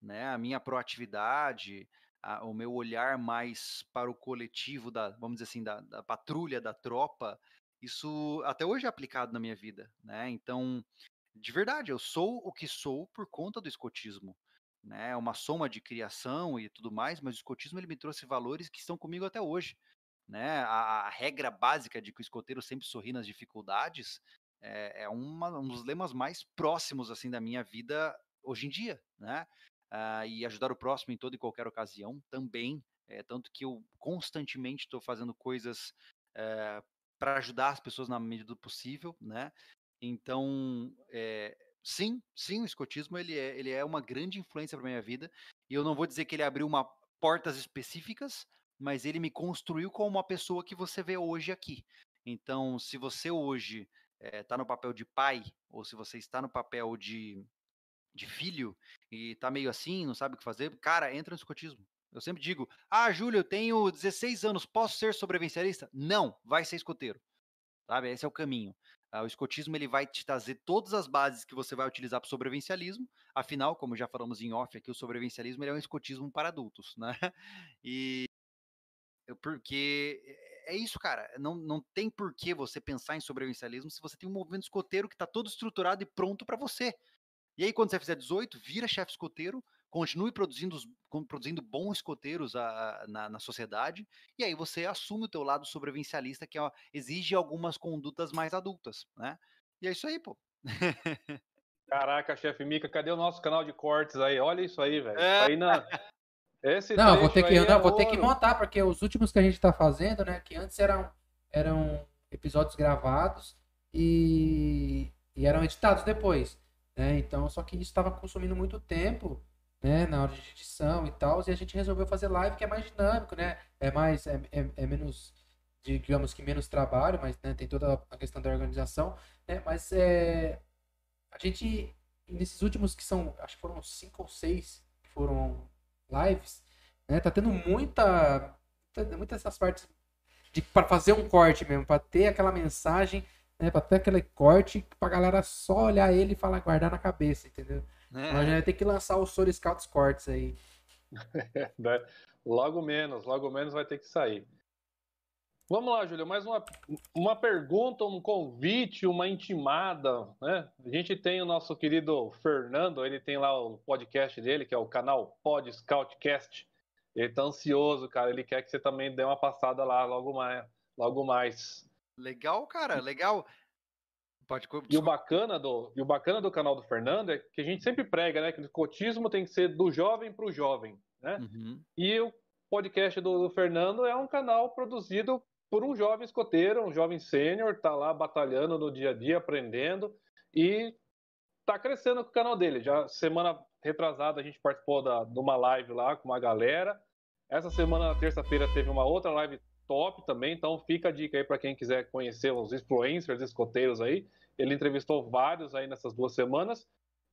Né? A minha proatividade, a, o meu olhar mais para o coletivo, da, vamos dizer assim, da, da patrulha, da tropa, isso até hoje é aplicado na minha vida. Né? Então, de verdade, eu sou o que sou por conta do escotismo né, uma soma de criação e tudo mais, mas o escotismo ele me trouxe valores que estão comigo até hoje, né? A, a regra básica de que o escoteiro sempre sorri nas dificuldades é, é uma, um dos lemas mais próximos assim da minha vida hoje em dia, né? Uh, e ajudar o próximo em toda e qualquer ocasião também, é, tanto que eu constantemente estou fazendo coisas é, eh, para ajudar as pessoas na medida do possível, né? Então, é, sim, sim, o escotismo ele é, ele é uma grande influência para minha vida. E eu não vou dizer que ele abriu uma portas específicas, mas ele me construiu como uma pessoa que você vê hoje aqui. Então, se você hoje está eh, no papel de pai, ou se você está no papel de, de filho e está meio assim, não sabe o que fazer, cara, entra no escotismo. Eu sempre digo: Ah, Júlio, eu tenho 16 anos, posso ser sobrevivencialista? Não, vai ser escoteiro. Sabe? Esse é o caminho. Uh, o escotismo ele vai te trazer todas as bases que você vai utilizar para o sobrevivencialismo. Afinal, como já falamos em off aqui, o sobrevivencialismo é um escotismo para adultos, né? E porque é isso, cara. Não, não tem por que você pensar em sobrevivencialismo se você tem um movimento escoteiro que está todo estruturado e pronto para você. E aí, quando você fizer 18, vira chefe escoteiro, continue produzindo, produzindo bons escoteiros a, a, na, na, sociedade, e aí você assume o teu lado sobrevivencialista, que ó, exige algumas condutas mais adultas, né? E é isso aí, pô. Caraca, chefe Mica, cadê o nosso canal de cortes aí? Olha isso aí, velho. É. Aí na... Esse não, vou ter que, não, é vou ter que montar, porque os últimos que a gente tá fazendo, né, que antes eram, eram episódios gravados e, e eram editados depois. Né? Então, só que isso estava consumindo muito tempo né, na hora de edição e tal, e a gente resolveu fazer live que é mais dinâmico, né? É mais é, é, é menos digamos que menos trabalho, mas né, tem toda a questão da organização, né? Mas é a gente nesses últimos que são, acho que foram cinco ou seis que foram lives, né? Tá tendo muita muitas essas partes de para fazer um corte mesmo, para ter aquela mensagem, né, para ter aquele corte pra galera só olhar ele e falar guardar na cabeça, entendeu? É. Nós já vai ter que lançar o Soro Scouts Cortes aí. Né? logo menos, logo menos vai ter que sair. Vamos lá, Júlio, mais uma, uma pergunta, um convite, uma intimada, né? A gente tem o nosso querido Fernando, ele tem lá o podcast dele, que é o canal Pod Scoutcast. Ele tá ansioso, cara, ele quer que você também dê uma passada lá logo mais. Logo mais. Legal, cara, legal. Pode... E o bacana do e o bacana do canal do Fernando é que a gente sempre prega, né, que o cotismo tem que ser do jovem para o jovem, né? Uhum. E o podcast do, do, Fernando é um canal produzido por um jovem escoteiro, um jovem sênior, tá lá batalhando no dia a dia, aprendendo e tá crescendo com o canal dele. Já semana retrasada a gente participou da, de uma live lá com uma galera. Essa semana, terça-feira, teve uma outra live top também, então fica a dica aí para quem quiser conhecer os influencers escoteiros aí. Ele entrevistou vários aí nessas duas semanas.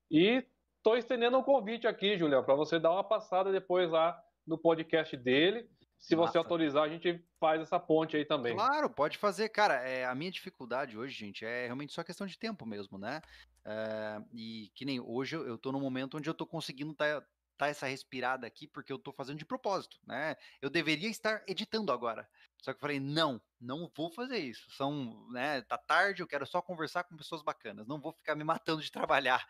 E estou estendendo um convite aqui, Julião, para você dar uma passada depois lá no podcast dele. Se Massa. você autorizar, a gente faz essa ponte aí também. Claro, pode fazer. Cara, é, a minha dificuldade hoje, gente, é realmente só questão de tempo mesmo, né? É, e que nem hoje eu estou no momento onde eu estou conseguindo estar tá, tá essa respirada aqui, porque eu estou fazendo de propósito, né? Eu deveria estar editando agora. Só que eu falei, não, não vou fazer isso. São, né, tá tarde, eu quero só conversar com pessoas bacanas, não vou ficar me matando de trabalhar.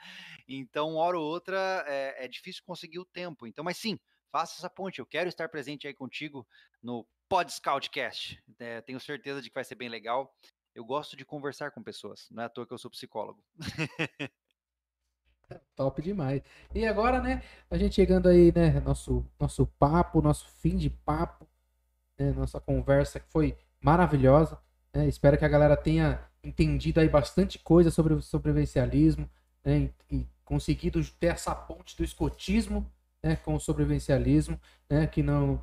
Então, hora ou outra, é, é difícil conseguir o tempo. Então, mas sim, faça essa ponte. Eu quero estar presente aí contigo no Pod Scoutcast. É, tenho certeza de que vai ser bem legal. Eu gosto de conversar com pessoas, não é à toa que eu sou psicólogo. Top demais. E agora, né, a gente chegando aí, né, nosso, nosso papo, nosso fim de papo né, nossa conversa que foi maravilhosa. Né? Espero que a galera tenha entendido aí bastante coisa sobre o sobrevivencialismo né? e, e conseguido ter essa ponte do escotismo né? com o sobrevivencialismo, né? que não,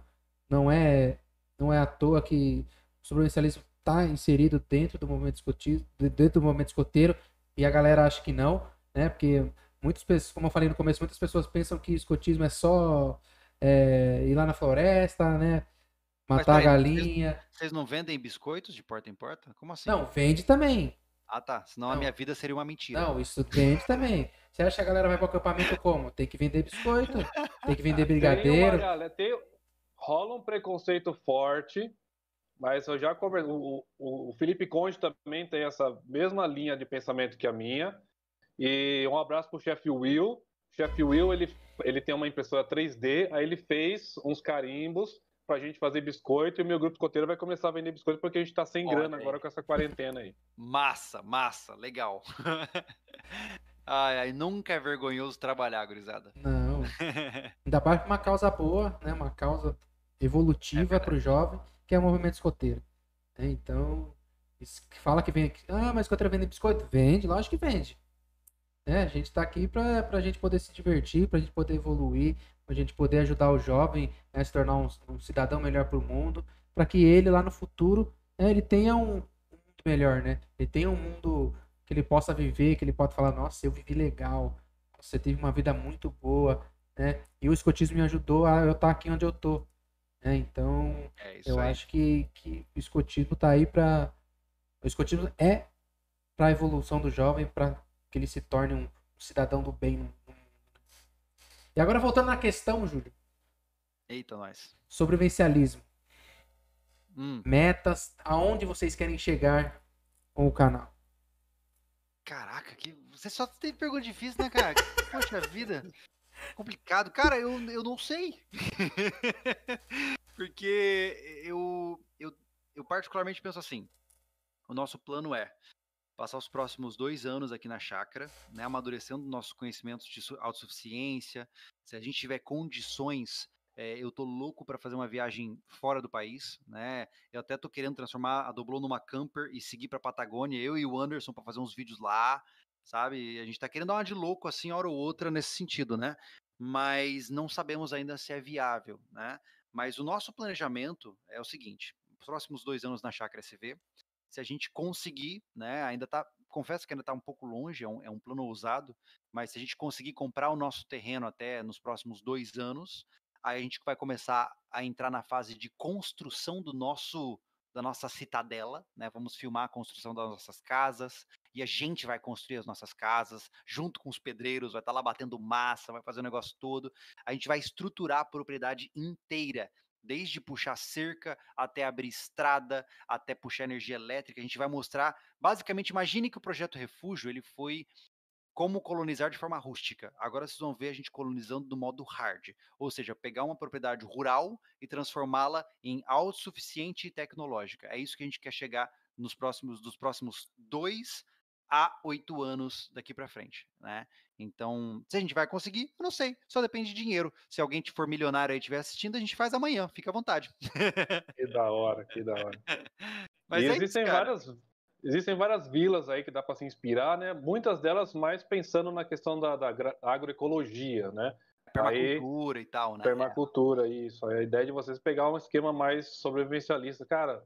não, é, não é à toa que o sobrevivencialismo está inserido dentro do movimento escotismo, dentro do movimento escoteiro, e a galera acha que não, né? Porque muitas pessoas, como eu falei no começo, muitas pessoas pensam que escotismo é só é, ir lá na floresta, né? Matar a galinha. Vocês, vocês não vendem biscoitos de porta em porta? Como assim? Não, vende também. Ah, tá. Senão não. a minha vida seria uma mentira. Não, isso vende também. Você acha que a galera vai para o acampamento como? Tem que vender biscoito, tem que vender brigadeiro. Tem uma, tem, rola um preconceito forte, mas eu já conversei. O, o, o Felipe Conde também tem essa mesma linha de pensamento que a minha. E um abraço pro chefe Will. O chefe Will, ele, ele tem uma impressora 3D, aí ele fez uns carimbos pra gente fazer biscoito e o meu grupo escoteiro vai começar a vender biscoito porque a gente tá sem Olha grana aí. agora com essa quarentena aí. Massa, massa, legal. ai, ai, nunca é vergonhoso trabalhar, gurizada. Não. Ainda mais uma causa boa, né? Uma causa evolutiva é pro jovem, que é o movimento escoteiro. É, então, fala que vem aqui, ah, mas escoteiro vende biscoito? Vende, lógico que vende. É, a gente está aqui para a gente poder se divertir, para a gente poder evoluir, para a gente poder ajudar o jovem né, a se tornar um, um cidadão melhor para o mundo, para que ele lá no futuro né, ele tenha um, mundo melhor, né? Ele tenha um mundo que ele possa viver, que ele possa falar, nossa, eu vivi legal, você teve uma vida muito boa, né? E o escotismo me ajudou a eu estar tá aqui onde eu tô. Né? Então, é eu aí. acho que, que o escotismo está aí para o escotismo é para a evolução do jovem, para que ele se torne um cidadão do bem. E agora voltando na questão, Júlio. Eita, nós. Sobrevivencialismo. Hum. Metas, aonde vocês querem chegar com o canal? Caraca, que você só tem pergunta difícil, né, cara? Poxa vida. Complicado. Cara, eu, eu não sei. Porque eu, eu, eu particularmente penso assim. O nosso plano é passar os próximos dois anos aqui na chácara, né, amadurecendo nossos conhecimentos de autossuficiência. Se a gente tiver condições, é, eu tô louco para fazer uma viagem fora do país, né? Eu até tô querendo transformar a Doblô numa camper e seguir para Patagônia, eu e o Anderson para fazer uns vídeos lá, sabe? A gente tá querendo dar uma de louco assim, hora ou outra nesse sentido, né? Mas não sabemos ainda se é viável, né? Mas o nosso planejamento é o seguinte: os próximos dois anos na chácara SV, se a gente conseguir, né, ainda tá, confesso que ainda está um pouco longe, é um, é um, plano ousado, mas se a gente conseguir comprar o nosso terreno até nos próximos dois anos, aí a gente vai começar a entrar na fase de construção do nosso da nossa citadela, né? Vamos filmar a construção das nossas casas e a gente vai construir as nossas casas junto com os pedreiros, vai estar tá lá batendo massa, vai fazer o negócio todo. A gente vai estruturar a propriedade inteira desde puxar cerca até abrir estrada, até puxar energia elétrica. A gente vai mostrar, basicamente, imagine que o projeto Refúgio ele foi como colonizar de forma rústica. Agora vocês vão ver a gente colonizando do modo hard, ou seja, pegar uma propriedade rural e transformá-la em autossuficiente e tecnológica. É isso que a gente quer chegar nos próximos dos próximos dois a oito anos daqui para frente, né? Então, se a gente vai conseguir, eu não sei, só depende de dinheiro. Se alguém for milionário aí estiver assistindo, a gente faz amanhã, fica à vontade. Que da hora, que da hora. Mas e é existem isso, várias existem várias vilas aí que dá para se inspirar, né? Muitas delas mais pensando na questão da, da agroecologia, né? Permacultura aí, e tal, né? Permacultura, isso. A ideia de vocês pegar um esquema mais sobrevivencialista, cara,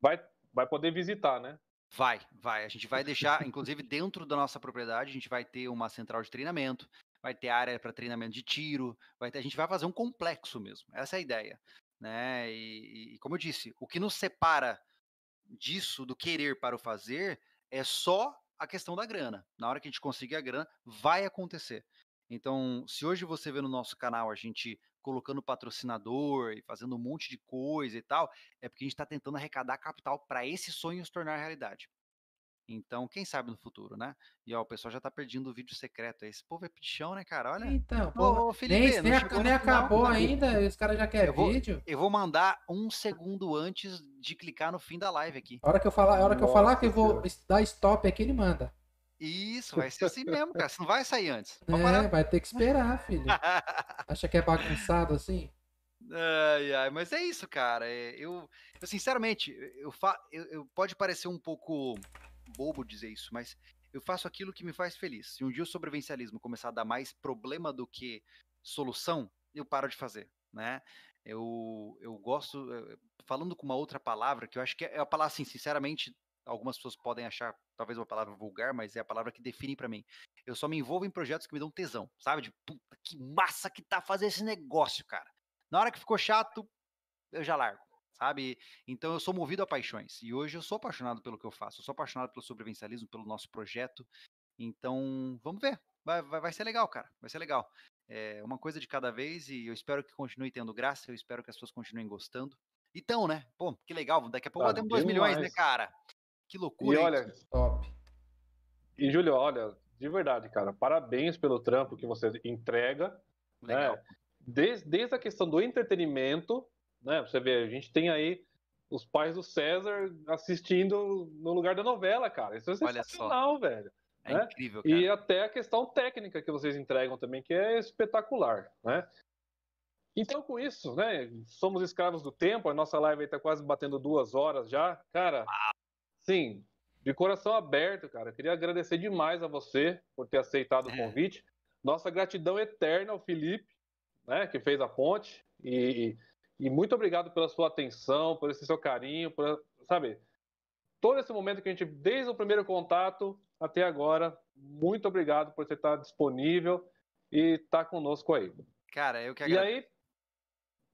vai, vai poder visitar, né? Vai, vai. A gente vai deixar, inclusive dentro da nossa propriedade, a gente vai ter uma central de treinamento, vai ter área para treinamento de tiro, vai ter, a gente vai fazer um complexo mesmo. Essa é a ideia, né? E, e como eu disse, o que nos separa disso, do querer para o fazer, é só a questão da grana. Na hora que a gente conseguir a grana, vai acontecer. Então, se hoje você vê no nosso canal a gente colocando patrocinador e fazendo um monte de coisa e tal, é porque a gente está tentando arrecadar capital para esse sonho se tornar realidade. Então, quem sabe no futuro, né? E ó, o pessoal já tá perdendo o vídeo secreto. Esse povo é pichão, né, cara? Olha. Então, pô, ô, Felipe, nem, nem, nem acabou ainda, os caras já querem vídeo. Eu vou mandar um segundo antes de clicar no fim da live aqui. A hora que eu falar, a hora que eu falar que eu vou dar stop aqui, ele manda. Isso, vai ser assim mesmo, cara. Você não vai sair antes. É, vai ter que esperar, filho. Acha que é bagunçado assim? Ai, ai, mas é isso, cara. É, eu, eu sinceramente, eu, fa, eu, eu, pode parecer um pouco bobo dizer isso, mas eu faço aquilo que me faz feliz. Se um dia o sobrevivencialismo começar a dar mais problema do que solução, eu paro de fazer, né? Eu, eu gosto, falando com uma outra palavra, que eu acho que é a palavra, assim, sinceramente, algumas pessoas podem achar talvez uma palavra vulgar, mas é a palavra que define para mim. Eu só me envolvo em projetos que me dão tesão, sabe? De puta que massa que tá fazer esse negócio, cara. Na hora que ficou chato, eu já largo, sabe? Então eu sou movido a paixões. E hoje eu sou apaixonado pelo que eu faço. Eu sou apaixonado pelo sobrevivencialismo, pelo nosso projeto. Então, vamos ver. Vai, vai, vai ser legal, cara. Vai ser legal. É uma coisa de cada vez e eu espero que continue tendo graça. Eu espero que as pessoas continuem gostando. Então, né? Pô, que legal. Daqui a pouco ah, batemos 2 milhões, né, cara? Que loucura. E olha, top. E, Júlio, olha, de verdade, cara, parabéns pelo trampo que você entrega. Né? Legal. Né? Desde, desde a questão do entretenimento, né? Você vê, a gente tem aí os pais do César assistindo no lugar da novela, cara. Isso é sensacional, velho. É né? incrível, cara. E até a questão técnica que vocês entregam também, que é espetacular, né? Então, com isso, né? Somos escravos do tempo, a nossa live está quase batendo duas horas já. Cara, sim, de coração aberto, cara. Queria agradecer demais a você por ter aceitado o é. convite. Nossa gratidão eterna ao Felipe, né, que fez a ponte. E, e muito obrigado pela sua atenção, por esse seu carinho, por, sabe, todo esse momento que a gente, desde o primeiro contato até agora, muito obrigado por você estar disponível e estar conosco aí. Cara, eu que agradeço. E aí,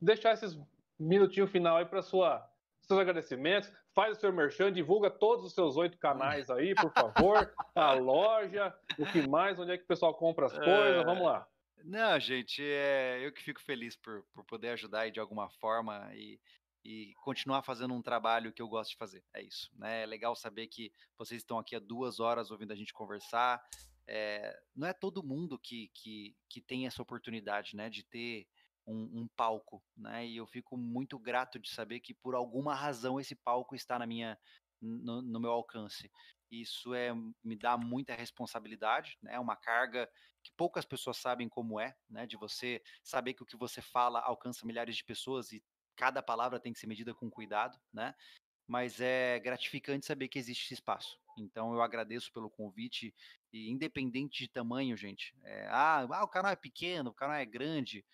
deixar esses minutinhos final aí para sua seus agradecimentos, faz o seu merchan, divulga todos os seus oito canais aí, por favor, a loja, o que mais, onde é que o pessoal compra as coisas, vamos lá. Não, gente, é, eu que fico feliz por, por poder ajudar aí de alguma forma e, e continuar fazendo um trabalho que eu gosto de fazer. É isso, né? É legal saber que vocês estão aqui há duas horas ouvindo a gente conversar. É, não é todo mundo que, que, que tem essa oportunidade, né, de ter um, um, palco, né? E eu fico muito grato de saber que por alguma razão esse palco está na minha, no, no meu alcance. Isso é me dá muita responsabilidade, né? É uma carga que poucas pessoas sabem como é, né? De você saber que o que você fala alcança milhares de pessoas e cada palavra tem que ser medida com cuidado, né? Mas é gratificante saber que existe esse espaço. Então eu agradeço pelo convite e independente de tamanho, gente. É, ah, ah, o canal é pequeno, o canal é grande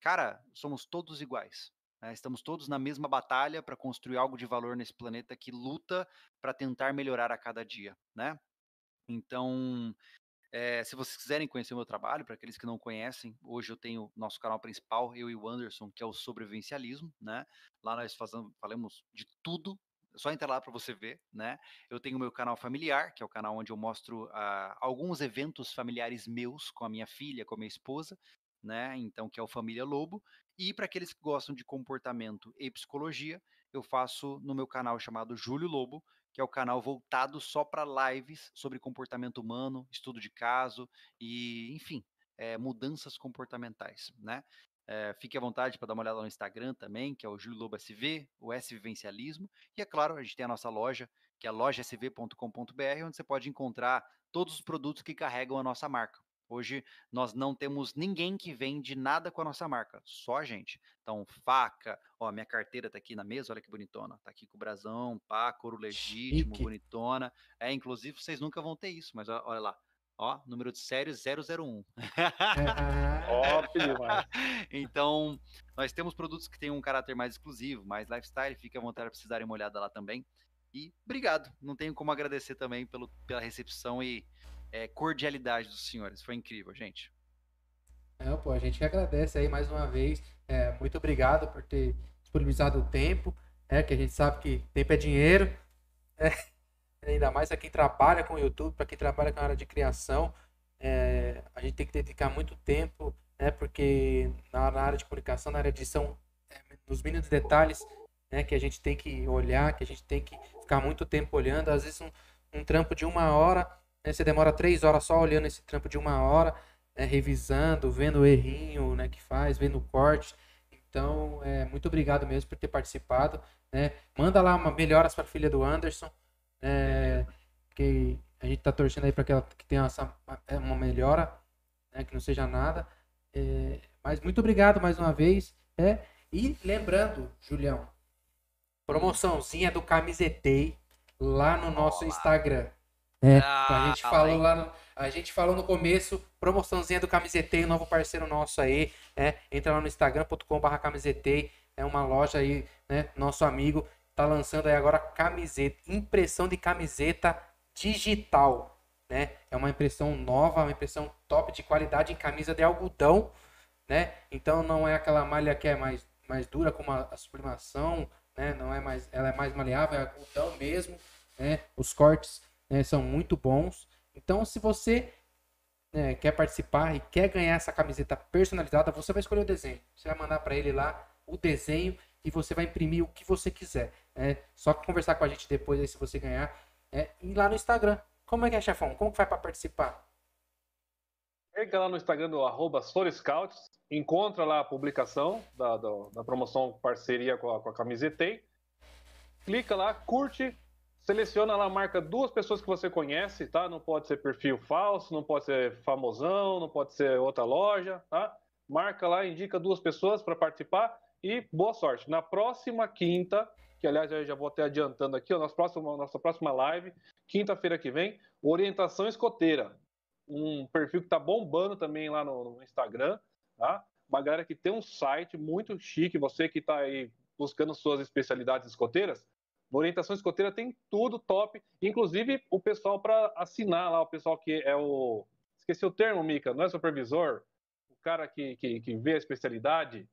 cara, somos todos iguais. Né? Estamos todos na mesma batalha para construir algo de valor nesse planeta que luta para tentar melhorar a cada dia, né? Então, é, se vocês quiserem conhecer o meu trabalho, para aqueles que não conhecem, hoje eu tenho nosso canal principal, eu e o Anderson, que é o sobrevivencialismo, né? Lá nós fazemos, falamos de tudo, só entrar lá para você ver, né? Eu tenho o meu canal familiar, que é o canal onde eu mostro uh, alguns eventos familiares meus com a minha filha, com a minha esposa, né? Então, que é o Família Lobo. E para aqueles que gostam de comportamento e psicologia, eu faço no meu canal chamado Júlio Lobo, que é o canal voltado só para lives sobre comportamento humano, estudo de caso e, enfim, é, mudanças comportamentais, né? É, fique à vontade para dar uma olhada no Instagram também, que é o Júlio Lobo SV, o S Vivencialismo. E é claro, a gente tem a nossa loja, que é lojasv.com.br, onde você pode encontrar todos os produtos que carregam a nossa marca. Hoje nós não temos ninguém que vende nada com a nossa marca, só a gente. Então, faca, ó, minha carteira tá aqui na mesa, olha que bonitona. Tá aqui com o brasão, pá, couro legítimo, Chique. bonitona. É, inclusive vocês nunca vão ter isso, mas olha lá. Ó, número de série 001. Top demais. então, nós temos produtos que têm um caráter mais exclusivo, mais lifestyle. Fique à vontade para vocês darem uma olhada lá também. E obrigado. Não tenho como agradecer também pelo, pela recepção e é, cordialidade dos senhores. Foi incrível, gente. É, pô, a gente que agradece aí mais uma vez. É, muito obrigado por ter disponibilizado o tempo. É, que a gente sabe que tempo é dinheiro. É, ainda mais para quem trabalha com o YouTube, para quem trabalha com a área de criação. É, a gente tem que dedicar muito tempo, né, porque na, na área de comunicação, na área de edição, é, nos mínimos detalhes, né, que a gente tem que olhar, que a gente tem que ficar muito tempo olhando. Às vezes um, um trampo de uma hora né? Você demora três horas só olhando esse trampo de uma hora, né? revisando, vendo o errinho né? que faz, vendo o corte. Então, é, muito obrigado mesmo por ter participado. Né? Manda lá uma melhoras para a filha do Anderson. É, que a gente está torcendo aí para que ela que tenha essa, é, uma melhora, né? que não seja nada. É, mas muito obrigado mais uma vez. É, e lembrando, Julião, promoçãozinha do Camisetei lá no nosso Instagram. É, ah, a gente tá falou bem. lá no, a gente falou no começo, promoçãozinha do Camisetei, novo parceiro nosso aí, é, entra lá no instagram.com/barra Camisetei, é uma loja aí, né, nosso amigo, tá lançando aí agora camiseta, impressão de camiseta digital, né? É uma impressão nova, uma impressão top de qualidade em camisa de algodão, né? Então não é aquela malha que é mais, mais dura como a, a sublimação, né? Não é mais, ela é mais maleável, é algodão mesmo, né? Os cortes né, são muito bons. Então se você né, quer participar e quer ganhar essa camiseta personalizada, você vai escolher o desenho. Você vai mandar para ele lá o desenho e você vai imprimir o que você quiser. É só conversar com a gente depois aí se você ganhar. É, e lá no Instagram. Como é que é, chefão? Como que faz para participar? Entra lá no Instagram do arroba Scouts, encontra lá a publicação da, da, da promoção parceria com a, com a Camisetei, clica lá, curte, seleciona lá, marca duas pessoas que você conhece, tá? Não pode ser perfil falso, não pode ser famosão, não pode ser outra loja, tá? Marca lá, indica duas pessoas para participar e boa sorte. Na próxima quinta, que aliás eu já vou até adiantando aqui, a nossa próxima, nossa próxima live, quinta-feira que vem, Orientação Escoteira. Um perfil que está bombando também lá no, no, Instagram, tá? Uma galera que tem um site muito chique, você que está aí buscando suas especialidades escoteiras, Orientação escoteira tem tudo top, inclusive o pessoal para assinar lá, o pessoal que é o. Esqueci o termo, Mica, não é supervisor? O cara que, que, que vê a especialidade.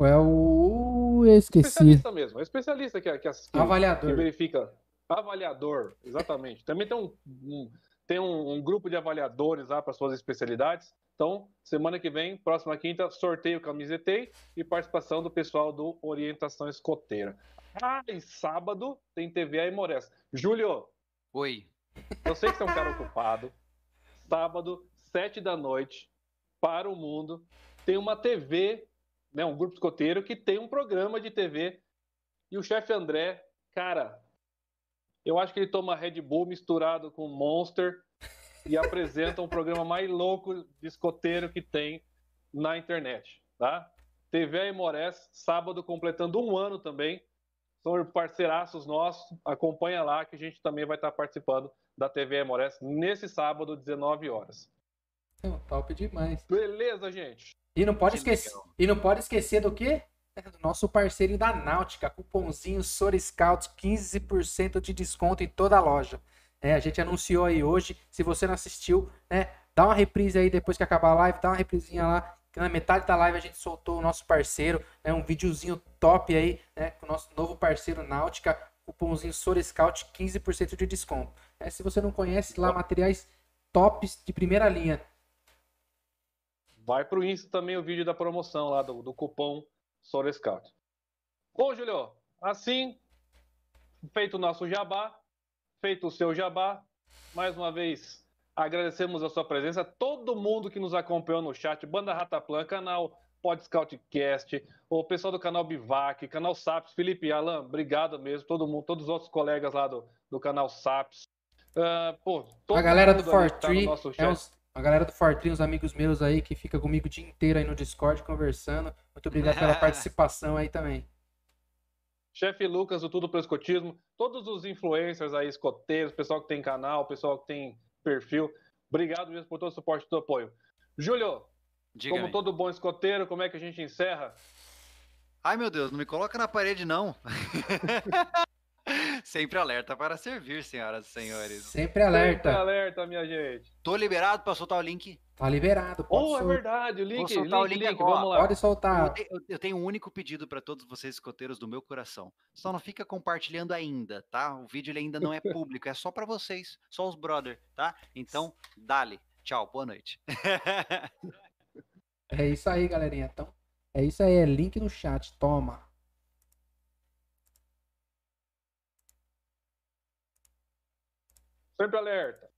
É o. Esqueci. Especialista mesmo, é especialista que, que, que, Avaliador. que verifica. Avaliador, exatamente. Também tem um, um tem um, um, grupo de avaliadores lá para suas especialidades. Então, semana que vem, próxima quinta, sorteio camisetei e participação do pessoal do Orientação Escoteira. Ah, e sábado tem TV Aimorés. Júlio. Oi. Eu sei que você é um cara ocupado. Sábado, sete da noite, para o mundo, tem uma TV, né, um grupo escoteiro que tem um programa de TV. E o chefe André, cara, eu acho que ele toma Red Bull misturado com Monster e apresenta um programa mais louco de escoteiro que tem na internet, tá? TV Aimorés, sábado completando um ano também são parceiraços nossos. Acompanha lá que a gente também vai estar participando da TV Amores nesse sábado, 19 horas. top demais. Beleza, gente. E não pode esquecer, e não pode esquecer do quê? Do nosso parceiro da Náutica, cupomzinho Soriscouts, 15% de desconto em toda a loja. É, a gente anunciou aí hoje. Se você não assistiu, né, dá uma reprise aí depois que acabar a live, dá uma reprisinha lá que na metade da live a gente soltou o nosso parceiro, né, um videozinho top aí, né, com o nosso novo parceiro Náutica, cupomzinho Sorescout, 15% de desconto. É, se você não conhece lá, materiais tops de primeira linha. Vai pro Insta também o vídeo da promoção lá do, do cupom Sorescout. Bom, Julio, assim, feito o nosso jabá, feito o seu jabá, mais uma vez Agradecemos a sua presença, todo mundo que nos acompanhou no chat, Banda Rataplan, canal Pod Scoutcast, o pessoal do canal Bivac, canal Saps, Felipe Alan, obrigado mesmo, todo mundo, todos os outros colegas lá do, do canal Saps. Uh, pô, a galera do Fortree, tá é uns, a galera do Fortree, os amigos meus aí que fica comigo o dia inteiro aí no Discord conversando. Muito obrigado pela participação aí também. Chefe Lucas do Tudo pro Escotismo, todos os influencers aí, escoteiros, pessoal que tem canal, pessoal que tem perfil. Obrigado mesmo por todo o suporte e todo o apoio. Júlio, como todo bom escoteiro, como é que a gente encerra? Ai, meu Deus, não me coloca na parede, não. Sempre alerta para servir, senhoras e senhores. Sempre alerta. Sempre alerta, minha gente. Tô liberado para soltar o link? Tá liberado. Pode oh, é verdade. O link, Vou soltar link, o link, link vamos lá. Pode soltar. Eu, eu tenho um único pedido para todos vocês escoteiros do meu coração. Só não fica compartilhando ainda, tá? O vídeo ele ainda não é público, é só para vocês, só os brother, tá? Então, dale. Tchau, boa noite. é isso aí, galerinha. Então, é isso aí, é link no chat. Toma. Sempre alerta.